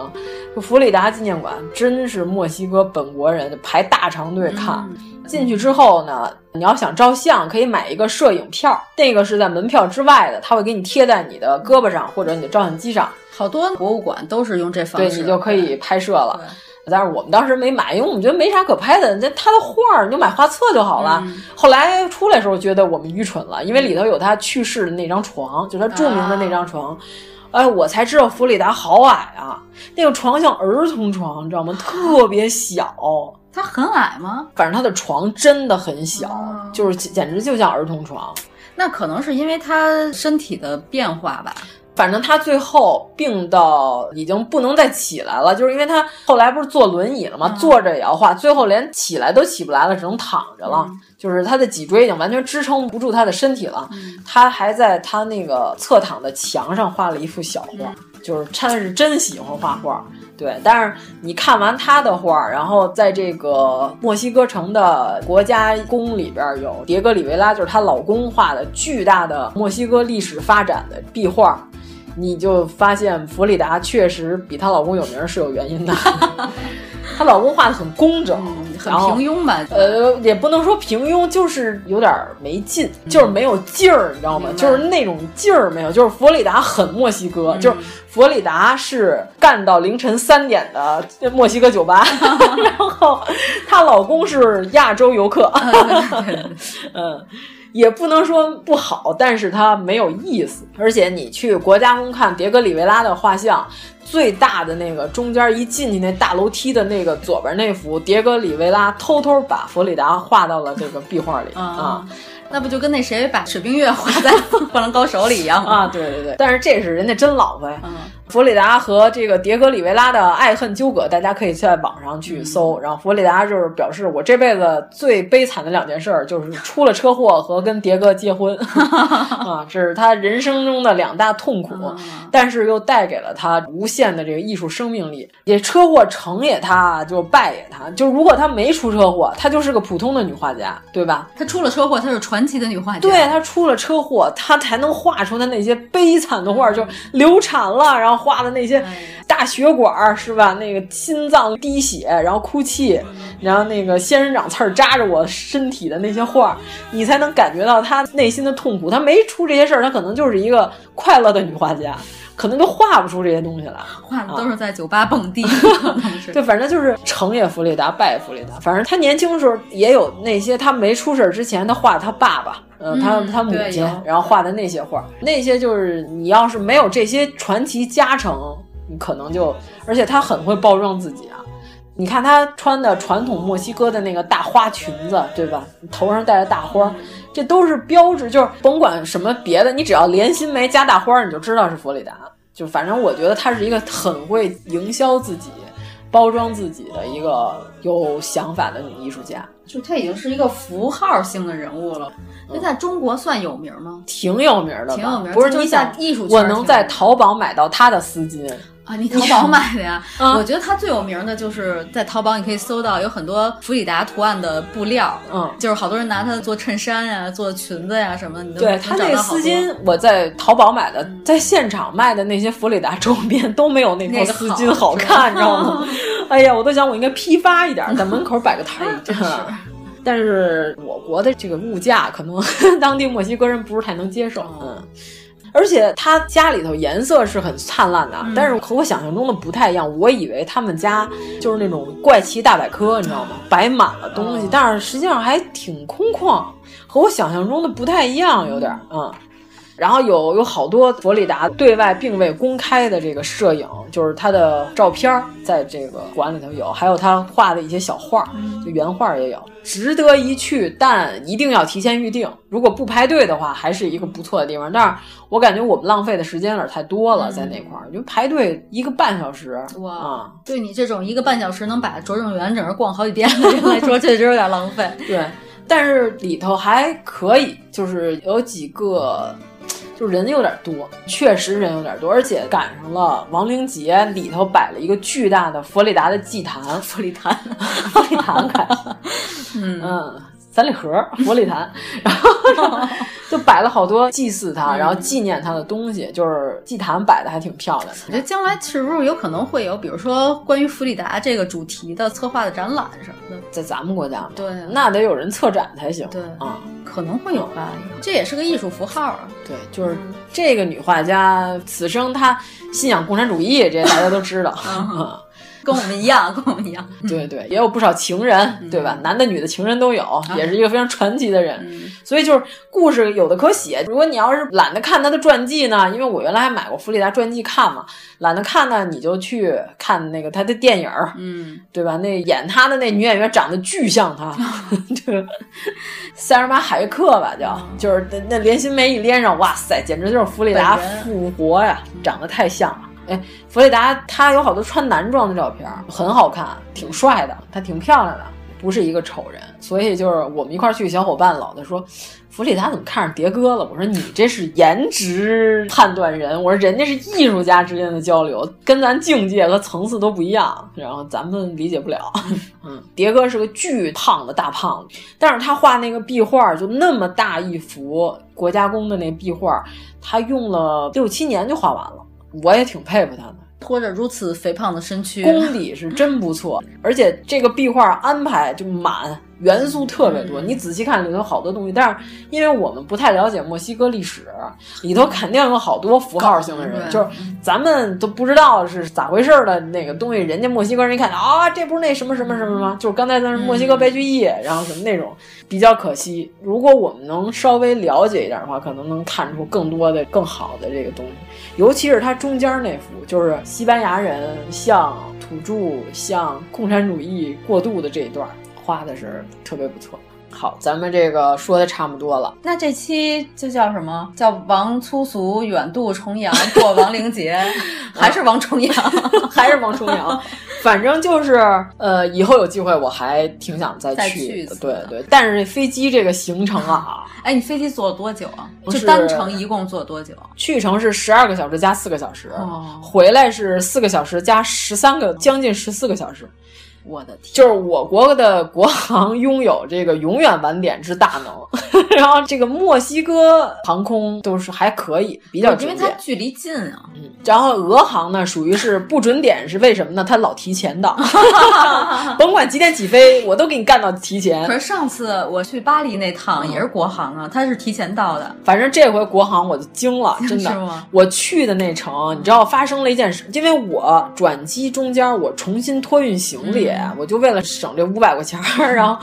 弗里达纪念馆真是墨西哥本国人排大长队看。进去之后呢，你要想照相，可以买一个摄影票，那个是在门票之外的，他会给你贴在你的胳膊上或者你的照相机上。好多博物馆都是用这方式，对你就可以拍摄了。但是我们当时没买，因为我们觉得没啥可拍的。那他的画儿，你就买画册就好了。嗯、后来出来时候觉得我们愚蠢了，因为里头有他去世的那张床，就是他著名的那张床。啊、哎，我才知道弗里达好矮啊，那个床像儿童床，你知道吗？特别小。他很矮吗？反正他的床真的很小，啊、就是简直就像儿童床。那可能是因为他身体的变化吧。反正他最后病到已经不能再起来了，就是因为他后来不是坐轮椅了吗？嗯、坐着也要画，最后连起来都起不来了，只能躺着了。嗯、就是他的脊椎已经完全支撑不住他的身体了。嗯、他还在他那个侧躺的墙上画了一幅小画，就是他是真喜欢画画。对，但是你看完他的画，然后在这个墨西哥城的国家宫里边有迭戈里维拉，就是她老公画的巨大的墨西哥历史发展的壁画。你就发现弗里达确实比她老公有名是有原因的，她老公画的很工整，嗯、很平庸吧？呃，也不能说平庸，就是有点没劲，嗯、就是没有劲儿，你知道吗？就是那种劲儿没有。就是弗里达很墨西哥，嗯、就是弗里达是干到凌晨三点的墨西哥酒吧，然后她老公是亚洲游客，嗯。也不能说不好，但是它没有意思。而且你去国家宫看迭戈里维拉的画像，最大的那个中间一进去那大楼梯的那个左边那幅，迭戈里维拉偷偷把佛里达画到了这个壁画里 啊。那不就跟那谁把水冰月画在 《灌篮高手》里一样吗啊？对对对，但是这是人家真老婆呀。弗里达和这个迭戈里维拉的爱恨纠葛，大家可以在网上去搜。然后弗里达就是表示，我这辈子最悲惨的两件事儿就是出了车祸和跟迭戈结婚 啊，这是他人生中的两大痛苦，但是又带给了他无限的这个艺术生命力。也车祸成也他，就败也他。就如果他没出车祸，他就是个普通的女画家，对吧？他出了车祸，他是传奇的女画家。对他出了车祸，他才能画出他那些悲惨的画，就流产了，然后。画的那些大血管是吧？那个心脏滴血，然后哭泣，然后那个仙人掌刺儿扎着我身体的那些画，你才能感觉到他内心的痛苦。他没出这些事儿，他可能就是一个快乐的女画家，可能都画不出这些东西来。画的都是在酒吧蹦迪。对，反正就是成也弗里达，败也弗里达。反正他年轻的时候也有那些，他没出事之前，他画他爸爸。嗯，他他母亲，然后画的那些画，那些就是你要是没有这些传奇加成，你可能就，而且他很会包装自己啊。你看她穿的传统墨西哥的那个大花裙子，对吧？头上戴着大花，这都是标志，就是甭管什么别的，你只要连心眉加大花，你就知道是佛里达。就反正我觉得她是一个很会营销自己、包装自己的一个有想法的女艺术家。就她已经是一个符号性的人物了。那在中国算有名吗？挺有名的，挺有名。不是你想艺术，我能在淘宝买到她的丝巾啊？你淘宝买的呀？嗯、我觉得它最有名的就是在淘宝，你可以搜到有很多弗里达图案的布料，嗯，就是好多人拿它做衬衫呀、做裙子呀什么的。你都对它那个丝巾，我在淘宝买的，在现场卖的那些弗里达周边都没有那条丝巾好看，你知道吗？哎呀，我都想我应该批发一点，在门口摆个摊儿，真是。但是我国的这个物价可能当地墨西哥人不是太能接受，嗯，而且他家里头颜色是很灿烂的，嗯、但是和我想象中的不太一样。我以为他们家就是那种怪奇大百科，你知道吗？摆满了东西，嗯、但是实际上还挺空旷，和我想象中的不太一样，有点嗯。然后有有好多佛里达对外并未公开的这个摄影，就是他的照片在这个馆里头有，还有他画的一些小画，就原画也有，值得一去，但一定要提前预定。如果不排队的话，还是一个不错的地方。但是我感觉我们浪费的时间有点太多了，在那块儿，就排队一个半小时。哇，啊、对你这种一个半小时能把拙政园整个逛好几遍的人来说，确实有点浪费。对，但是里头还可以，就是有几个。就人有点多，确实人有点多，而且赶上了亡灵节，里头摆了一个巨大的佛里达的祭坛，佛里坛，佛里坛 嗯，三里河佛 里坛，然后 就摆了好多祭祀他，然后纪念他的东西，就是祭坛摆的还挺漂亮的。我觉得将来是不是有可能会有，比如说关于弗里达这个主题的策划的展览什么的，在咱们国家，对，那得有人策展才行，对啊。可能会有吧，这也是个艺术符号啊。对，就是这个女画家，此生她信仰共产主义，这大家都知道。嗯 跟我们一样，跟我们一样。对对，也有不少情人，对吧？男的、女的情人都有，也是一个非常传奇的人。所以就是故事有的可写。如果你要是懒得看他的传记呢，因为我原来还买过弗里达传记看嘛，懒得看呢，你就去看那个他的电影，嗯，对吧？那演他的那女演员长得巨像他，对，塞尔玛海约克吧，叫就是那那连心梅一连上，哇塞，简直就是弗里达复活呀，长得太像了。哎，弗里达他有好多穿男装的照片，很好看，挺帅的，他挺漂亮的，不是一个丑人。所以就是我们一块儿去，小伙伴老在说，弗里达怎么看上迭戈了？我说你这是颜值判断人，我说人家是艺术家之间的交流，跟咱境界和层次都不一样，然后咱们理解不了。嗯，迭戈是个巨胖的大胖子，但是他画那个壁画就那么大一幅国家宫的那壁画，他用了六七年就画完了。我也挺佩服他的，拖着如此肥胖的身躯，功底是真不错。而且这个壁画安排就满，元素特别多。你仔细看里头好多东西，但是因为我们不太了解墨西哥历史，里头肯定有好多符号性的人，就是咱们都不知道是咋回事的那个东西。人家墨西哥人一看啊，这不是那什么什么什么吗？就是刚才咱墨西哥白居易，然后什么那种比较可惜。如果我们能稍微了解一点的话，可能能看出更多的、更好的这个东西。尤其是它中间那幅，就是西班牙人向土著、向共产主义过渡的这一段，画的是特别不错。好，咱们这个说的差不多了，那这期就叫什么？叫王粗俗远渡重洋过亡灵节，还是王重阳？还是王重阳？反正就是呃，以后有机会我还挺想再去的。对对，但是飞机这个行程啊，哎，你飞机坐了多久啊？就单程一共坐多久？去程是十二个小时加四个小时，哦、回来是四个小时加十三个，将近十四个小时。我的天！就是我国的国航拥有这个永远晚点之大能，然后这个墨西哥航空都是还可以，比较因为它距离近啊。嗯，然后俄航呢属于是不准点，是为什么呢？它老提前到，甭管几点起飞，我都给你干到提前。可是上次我去巴黎那趟也是国航啊，它是提前到的。反正这回国航我就惊了，真的。是吗？我去的那程，你知道发生了一件事，因为我转机中间我重新托运行李。我就为了省这五百块钱儿，然后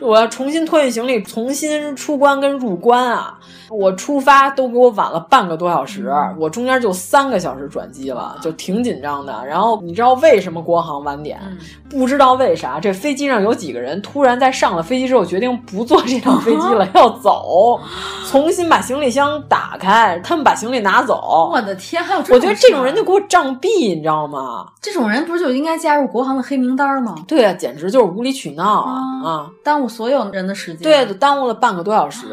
我要重新托运行李，重新出关跟入关啊！我出发都给我晚了半个多小时，嗯、我中间就三个小时转机了，就挺紧张的。然后你知道为什么国航晚点？嗯、不知道为啥，这飞机上有几个人突然在上了飞机之后决定不坐这趟飞机了，要走，重新把行李箱打开，他们把行李拿走。我的天，还有我觉得这种人就给我杖毙，你知道吗？这种人不是就应该加入国航的黑名单吗？对啊，简直就是无理取闹啊！啊，耽误所有人的时间。对，就耽误了半个多小时。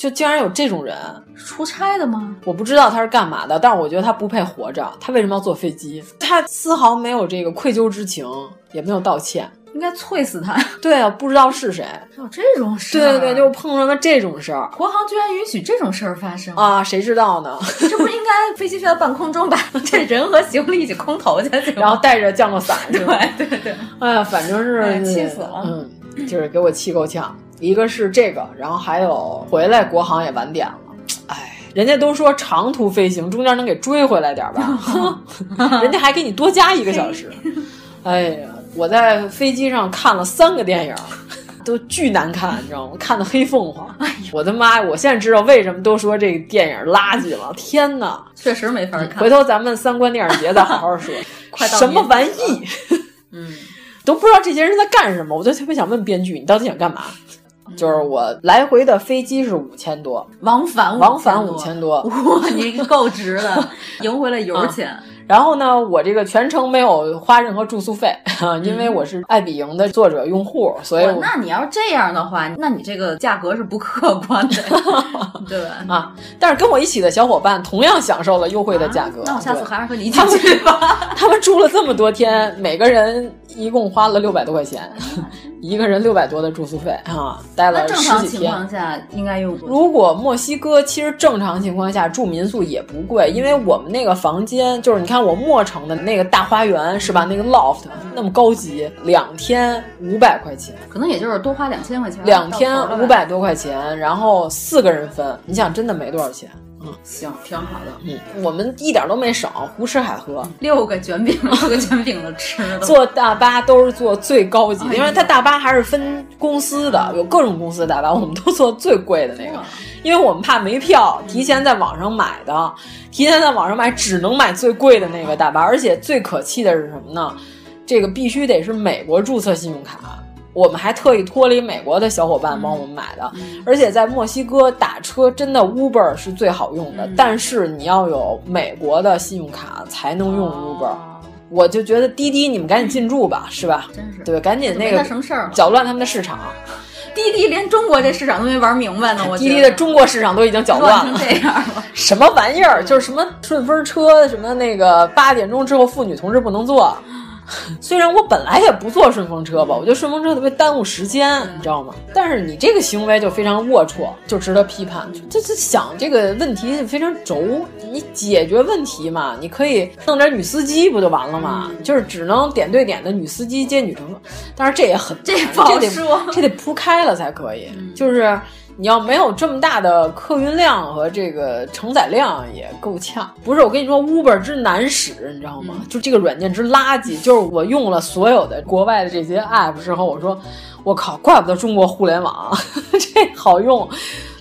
就竟然有这种人出差的吗？我不知道他是干嘛的，但是我觉得他不配活着。他为什么要坐飞机？他丝毫没有这个愧疚之情，也没有道歉，应该啐死他。对啊，不知道是谁。有这种事？对对对，就碰上了这种事儿。国航居然允许这种事儿发生啊？谁知道呢？这不是应该飞机飞到半空中，把 这人和行李一起空投下去，然后带着降落伞？对对对。哎呀，反正是气死了。嗯，就是给我气够呛。一个是这个，然后还有回来国航也晚点了，哎，人家都说长途飞行中间能给追回来点吧，人家还给你多加一个小时，哎呀，我在飞机上看了三个电影，都巨难看，你知道吗？看的黑凤凰。哎我的妈呀！我现在知道为什么都说这个电影垃圾了。天哪，确实没法看。回头咱们三观电影节再好好说。快到什么玩意？嗯，都不知道这些人在干什么。我就特别想问编剧，你到底想干嘛？就是我来回的飞机是五千多，往返往返五千多，哇，你够值的，赢回了油钱。啊然后呢，我这个全程没有花任何住宿费，因为我是爱彼迎的作者用户，所以我那你要是这样的话，那你这个价格是不客观的，对吧？啊，但是跟我一起的小伙伴同样享受了优惠的价格。啊、那我下次还是和你一起去吧。他们住了这么多天，每个人一共花了六百多块钱，一个人六百多的住宿费啊，待了十几天。正常情况下应该用。如果墨西哥其实正常情况下住民宿也不贵，因为我们那个房间就是你看。我墨城的那个大花园是吧？那个 loft 那么高级，两天五百块钱，可能也就是多花两千块钱。两天五百多块钱，然后四个人分，你想真的没多少钱。嗯，行，挺好的。嗯，我们一点都没省，胡吃海喝，六个卷饼，六个卷饼的吃的。坐大巴都是坐最高级的，因为它大巴还是分公司的，有各种公司的大巴，我们都坐最贵的那个，因为我们怕没票，提前在网上买的，提前在网上买只能买最贵的那个大巴，而且最可气的是什么呢？这个必须得是美国注册信用卡。我们还特意托了一美国的小伙伴帮我们买的，嗯、而且在墨西哥打车真的 Uber 是最好用的，嗯、但是你要有美国的信用卡才能用 Uber。哦、我就觉得滴滴你们赶紧进驻吧，是吧？真是对，赶紧那个什么事儿搅乱他们的市场。滴滴连中国这市场都没玩明白呢，我滴滴的中国市场都已经搅乱了，这样了。什么玩意儿？就是什么顺风车，什么那个八点钟之后妇女同志不能坐。虽然我本来也不坐顺风车吧，我觉得顺风车特别耽误时间，你知道吗？但是你这个行为就非常龌龊，就值得批判。这这想这个问题非常轴，你解决问题嘛，你可以弄点女司机不就完了吗？就是只能点对点的女司机接女乘客，但是这也很这不好说，这得铺开了才可以，就是。你要没有这么大的客运量和这个承载量也够呛。不是，我跟你说，Uber 之难使，你知道吗？嗯、就这个软件之垃圾。就是我用了所有的国外的这些 app 之后，我说，我靠，怪不得中国互联网 这好用，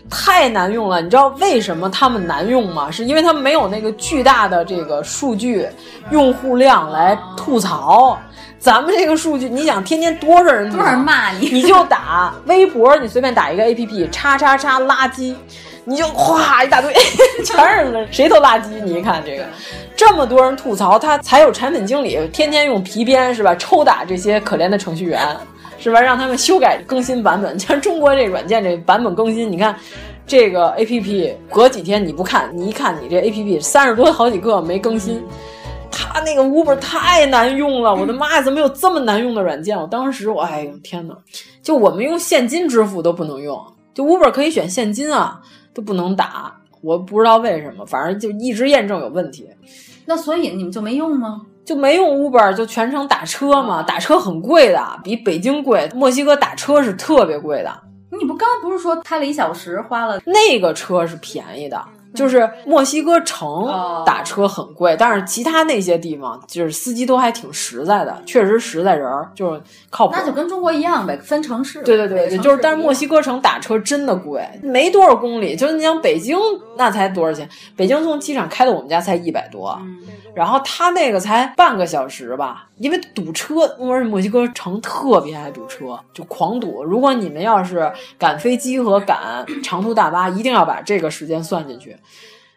太难用了。你知道为什么他们难用吗？是因为他们没有那个巨大的这个数据用户量来吐槽。咱们这个数据，你想天天多少人多少人骂你，你就打微博，你随便打一个 A P P，叉叉叉垃圾，你就哗一大堆，全是谁都垃圾。你一看这个，这么多人吐槽，他才有产品经理天天用皮鞭是吧，抽打这些可怜的程序员是吧，让他们修改更新版本。像中国这软件这版本更新，你看这个 A P P 隔几天你不看，你一看你这 A P P 三十多好几个没更新。他那个 Uber 太难用了，我的妈呀，怎么有这么难用的软件？我当时我哎呦天哪，就我们用现金支付都不能用，就 Uber 可以选现金啊，都不能打，我不知道为什么，反正就一直验证有问题。那所以你们就没用吗？就没用 Uber，就全程打车嘛，打车很贵的，比北京贵。墨西哥打车是特别贵的。你不刚才不是说开了一小时花了？那个车是便宜的。就是墨西哥城打车很贵，但是其他那些地方就是司机都还挺实在的，确实实在人儿，就是靠谱。那就跟中国一样呗，分城市。对对对，就是但是墨西哥城打车真的贵，没多少公里。就是你像北京那才多少钱？北京从机场开到我们家才一百多，嗯、然后他那个才半个小时吧，因为堵车，而且墨西哥城特别爱堵车，就狂堵。如果你们要是赶飞机和赶长途大巴，一定要把这个时间算进去。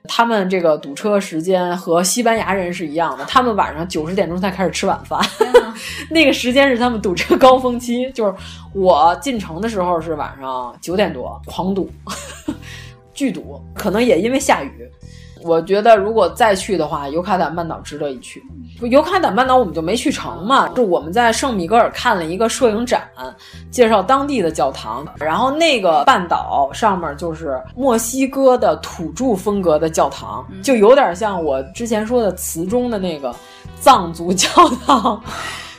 他们这个堵车时间和西班牙人是一样的，他们晚上九十点钟才开始吃晚饭，那个时间是他们堵车高峰期。就是我进城的时候是晚上九点多，狂堵，巨堵，可能也因为下雨。我觉得如果再去的话，尤卡坦半岛值得一去。尤卡坦半岛我们就没去成嘛，就我们在圣米格尔看了一个摄影展，介绍当地的教堂。然后那个半岛上面就是墨西哥的土著风格的教堂，就有点像我之前说的词中的那个藏族教堂。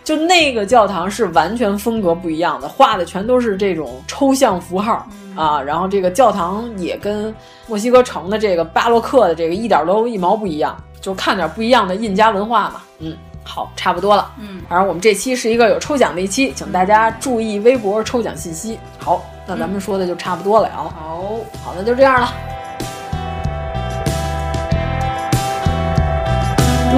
就那个教堂是完全风格不一样的，画的全都是这种抽象符号啊。然后这个教堂也跟墨西哥城的这个巴洛克的这个一点都一毛不一样，就看点不一样的印加文化嘛。嗯，好，差不多了。嗯，反正我们这期是一个有抽奖的一期，请大家注意微博抽奖信息。好，那咱们说的就差不多了啊。好，好，那就这样了。